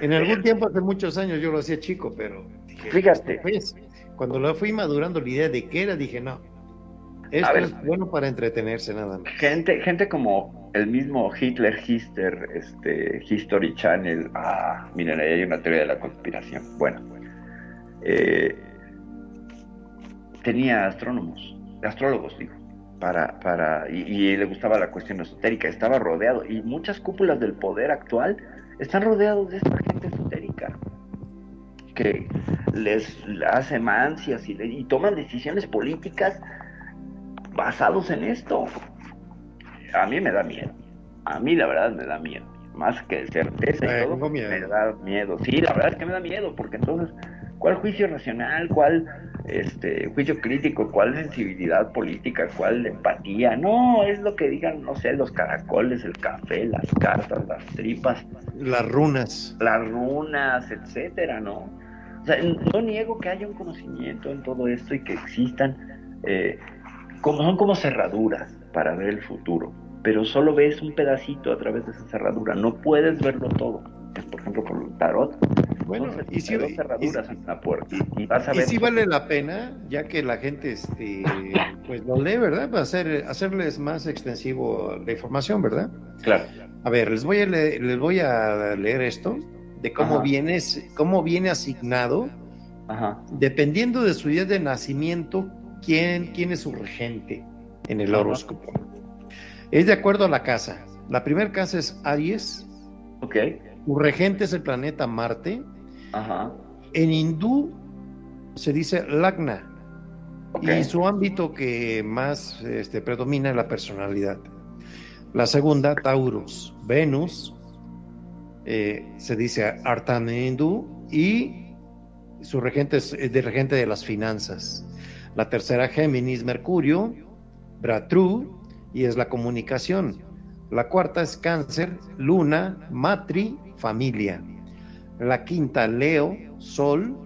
En algún tiempo, hace muchos años, yo lo hacía chico, pero Fíjate. pues, cuando lo fui madurando la idea de qué era, dije, no, esto ver. es bueno para entretenerse nada más. Gente, gente como el mismo Hitler Hister, este, History Channel. Ah, miren, ahí hay una teoría de la conspiración. Bueno, eh, tenía astrónomos, astrólogos, digo, para, para, y, y le gustaba la cuestión esotérica, estaba rodeado, y muchas cúpulas del poder actual están rodeados de esta gente esotérica que les hace mancias y, y toman decisiones políticas basados en esto. A mí me da miedo. A mí la verdad me da miedo. Más que certeza y Eh, todo, tengo miedo. me da miedo. Sí, la verdad es que me da miedo, porque entonces, ¿cuál juicio racional? ¿Cuál este juicio crítico? ¿Cuál sensibilidad política? ¿Cuál empatía? No, es lo que digan, no sé, los caracoles, el café, las cartas, las tripas, Las runas. las runas, etcétera, ¿no? O sea, no niego que haya un conocimiento en todo esto y que existan, eh, como, son como cerraduras para ver el futuro, pero solo ves un pedacito a través de esa cerradura, no puedes verlo todo. Por ejemplo, con el tarot, Bueno, y si, dos cerraduras en una puerta y vas a y ver... sí vale la pena, ya que la gente este, pues lo lee, ¿verdad? Para hacer, hacerles más extensivo la información, ¿verdad? Claro, A ver, les voy a leer, les voy a leer esto de cómo Ajá. viene, cómo viene asignado, ajá, dependiendo de su día de nacimiento, quién, quién es su regente en el horóscopo. Es de acuerdo a la casa. La primera casa es Aries. Ok. Tu regente es el planeta Marte. Ajá. En hindú se dice Lagna. Ok. Y su ámbito que más este, predomina es la personalidad. La segunda, Taurus. Venus, eh, se dice Artana en hindú. Y su regente es, de regente de las finanzas. La tercera, Géminis, Mercurio. Bratru, y es la comunicación. La cuarta es Cáncer, Luna, Matri, familia. La quinta, Leo, Sol,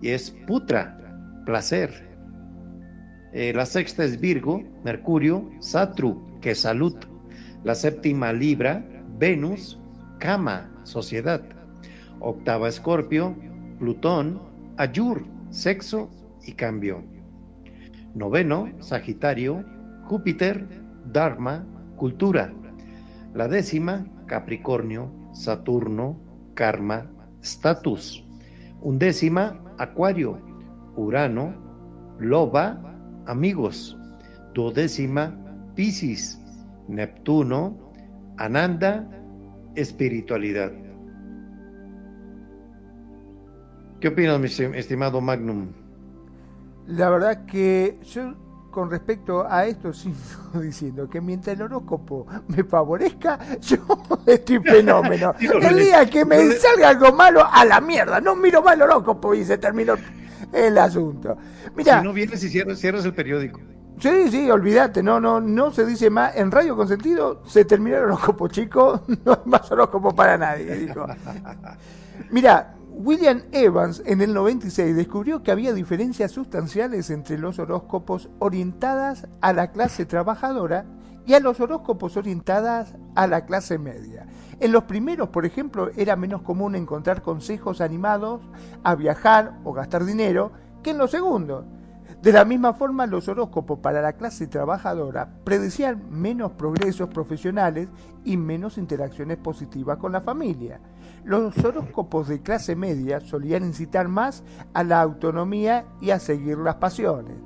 y es Putra, placer. Eh, la sexta es Virgo, Mercurio, Satru, que salud. La séptima, Libra, Venus, Kama, sociedad. Octava, Escorpio, Plutón, Ayur, sexo y cambio. Noveno, Sagitario, Júpiter, Dharma, cultura. La décima, Capricornio, Saturno, karma, status. Undécima, Acuario, Urano, Loba, amigos. Duodécima, Piscis, Neptuno, Ananda, espiritualidad. ¿Qué opinas, mi estimado Magnum? La verdad que yo con respecto a esto [laughs] sigo diciendo que mientras el horóscopo me favorezca, [laughs] yo estoy fenómeno. [laughs] El día que me salga algo malo, a la mierda, no miro más el horóscopo y se terminó el asunto. Mira, si no vienes y cierras, cierras el periódico. Sí, sí, olvídate, no, no, no se dice más. En Radio Consentido se terminó el horóscopo, chico. No hay más horóscopo para nadie, dijo. Mira, William Evans en el 96 descubrió que había diferencias sustanciales entre los horóscopos orientadas a la clase trabajadora y a los horóscopos orientadas a la clase media. En los primeros, por ejemplo, era menos común encontrar consejos animados a viajar o gastar dinero que en los segundos. De la misma forma, los horóscopos para la clase trabajadora predecían menos progresos profesionales y menos interacciones positivas con la familia. Los horóscopos de clase media solían incitar más a la autonomía y a seguir las pasiones.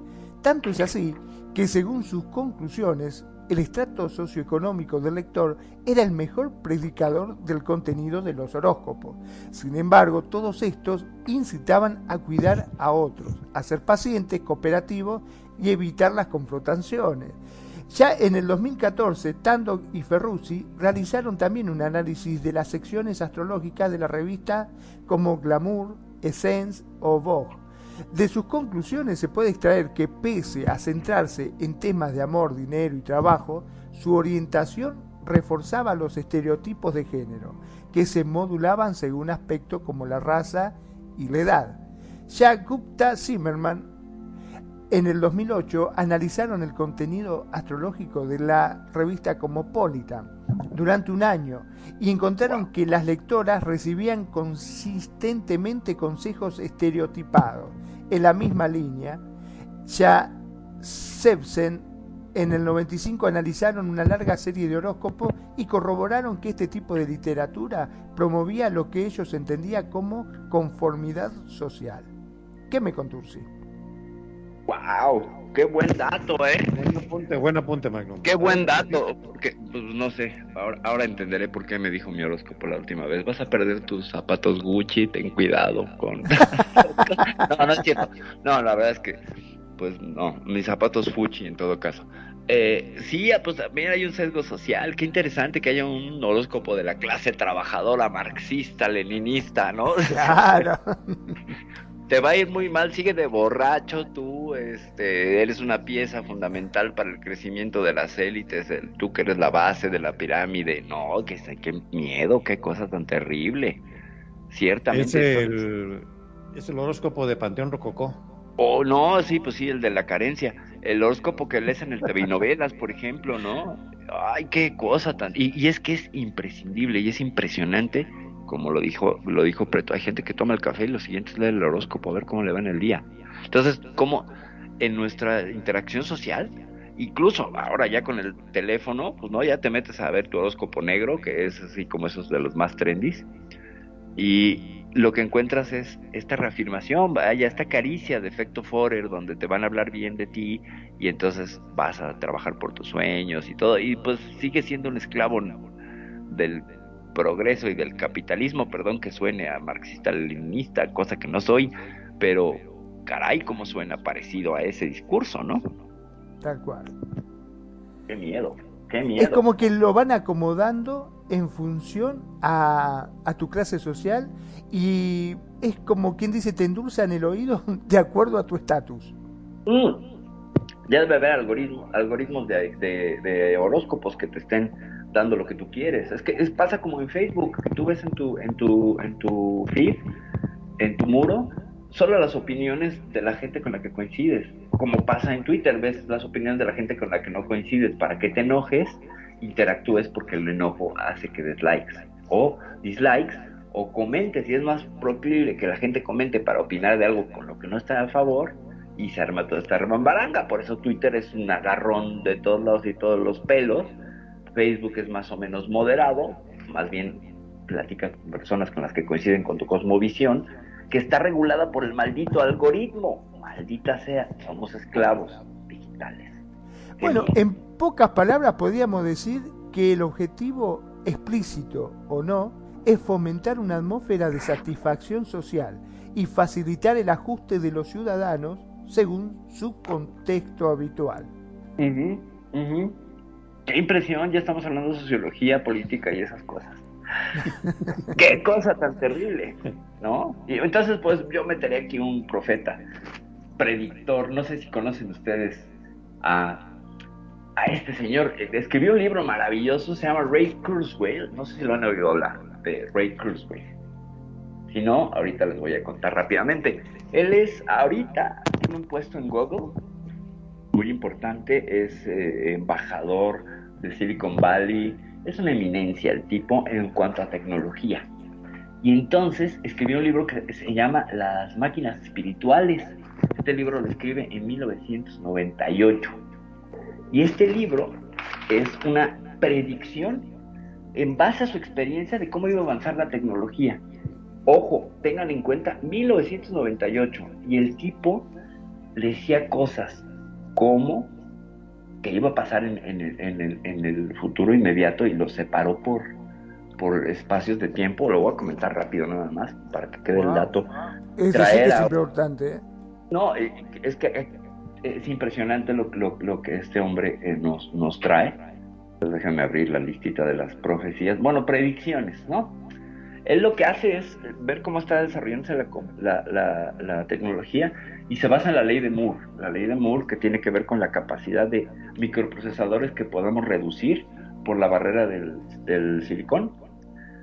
Tanto es así que según sus conclusiones, el estrato socioeconómico del lector era el mejor predicador del contenido de los horóscopos. Sin embargo, todos estos incitaban a cuidar a otros, a ser pacientes, cooperativos y evitar las confrontaciones. Ya en el 2014, Tando y Ferruzzi realizaron también un análisis de las secciones astrológicas de la revista como Glamour, Essence o Vogue. De sus conclusiones se puede extraer que pese a centrarse en temas de amor, dinero y trabajo, su orientación reforzaba los estereotipos de género, que se modulaban según aspectos como la raza y la edad. Ya Gupta Zimmerman en el 2008 analizaron el contenido astrológico de la revista Cosmopolitan durante un año y encontraron que las lectoras recibían consistentemente consejos estereotipados. En la misma línea, ya Sebsen en el 95 analizaron una larga serie de horóscopos y corroboraron que este tipo de literatura promovía lo que ellos entendían como conformidad social. ¿Qué me conturci? ¡Wow! ¡Qué buen dato, eh! Buen apunte, buen apunte, Magnum. ¡Qué buen dato! Porque, pues no sé, ahora, ahora entenderé por qué me dijo mi horóscopo la última vez. Vas a perder tus zapatos Gucci, ten cuidado con... [laughs] no, no es cierto. No, la verdad es que, pues no, mis zapatos Fuchi en todo caso. Eh, sí, pues también hay un sesgo social. Qué interesante que haya un horóscopo de la clase trabajadora, marxista, leninista, ¿no? Claro. [laughs] te va a ir muy mal, sigue de borracho tú, este, eres una pieza fundamental para el crecimiento de las élites, el- tú que eres la base de la pirámide, no, que qué miedo, qué cosa tan terrible, Es ciertamente. es el horóscopo de Panteón Rococó. Oh, no, sí, pues sí, el de la carencia, el horóscopo que lees en el TV novelas, por ejemplo, ¿no? Ay, qué cosa tan, y, y es que es imprescindible y es impresionante como lo dijo, lo dijo Preto, hay gente que toma el café y lo siguiente es leer el horóscopo, a ver cómo le va en el día. Entonces, como en nuestra interacción social, incluso ahora ya con el teléfono, pues no, ya te metes a ver tu horóscopo negro, que es así como esos de los más trendis, y lo que encuentras es esta reafirmación, vaya, esta caricia de efecto Forer, donde te van a hablar bien de ti y entonces vas a trabajar por tus sueños y todo, y pues sigue siendo un esclavo del progreso y del capitalismo, perdón que suene a marxista-leninista, cosa que no soy, pero caray, cómo suena parecido a ese discurso, ¿no? Tal cual. Qué miedo, qué miedo. Es como que lo van acomodando en función a, a tu clase social y es como quien dice, te endulzan el oído [laughs] de acuerdo a tu estatus. Mm. Ya debe haber algoritmos, algoritmos de, de, de, horóscopos que te estén dando lo que tú quieres. Es que es, pasa como en Facebook, que tú ves en tu, en tu, en tu feed, en tu muro, solo las opiniones de la gente con la que coincides. Como pasa en Twitter, ves las opiniones de la gente con la que no coincides para que te enojes, interactúes porque el enojo hace que des likes o dislikes o comentes y es más proclive que la gente comente para opinar de algo con lo que no está a favor y se arma toda esta remambaranga. Por eso Twitter es un agarrón de todos lados y todos los pelos. Facebook es más o menos moderado, más bien platica con personas con las que coinciden con tu cosmovisión, que está regulada por el maldito algoritmo. Maldita sea, somos esclavos digitales. Bueno, en pocas palabras podríamos decir que el objetivo explícito o no es fomentar una atmósfera de satisfacción social y facilitar el ajuste de los ciudadanos según su contexto habitual. Qué impresión, ya estamos hablando de sociología, política y esas cosas. [laughs] Qué cosa tan terrible, ¿no? Y entonces, pues yo meteré aquí un profeta, predictor, no sé si conocen ustedes a, a este señor, escribió un libro maravilloso, se llama Ray Kurzweil, no sé si lo han oído hablar de Ray Kurzweil. Si no, ahorita les voy a contar rápidamente. Él es ahorita, tiene un puesto en Google muy importante, es eh, embajador de Silicon Valley, es una eminencia el tipo en cuanto a tecnología. Y entonces escribió un libro que se llama Las máquinas espirituales. Este libro lo escribe en 1998. Y este libro es una predicción en base a su experiencia de cómo iba a avanzar la tecnología. Ojo, tengan en cuenta 1998 y el tipo decía cosas como que iba a pasar en, el, futuro inmediato y lo separó por, por espacios de tiempo. Lo voy a comentar rápido nada más para que quede el dato. Eso sí es importante. ¿eh? No, eh, es que eh, es impresionante lo, lo, que este hombre nos, nos trae entonces déjame abrir la listita de las profecías. Bueno, predicciones, ¿no? Él lo que hace es ver cómo está desarrollándose la, tecnología y se basa en la ley de Moore. La ley de Moore que tiene que ver con la capacidad de microprocesadores que podemos reducir por la barrera del, del silicón,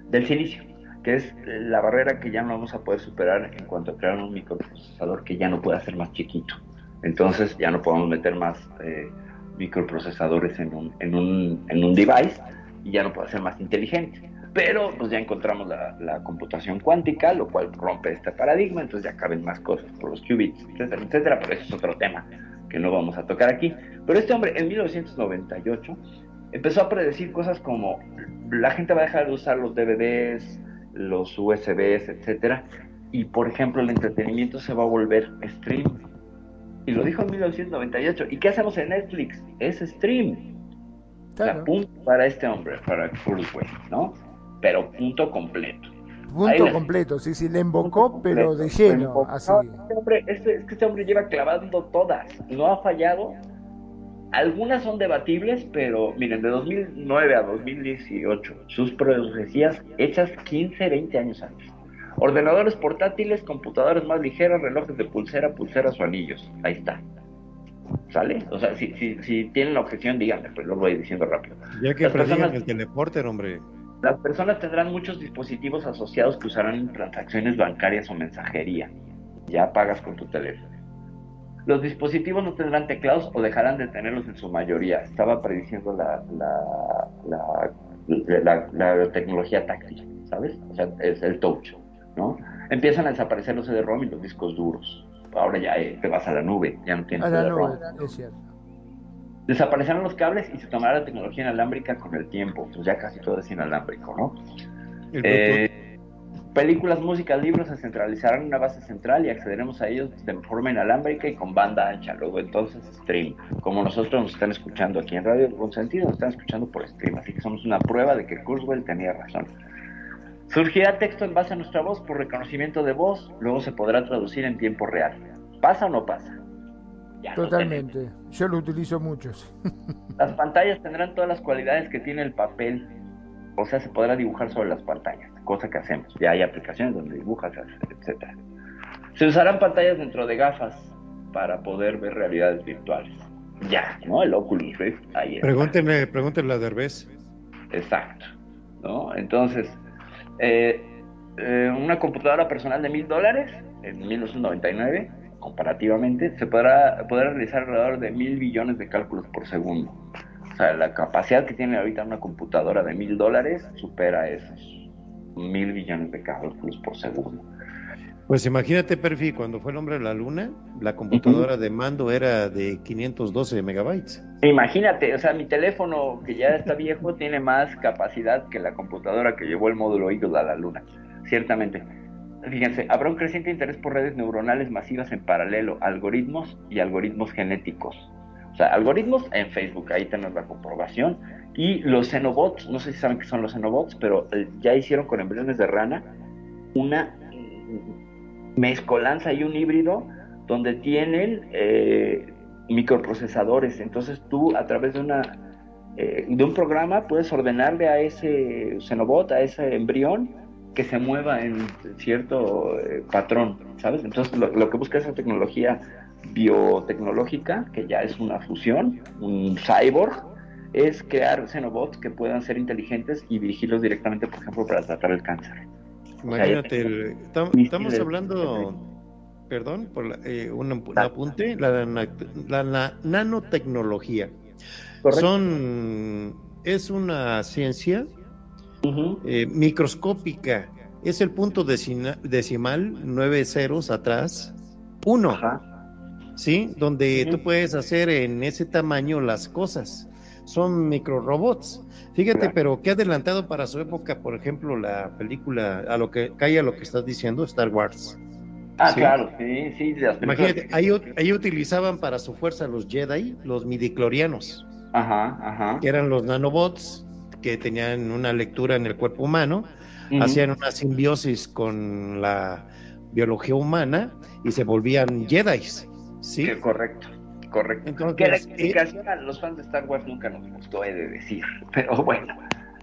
del silicio, que es la barrera que ya no vamos a poder superar en cuanto a crear un microprocesador que ya no pueda ser más chiquito. Entonces ya no podemos meter más eh, microprocesadores en un, en un, en un device y ya no puede ser más inteligente. Pero pues ya encontramos la, la, computación cuántica, lo cual rompe este paradigma, entonces ya caben más cosas por los qubits, etcétera, etcétera, pero eso es otro tema que no vamos a tocar aquí. Pero este hombre en 1998 empezó a predecir cosas como la gente va a dejar de usar los DVDs, los USBs, etcétera, y por ejemplo el entretenimiento se va a volver stream y lo dijo en 1998. ¿Y qué hacemos en Netflix? Es stream. Claro. punto para este hombre, para Kurzweil, ¿no? Pero punto completo. Punto completo, sí, sí, le invocó, pero de lleno, así. este hombre, este, es que este hombre lleva clavando todas, no ha fallado. Algunas son debatibles, pero miren, de 2009 a 2018, sus profecías hechas 15, 20 años antes. Ordenadores portátiles, computadoras más ligeras, relojes de pulsera, pulseras o anillos. Ahí está. ¿Sale? O sea, si, si, si tienen la objeción, díganme, pues lo voy diciendo rápido. Ya que personas, el teleporter, hombre. Las personas tendrán muchos dispositivos asociados que usarán en transacciones bancarias o mensajería. Ya pagas con tu teléfono. Los dispositivos no tendrán teclados o dejarán de tenerlos en su mayoría. Estaba prediciendo la, la, la, la tecnología táctil, ¿sabes? O sea, es el touch. ¿no? Empiezan a desaparecer los CD-ROM y los discos duros. Ahora ya eh, te vas a la nube, ya no tienes CD-ROM. Desaparecerán los cables y se tomará la tecnología inalámbrica con el tiempo. Pues ya casi todo es inalámbrico, ¿no? Eh, Películas, música, libros se centralizarán en una base central y accederemos a ellos de forma inalámbrica y con banda ancha. Luego entonces stream. Como nosotros nos están escuchando aquí en Radio Con Sentido, nos están escuchando por stream. Así que somos una prueba de que Kurzweil tenía razón. Surgirá texto en base a nuestra voz por reconocimiento de voz, luego se podrá traducir en tiempo real. ¿Pasa o no pasa? Ya Totalmente. Yo lo utilizo mucho. [laughs] Las pantallas tendrán todas las cualidades que tiene el papel. O sea, se podrá dibujar sobre las pantallas, cosa que hacemos. Ya hay aplicaciones donde dibujas, etcétera. Se usarán pantallas dentro de gafas para poder ver realidades virtuales. Ya, ¿no? El Oculus Rift ahí Pregúntenle, pregúntenle a Derbez. Exacto, ¿no? Entonces, eh, eh, una computadora personal de mil dólares en 1999 comparativamente, se podrá, podrá realizar alrededor de mil billones de cálculos por segundo. O sea, la capacidad que tiene ahorita una computadora de mil dólares supera esos mil billones de cálculos por segundo. Pues imagínate, Perfi, cuando fue el hombre de la luna, la computadora de mando era de 512 megabytes. Imagínate, o sea, mi teléfono que ya está viejo [laughs] tiene más capacidad que la computadora que llevó el módulo Eagle a la luna, ciertamente. Fíjense, habrá un creciente interés por redes neuronales masivas en paralelo, algoritmos y algoritmos genéticos. O sea, algoritmos en Facebook, ahí tenemos la comprobación. Y los xenobots, no sé si saben qué son los xenobots, pero eh, ya hicieron con embriones de rana una mezcolanza y un híbrido donde tienen eh, microprocesadores. Entonces tú a través de una eh, de un programa puedes ordenarle a ese xenobot, a ese embrión, que se mueva en cierto eh, patrón, ¿sabes? Entonces lo, que busca esa tecnología biotecnológica, que ya es una fusión, un cyborg, es crear xenobots que puedan ser inteligentes y dirigirlos directamente, por ejemplo, para tratar el cáncer. Imagínate, estamos hablando, perdón, por eh, un, apunte, la, la, nanotecnología. Son, es una ciencia eh, microscópica. Es el punto decimal, nueve ceros atrás, uno. ¿Sí? Donde tú puedes hacer en ese tamaño las cosas. Son microrobots. Fíjate, pero qué adelantado para su época, por ejemplo, la película, a lo que cae a lo que estás diciendo, Star Wars. Ah, claro, sí, sí. Imagínate, ahí, ahí, utilizaban para su fuerza los Jedi, los midiclorianos. Ajá, ajá. Que eran los nanobots que tenían una lectura en el cuerpo humano, hacían una simbiosis con la biología humana y se volvían Jedi. ¿sí? correcto, correcto. Entonces, que la explicación a los fans de Star Wars nunca nos gustó, he de decir, [laughs] pero bueno.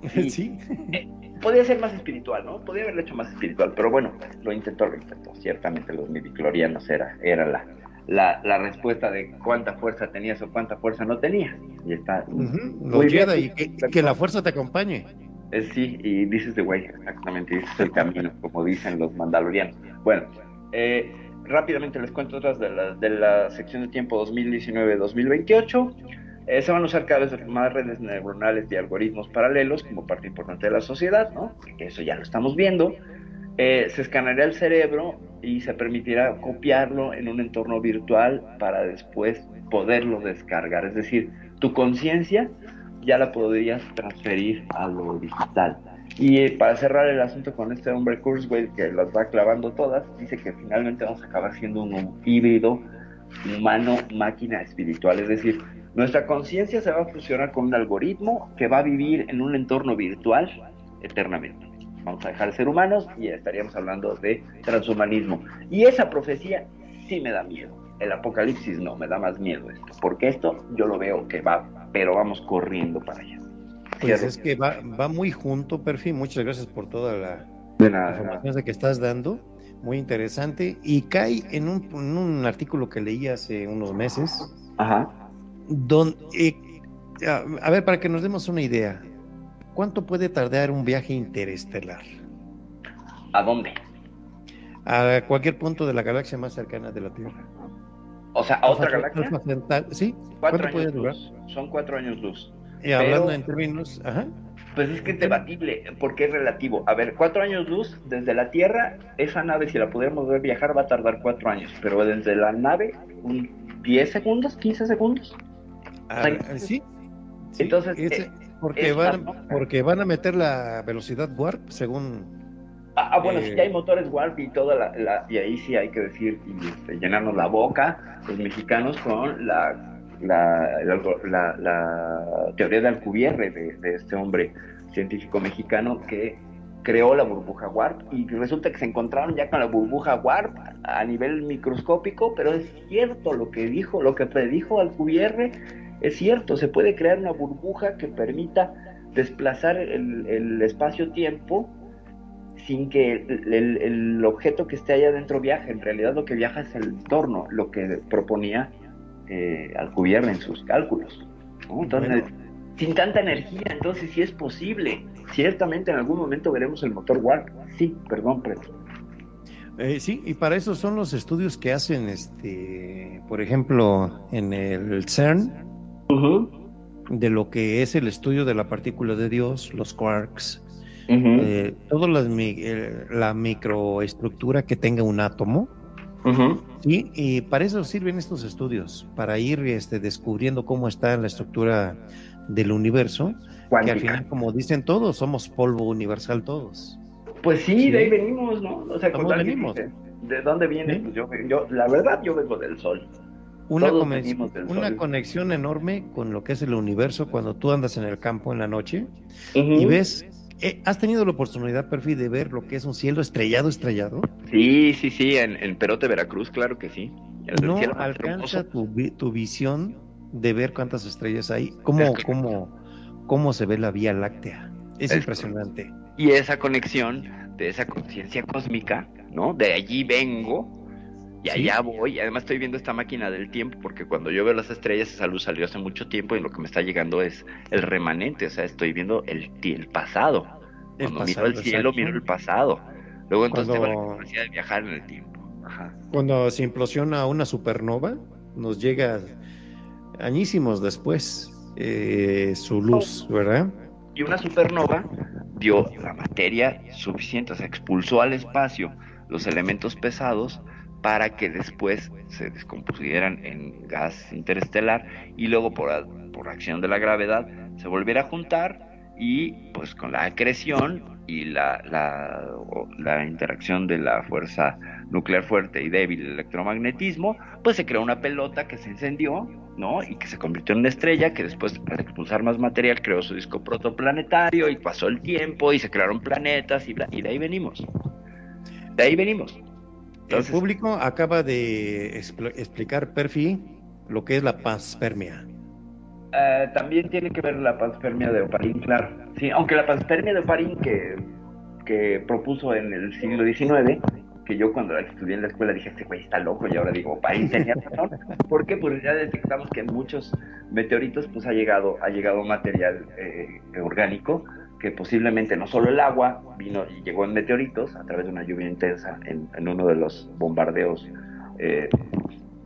[laughs] Sí. Eh, podía ser más espiritual, ¿no? Podía haberlo hecho más espiritual, pero bueno, lo intentó, lo intentó. Ciertamente los midiclorianos era, era la, la, la, respuesta de cuánta fuerza tenías o cuánta fuerza no tenías. Y está. muy y que, la fuerza te acompañe. Eh, sí, y dices de güey, exactamente, ese es el camino, como dicen los mandalorianos. Bueno, eh, rápidamente les cuento otras de la, de la sección de tiempo 2019-2028. Eh, se van a usar cada vez más redes neuronales y algoritmos paralelos como parte importante de la sociedad, ¿no? Que eso ya lo estamos viendo. Se escaneará el cerebro y se permitirá copiarlo en un entorno virtual para después poderlo descargar. Es decir, tu conciencia ya la podrías transferir a lo digital. Y eh, para cerrar el asunto con este hombre Kurzweil que las va clavando todas, dice que finalmente vamos a acabar siendo un híbrido humano-máquina espiritual. Es decir, nuestra conciencia se va a fusionar con un algoritmo que va a vivir en un entorno virtual eternamente vamos a dejar de ser humanos y estaríamos hablando de transhumanismo. Y esa profecía sí me da miedo. El apocalipsis no, me da más miedo esto, porque esto yo lo veo que va, pero vamos corriendo para allá. Pues es que va, va muy junto, Perfi. Muchas gracias por toda la, información que estás dando. Muy interesante. Y cae en un, en un artículo que leí hace unos meses. Ajá. Donde, eh, a ver, para que nos demos una idea. ¿Cuánto puede tardar un viaje interestelar? ¿A dónde? A cualquier punto de la galaxia más cercana de la Tierra. O sea, a otra galaxia. sí. ¿Cuánto puede durar? Son cuatro años luz. Y hablando en términos, ajá. Pues es que es debatible, porque es relativo. A ver, cuatro años luz desde la Tierra, esa nave, si la pudiéramos ver viajar, va a tardar cuatro años. Pero desde la nave, un 10 segundos, 15 segundos. Ah, sí. Entonces, porque van, porque van a meter la velocidad warp, según Ah, ah, bueno, sí Eh, hay motores Warp y toda la, la- y ahí sí hay que decir y este, llenarnos la boca los mexicanos con la la, la, la- la teoría de Alcubierre de, de este hombre científico mexicano que creó la burbuja Warp y resulta que se encontraron ya con la burbuja Warp a nivel microscópico, pero es cierto lo que dijo, lo que predijo Alcubierre, es cierto, se puede crear una burbuja que permita desplazar el, el espacio-tiempo sin que el, el- el objeto que esté allá adentro viaje. En realidad lo que viaja es el entorno, lo que proponía eh, Alcubierre en sus cálculos. ¿no? Entonces, sin tanta energía, entonces sí es posible. Ciertamente en algún momento veremos el motor Warp. Sí, perdón, Preto. Eh, sí, y para eso son los estudios que hacen, este, por ejemplo, en el CERN, de lo que es el estudio de la partícula de Dios, los quarks, eh, toda eh, la microestructura que tenga un átomo, sí, y para eso sirven estos estudios, para ir este, descubriendo cómo está la estructura del universo, que al final, como dicen todos, somos polvo universal todos. Pues sí, Sí. de ahí venimos, ¿no? O sea, dice, ¿de dónde vienes? Sí. Pues yo, yo, la verdad, yo vengo del sol. Una, Todos conex- venimos del una conexión enorme con lo que es el universo cuando tú andas en el campo en la noche y ves, eh, ¿has tenido la oportunidad, Perfi, de ver lo que es un cielo estrellado, estrellado? Sí, sí, sí, en, en Perote, Veracruz, claro que sí. El No cielo alcanza tu, tu visión de ver cuántas estrellas hay, cómo, Es que- cómo, cómo se ve la Vía Láctea. Es Es- impresionante. Y esa conexión de esa conciencia cósmica, ¿no? De allí vengo y allá voy. Y además estoy viendo esta máquina del tiempo porque cuando yo veo las estrellas, esa luz salió hace mucho tiempo y lo que me está llegando es el remanente. O sea, estoy viendo el, el pasado. El Cuando pasado, miro el cielo, miro el pasado. Luego entonces tengo Cuando- la capacidad de viajar en el tiempo. Ajá. Cuando se implosiona una supernova, nos llega añísimos después eh, su luz, ¿verdad? Y una supernova dio la materia suficiente, o sea, expulsó al espacio los elementos pesados para que después se descompusieran en gas interestelar y luego por, por acción de la gravedad se volviera a juntar y pues con la acreción y la, la, interacción de la fuerza nuclear fuerte y débil, el electromagnetismo, pues se creó una pelota que se encendió, ¿no? Y que se convirtió en una estrella que después al expulsar más material creó su disco protoplanetario y pasó el tiempo y se crearon planetas y, y de ahí venimos. De ahí venimos. Entonces- el público acaba de expl- explicar, Perfi, lo que es la panspermia. Eh, también tiene que ver la panspermia de Oparín, claro. Sí, aunque la panspermia de Oparín que, que propuso en el siglo XIX, que yo cuando la estudié en la escuela dije, este güey está loco, y ahora digo, Oparín tenía razón. ¿Por qué? Pues ya detectamos que en muchos meteoritos pues ha llegado, ha llegado material eh, orgánico que posiblemente no solo el agua vino y llegó en meteoritos a través de una lluvia intensa en, en uno de los bombardeos eh,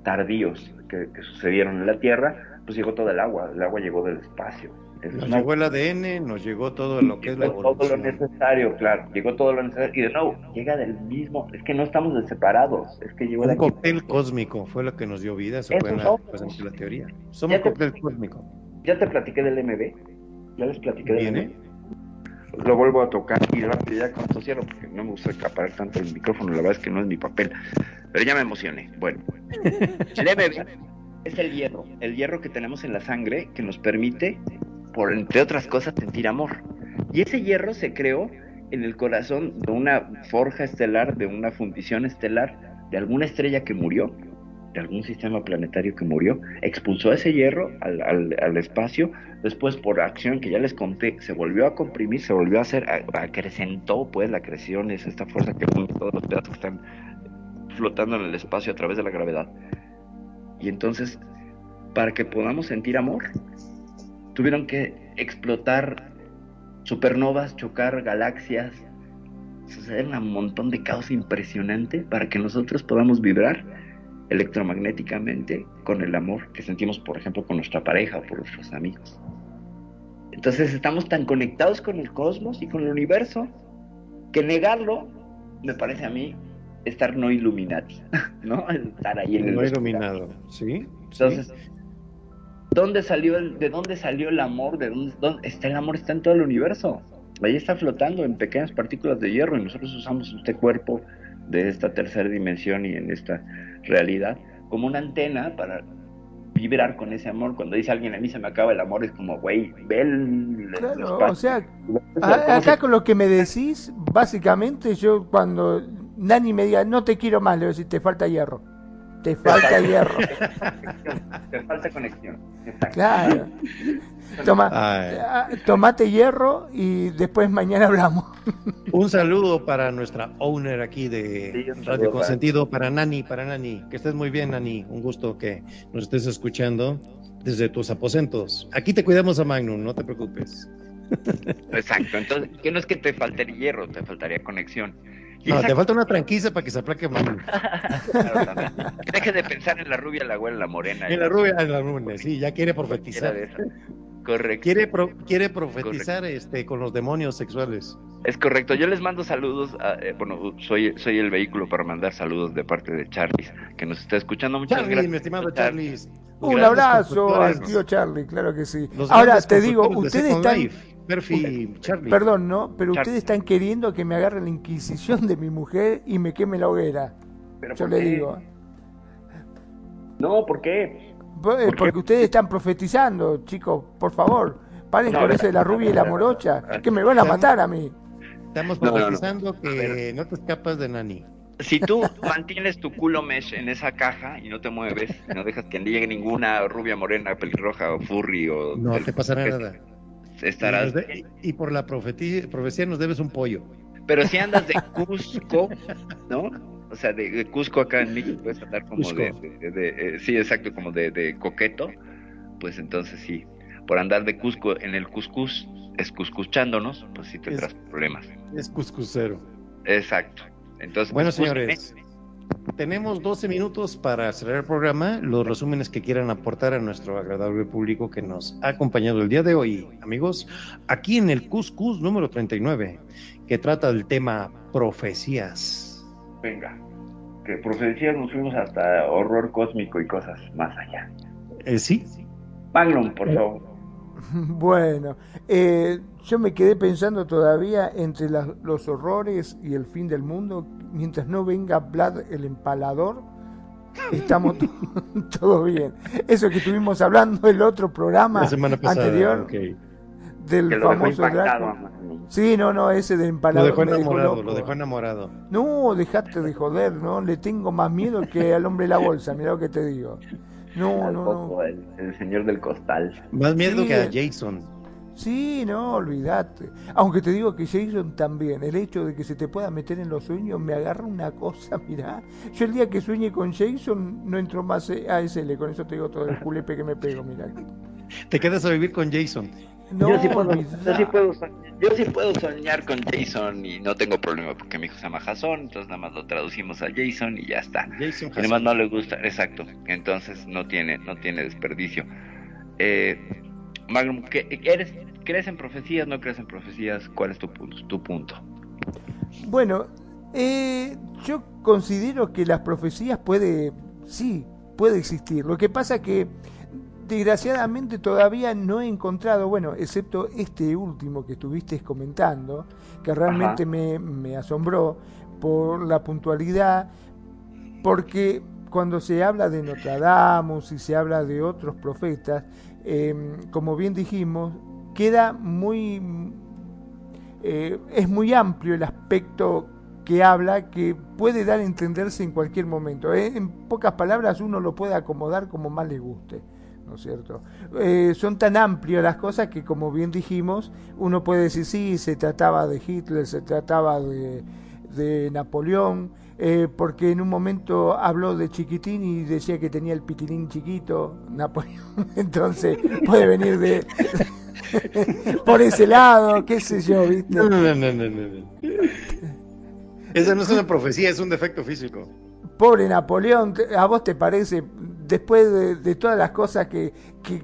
tardíos que, que sucedieron en la Tierra, pues llegó todo el agua, el agua llegó del espacio. Es Nos una- llegó el ADN, nos llegó todo lo que es la todo lo necesario, claro, llegó todo lo necesario, y de nuevo, llega del mismo, es que no estamos de separados, es que llegó de Un aquí. cóctel cósmico fue lo que nos dio vida, eso Eso fue pues, la teoría. Somos te- cóctel cósmico. Ya te platiqué del MB, ya les platiqué del. MB. Lo vuelvo a tocar y rápido ya con esto cierro, porque no me gusta acaparar tanto el micrófono, la verdad es que no es mi papel, pero ya me emocioné. Bueno, [laughs] es el hierro, el hierro que tenemos en la sangre que nos permite, por entre otras cosas, sentir amor. Y ese hierro se creó en el corazón de una forja estelar, de una fundición estelar, de alguna estrella que murió, de algún sistema planetario que murió, expulsó ese hierro al, al- espacio, después por acción que ya les conté, se volvió a comprimir, se volvió a hacer, acrecentó pues la acreción, es esta fuerza que todos los pedazos que están flotando en el espacio a través de la gravedad. Y entonces, para que podamos sentir amor, tuvieron que explotar supernovas, chocar galaxias, suceder un montón de caos impresionante para que nosotros podamos vibrar electromagnéticamente con el amor que sentimos, por ejemplo, con nuestra pareja o por nuestros amigos. Entonces estamos tan conectados con el cosmos y con el universo que negarlo me parece a mí estar no iluminati, [laughs] ¿no? Estar ahí en el No iluminado, ¿sí? Entonces, ¿dónde salió el, ¿de dónde salió el amor? ¿De dónde, dónde está el amor? Está en todo el universo. ahí está flotando en pequeñas partículas de hierro y nosotros usamos este cuerpo de esta tercera dimensión y en esta realidad como una antena para vibrar con ese amor. Cuando dice alguien a mí se me acaba el amor, es como, güey, ve el, Claro, o sea, a- acá con lo que me decís, básicamente yo cuando Nani me diga no te quiero más, le voy a decir te falta hierro. Te falta hierro. Te falta conexión. Exacto. Claro. Toma, ah, tomate hierro y después mañana hablamos. Un saludo para nuestra owner aquí de Sí, Radio para- Consentido, para Nani, para Nani. Que estés muy bien, Nani. Un gusto que nos estés escuchando desde tus aposentos. Aquí te cuidamos a Magnum, no te preocupes. Exacto. Entonces, que no es que te falte el hierro, te faltaría conexión. No, te falta una tranquiza para que se aplaque Magnum. [laughs] claro, de pensar en la rubia, la güera, la morena. En la rubia, en la rubia, sí, ya quiere profetizar. Correcto. Quiere, pro- quiere profetizar este, con los demonios sexuales. Es correcto. Yo les mando saludos. a- eh, bueno, soy, soy el vehículo para mandar saludos de parte de Charlie, que nos está escuchando. Muchas Charlie, gracias. mi estimado Charlie. Un abrazo al tío Charlie, claro que sí. Los Ahora te digo, ustedes están, Life. Murphy, Charlie. perdón, ¿no? Pero Charlie. ustedes están queriendo que me agarre la inquisición de mi mujer y me queme la hoguera. Pero Yo ¿por le qué? digo. No, ¿por qué? Pues, ¿Por qué? Porque ustedes están profetizando, chicos, por favor. Paren No, con eso de la rubia y la morocha, no. que me van a matar a mí. Estamos No, no, no. profetizando que no te escapas de Nani. Si tú mantienes tu culo mesh en esa caja y no te mueves, y no dejas que llegue ninguna rubia morena, pelirroja o furry o... No te pasará nada. Estarás... Y, de- y por la profeti- profecía nos debes un pollo. Pero si [laughs] andas de Cusco, ¿no? O sea, de, de Cusco acá en México puedes andar como de, eh, sí, exacto, como de, coqueto, pues entonces sí, por andar de Cusco en el Cuscus, escuscuchándonos, pues sí tendrás problemas. Es cuscucero. Exacto. Entonces, Bueno, pues, señores, tenemos 12 minutos para cerrar el programa. Los resúmenes que quieran aportar a nuestro agradable público que nos ha acompañado el día de hoy, amigos, aquí en el Cuscus número 39, que trata del tema profecías. ¿eh? Venga, que profecías nos fuimos hasta horror cósmico y cosas más allá. Eh, sí, Magnum, por favor. [laughs] Bueno, eh, yo me quedé pensando todavía entre las- los horrores y el fin del mundo, mientras no venga Vlad el empalador, estamos [laughs] [laughs] to- todo bien. Eso que estuvimos hablando el otro programa la semana pasada. anterior ok. del Que lo famoso. Sí, no, no, ese del Lo empalador. me dejó enamorado, lo dejó enamorado. No, dejate de joder, ¿no? Le tengo más miedo que al hombre de la bolsa, mira lo que te digo. No, Al no, el, el señor del costal. Más miedo Sí, que a Jason. Sí, no, olvídate. Aunque te digo que Jason también, el hecho de que se te pueda meter en los sueños me agarra una cosa, [laughs] mirá. Yo el día que sueñe con Jason no entro más a ASL, con eso te digo todo el culepe que me pego, mirá. Te quedas a vivir con Jason. No, yo, sí puedo, yo, sí puedo soñar, yo sí puedo soñar con Jason y no tengo problema porque mi hijo se llama Jason, entonces nada más lo traducimos a Jason y ya está. Jason Y además no le gusta, exacto, entonces no tiene, no tiene desperdicio. Eh, Magnum, ¿qué- eres, ¿crees en profecías? ¿No crees en profecías? ¿Cuál es tu punto? Tu punto? Bueno, eh, yo considero que las profecías puede, sí, puede existir. Lo que pasa que desgraciadamente todavía no he encontrado, bueno, excepto este último que estuviste comentando, que realmente me, me asombró por la puntualidad, porque cuando se habla de Nostradamus y se habla de otros profetas, eh, como bien dijimos, queda muy eh, es muy amplio el aspecto que habla que puede dar a entenderse en cualquier momento. ¿eh? En pocas palabras uno lo puede acomodar como más le guste, ¿no es cierto? Eh, son tan amplias las cosas que como bien dijimos, uno puede decir, sí, se trataba de Hitler, se trataba de, de Napoleón, eh, porque en un momento habló de chiquitín y decía que tenía el pitilín chiquito, Napoleón, [laughs] entonces puede venir de... [laughs] por ese lado, qué sé yo, ¿viste? No, no, no, no, no. Esa no es una profecía, es un defecto físico. Pobre Napoleón, ¿a vos te parece, después de, de todas las cosas que, que,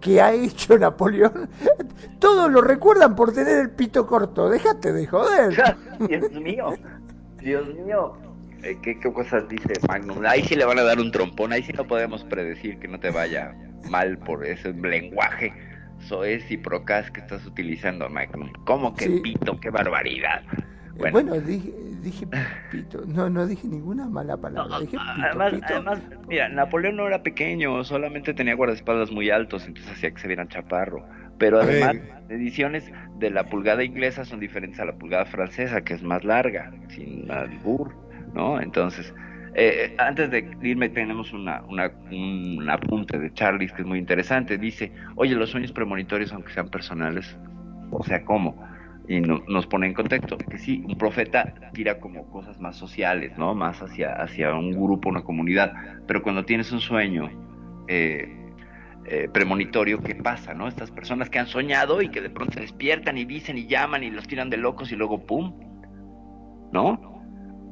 que ha hecho Napoleón, [laughs] todos lo recuerdan por tener el pito corto? Déjate de joder. Dios mío, Dios mío. Eh, ¿Qué, ¿Qué cosas dice Magnum? Ahí sí le van a dar un trompón, ahí sí no podemos predecir que no te vaya mal por ese lenguaje Soez y Procas que estás utilizando, Magnum. ¿Cómo que Sí. pito? ¡Qué barbaridad! Eh, Bueno, dije, dije pito. No, no dije ninguna mala palabra. Dije pito, además, pito. además, mira, Napoleón no era pequeño, solamente tenía guardaespaldas muy altos, entonces hacía que se vieran chaparro. Pero además, las ediciones de la pulgada inglesa son diferentes a la pulgada francesa, que es más larga, sin albur, ¿no? Entonces, eh, antes de irme, tenemos una, una, un apunte de Charlie que es muy interesante. Dice: Oye, los sueños premonitorios, aunque sean personales, o sea, ¿cómo? y no- nos pone en contexto que sí, un profeta tira como cosas más sociales, ¿no? Más hacia, hacia un grupo, una comunidad, pero cuando tienes un sueño eh, eh, premonitorio, ¿qué pasa, no? Estas personas que han soñado y que de pronto se despiertan y dicen y llaman y los tiran de locos y luego ¡pum! ¿No?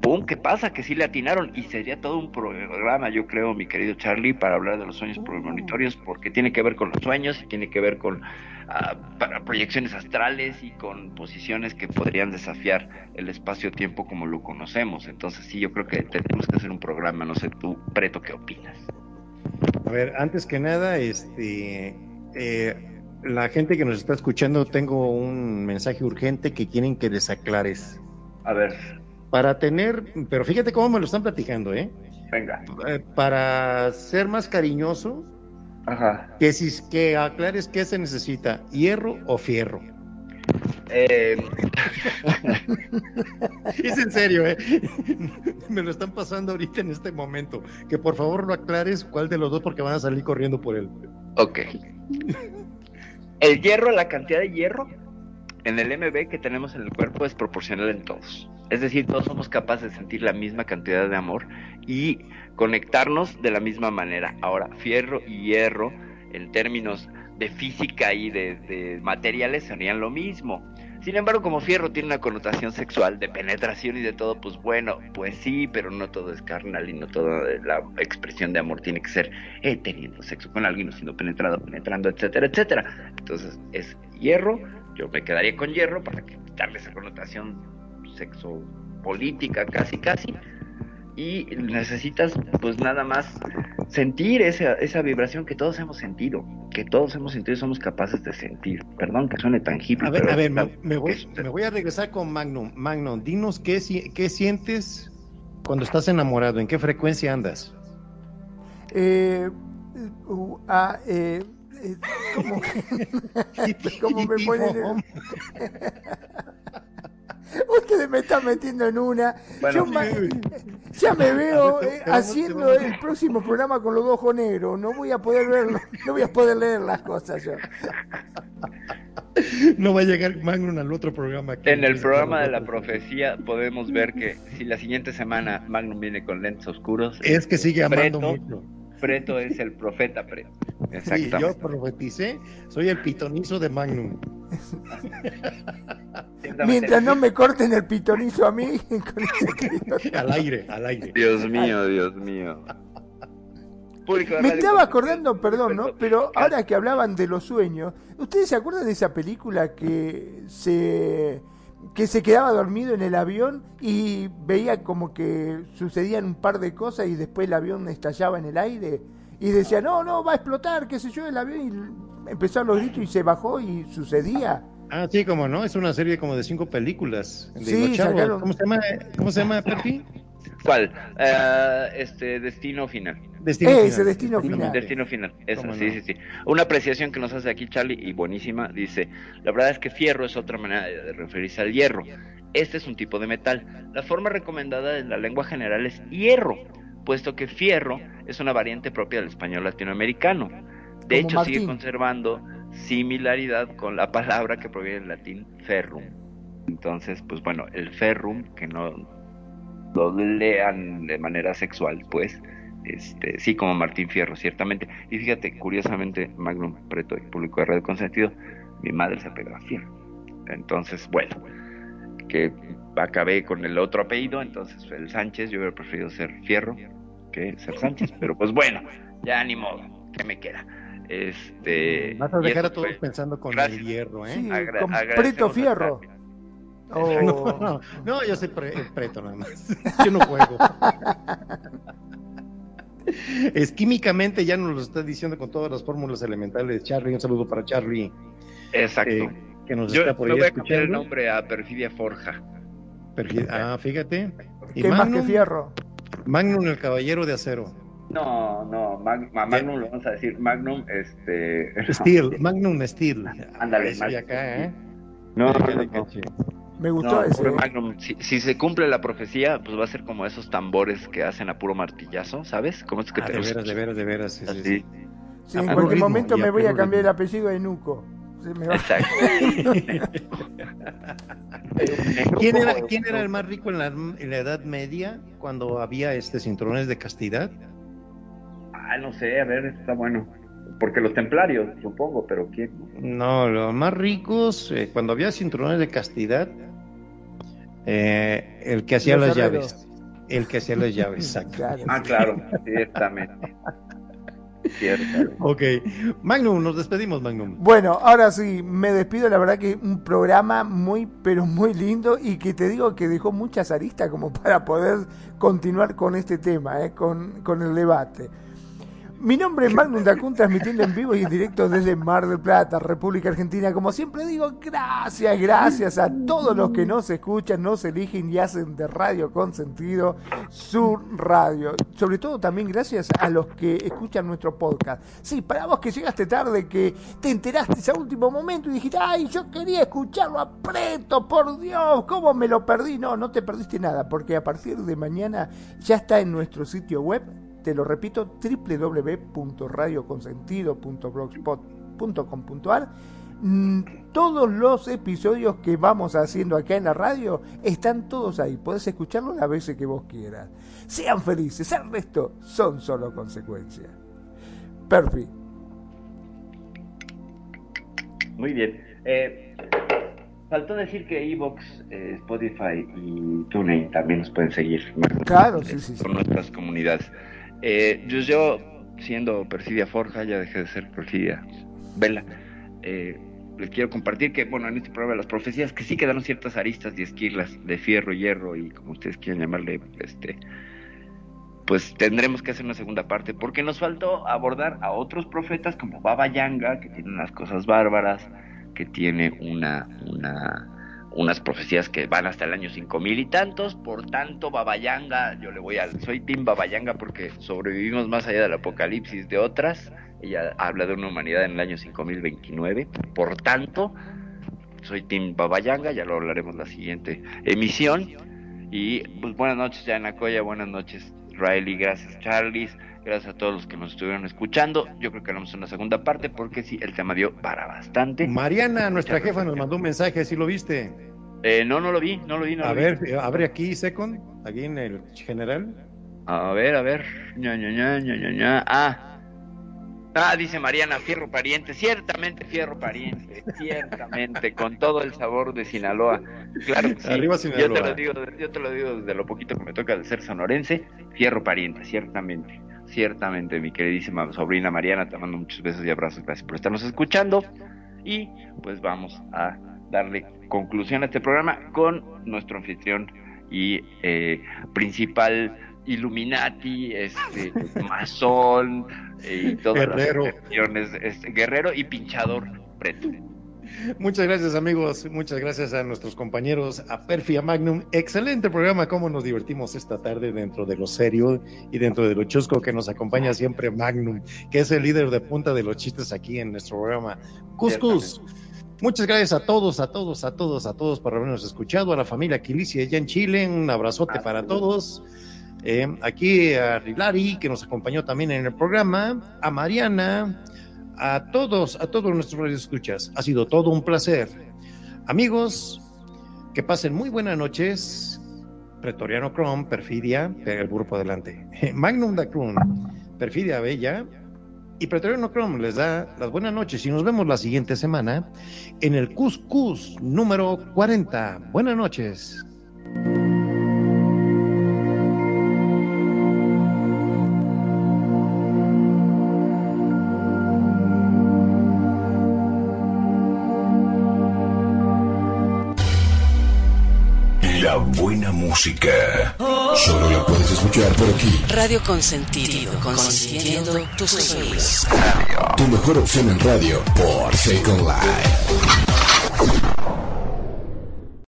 ¡Pum! ¿Qué pasa? Que sí le atinaron y sería todo un programa, yo creo, mi querido Charlie, para hablar de los sueños premonitorios, porque tiene que ver con los sueños y tiene que ver con ah, para proyecciones astrales y con posiciones que podrían desafiar el espacio-tiempo como lo conocemos. Entonces sí, yo creo que tenemos que hacer un programa, no sé tú, Preto, ¿qué opinas? A ver, antes que nada, este, eh, la gente que nos está escuchando, tengo un mensaje urgente que quieren que les aclares. A ver, Para tener, pero fíjate cómo me lo están platicando, ¿eh? venga. Eh, para ser más cariñoso, Ajá. que si que aclares qué se necesita, hierro o fierro. Eh, [laughs] Es en serio, ¿eh? [laughs] Me lo están pasando ahorita en este momento. Que por favor lo aclares cuál de los dos porque van a salir corriendo por él. ok. El hierro, la cantidad de hierro en el MB que tenemos en el cuerpo es proporcional en todos. Es decir, todos somos capaces de sentir la misma cantidad de amor y conectarnos de la misma manera. Ahora, fierro y hierro, en términos de física y de, materiales, serían lo mismo. Sin embargo, como fierro tiene una connotación sexual, de penetración y de todo, pues bueno, pues sí, pero no todo es carnal y no toda la expresión de amor tiene que ser eh, teniendo sexo con alguien o siendo penetrado, penetrando, etcétera, etcétera. Entonces, es hierro, yo me quedaría con hierro para que quitarle esa connotación sexo política casi casi y necesitas pues nada más sentir esa, esa vibración que todos hemos sentido, que todos hemos sentido y somos capaces de sentir. Perdón que suene tangible. A ver, pero a ver, es me, voy, me voy a regresar con Magnum. Magnum, dinos qué, qué sientes cuando estás enamorado, en qué frecuencia andas. Eh, uh, ah, eh, eh, ¿cómo, [laughs] [laughs] ¿Cómo me ponen? [laughs] Ustedes me están metiendo en una. Bueno, Yo ma- [laughs] ya me [laughs] veo eh, haciendo el próximo programa con los ojos negros. No voy a poder verlo, no voy a poder leer las cosas yo. No va a llegar Magnum al otro programa. que En el programa de la profecía podemos ver que si la siguiente semana Magnum viene con lentes oscuros, Es que sigue amando Preto, mucho. Preto es el profeta Preto. Sí, Exactamente. yo profeticé, soy el pitonizo de Magnum. Mientras no me corten el pitonizo a mí. [laughs] con ese- [laughs] Al aire, al aire. Dios mío, Dios mío. Me estaba acordando, perdón, ¿no? Pero ahora que hablaban de los sueños, ¿ustedes se acuerdan de esa película que se que se quedaba dormido en el avión y veía como que sucedían un par de cosas y después el avión estallaba en el aire y decía, no, no, va a explotar, qué sé yo, el avión y empezaron los gritos y se bajó y sucedía. Ah, sí, como no, es una serie como de cinco películas. De Sí, los ¿Cómo se llama? ¿Cómo se llama, Perfi? ¿Cuál? Eh, este, Destino Final. Destino Ese, Final. Destino Final. Destino Final. Esa, ¿Cómo sí, sí, sí. Una apreciación que nos hace aquí Charlie y buenísima. Dice, la verdad es que fierro es otra manera de referirse al hierro. Este es un tipo de metal. La forma recomendada en la lengua general es hierro, puesto que fierro es una variante propia del español latinoamericano. De Como hecho, sigue conservando similaridad con la palabra que proviene del latín ferrum. Entonces, pues bueno, el ferrum, que no lo lean de manera sexual, pues, este, sí, como Martín Fierro, ciertamente. Y fíjate, curiosamente, Magnum Preto y Público de Radio Consentido, mi madre se pegaba a Fierro. Entonces, bueno, que acabé con el otro apellido, entonces el Sánchez, yo hubiera preferido ser Fierro que ser Sánchez, pero pues bueno, ya ni modo, ¿qué me queda? Este, Vas a dejar a todos fue- pensando con Gracias. el hierro, ¿eh? Sí, con Preto Fierro. No, [laughs] no, no, yo soy pre- preto nada más. [laughs] Yo no juego. [laughs] es químicamente ya nos lo está diciendo con todas las fórmulas elementales. Charlie, un saludo para Charlie. Exacto. eh, que nos Yo está por le ahí voy a cambiar el nombre a Perfidia Forja. Ah, fíjate. Y ¿Qué más que Magnum, fierro? Magnum, el caballero de acero. No, no, Mag- a Magnum lo vamos a decir Magnum, este... [laughs] Steel, Magnum Steel. Ándale, Magnum. acá, ¿eh? No, no. Me gustó No, ese. Magnum. Si, si se cumple la profecía, pues va a ser como esos tambores que hacen a puro martillazo, ¿sabes? Como es que Ah, te de veras, de veras, de veras. sí, sí, Así. sí. Sí, a en cualquier ritmo, momento me voy a cambiar el apellido de Nuco. Se me va- Exacto. [laughs] ¿Quién era, quién era el más rico en la, en la Edad Media cuando había este cinturones de castidad? Ah, no sé, a ver, está bueno. Porque los templarios, supongo, pero ¿quién? No, los más ricos, eh, cuando había cinturones de castidad, eh, el que hacía Los las llaves. El que hacía las llaves, [laughs] exacto. Claro, Ah, claro, ciertamente. Ciertamente. Ok. Magnum, nos despedimos, Magnum. Bueno, ahora sí, me despido. La verdad que un programa muy, pero muy lindo y que te digo que dejó muchas aristas como para poder continuar con este tema, eh, con, con el debate. Mi nombre es Magnum Dacun, transmitiendo en vivo y en directo desde Mar del Plata, República Argentina. Como siempre digo, gracias, gracias a todos los que nos escuchan, nos eligen y hacen de Radio con sentido su radio. Sobre todo también gracias a los que escuchan nuestro podcast. Sí, para vos que llegaste tarde, que te enteraste a último momento y dijiste, ay, yo quería escucharlo a Preto, por Dios, ¿cómo me lo perdí? No, no te perdiste nada, porque a partir de mañana ya está en nuestro sitio web te lo repito, www.radioconsentido.blogspot.com.ar. Mm, Todos los episodios que vamos haciendo acá en la radio están todos ahí. Podés escucharlos las veces que vos quieras. Sean felices, el resto son solo consecuencias. Perfi. Muy bien. Eh, faltó decir que Evox, eh, Spotify y TuneIn también nos pueden seguir. Claro, sí, sí, sí. Por nuestras comunidades. Eh, yo, siendo Perfidia Forja, ya dejé de ser Perfidia Vela. Eh, les quiero compartir que, bueno, en este programa de las profecías, que sí quedaron ciertas aristas y esquirlas de fierro, hierro y como ustedes quieran llamarle, este, pues tendremos que hacer una segunda parte, porque nos faltó abordar a otros profetas como Baba Yanga, que tiene unas cosas bárbaras, que tiene una, una, unas profecías que van hasta el año cinco mil y tantos, por tanto Baba Yanga, yo le voy al, soy Team Baba Yanga porque sobrevivimos más allá del apocalipsis de otras, ella habla de una humanidad en el año 5029, por tanto, soy Team Baba Yanga, ya lo hablaremos la siguiente emisión, y pues buenas noches ya en la colla, buenas noches Riley, gracias Charles, gracias a todos los que nos estuvieron escuchando. Yo creo que haremos una segunda parte porque sí, el tema dio para bastante. Mariana, nuestra jefa, nos mandó un mensaje, ¿sí lo viste? Eh, no, no lo vi, no lo vi. No A lo ver, eh, abre aquí, Second, aquí en el general. A ver, a ver. Ña, Ña, Ña, Ña, Ña, Ña. Ah. Ah, dice Mariana, fierro pariente, ciertamente fierro pariente, ciertamente, con todo el sabor de Sinaloa. Claro que sí. Arriba Yo te Sinaloa. lo digo, yo te lo digo desde lo poquito que me toca de ser sonorense, fierro pariente, ciertamente. Ciertamente, mi queridísima sobrina Mariana, te mando muchos besos y abrazos, gracias por estarnos escuchando. Y pues vamos a darle conclusión a este programa con nuestro anfitrión y eh, principal Illuminati, este, [laughs] masón eh, y todas Guerrero. las este, guerrero y pinchador preto. Muchas gracias amigos, muchas gracias a nuestros compañeros, a Perfi, a Magnum. Excelente programa, cómo nos divertimos esta tarde dentro de lo serio y dentro de lo chusco que nos acompaña siempre Magnum, que es el líder de punta de los chistes aquí en nuestro programa. Cuscus. Muchas gracias a todos, a todos, a todos, a todos por habernos escuchado, a la familia Quilicia allá en Chile, un abrazote para todos. Eh, aquí a Rilari, que nos acompañó también en el programa, a Mariana, a todos, a todos nuestros radioescuchas. Ha sido todo un placer. Amigos, que pasen muy buenas noches. Pretoriano Chrome, Perfidia, el grupo adelante. [laughs] Magnum da Chrome, Perfidia Bella. Y Pretoriano Chrome les da las buenas noches y nos vemos la siguiente semana en el Cuscus número 40. Buenas noches. Buena música. Solo la puedes escuchar por aquí. Radio Consentido, consintiendo tus sueños. Tu mejor opción en radio por Second Life.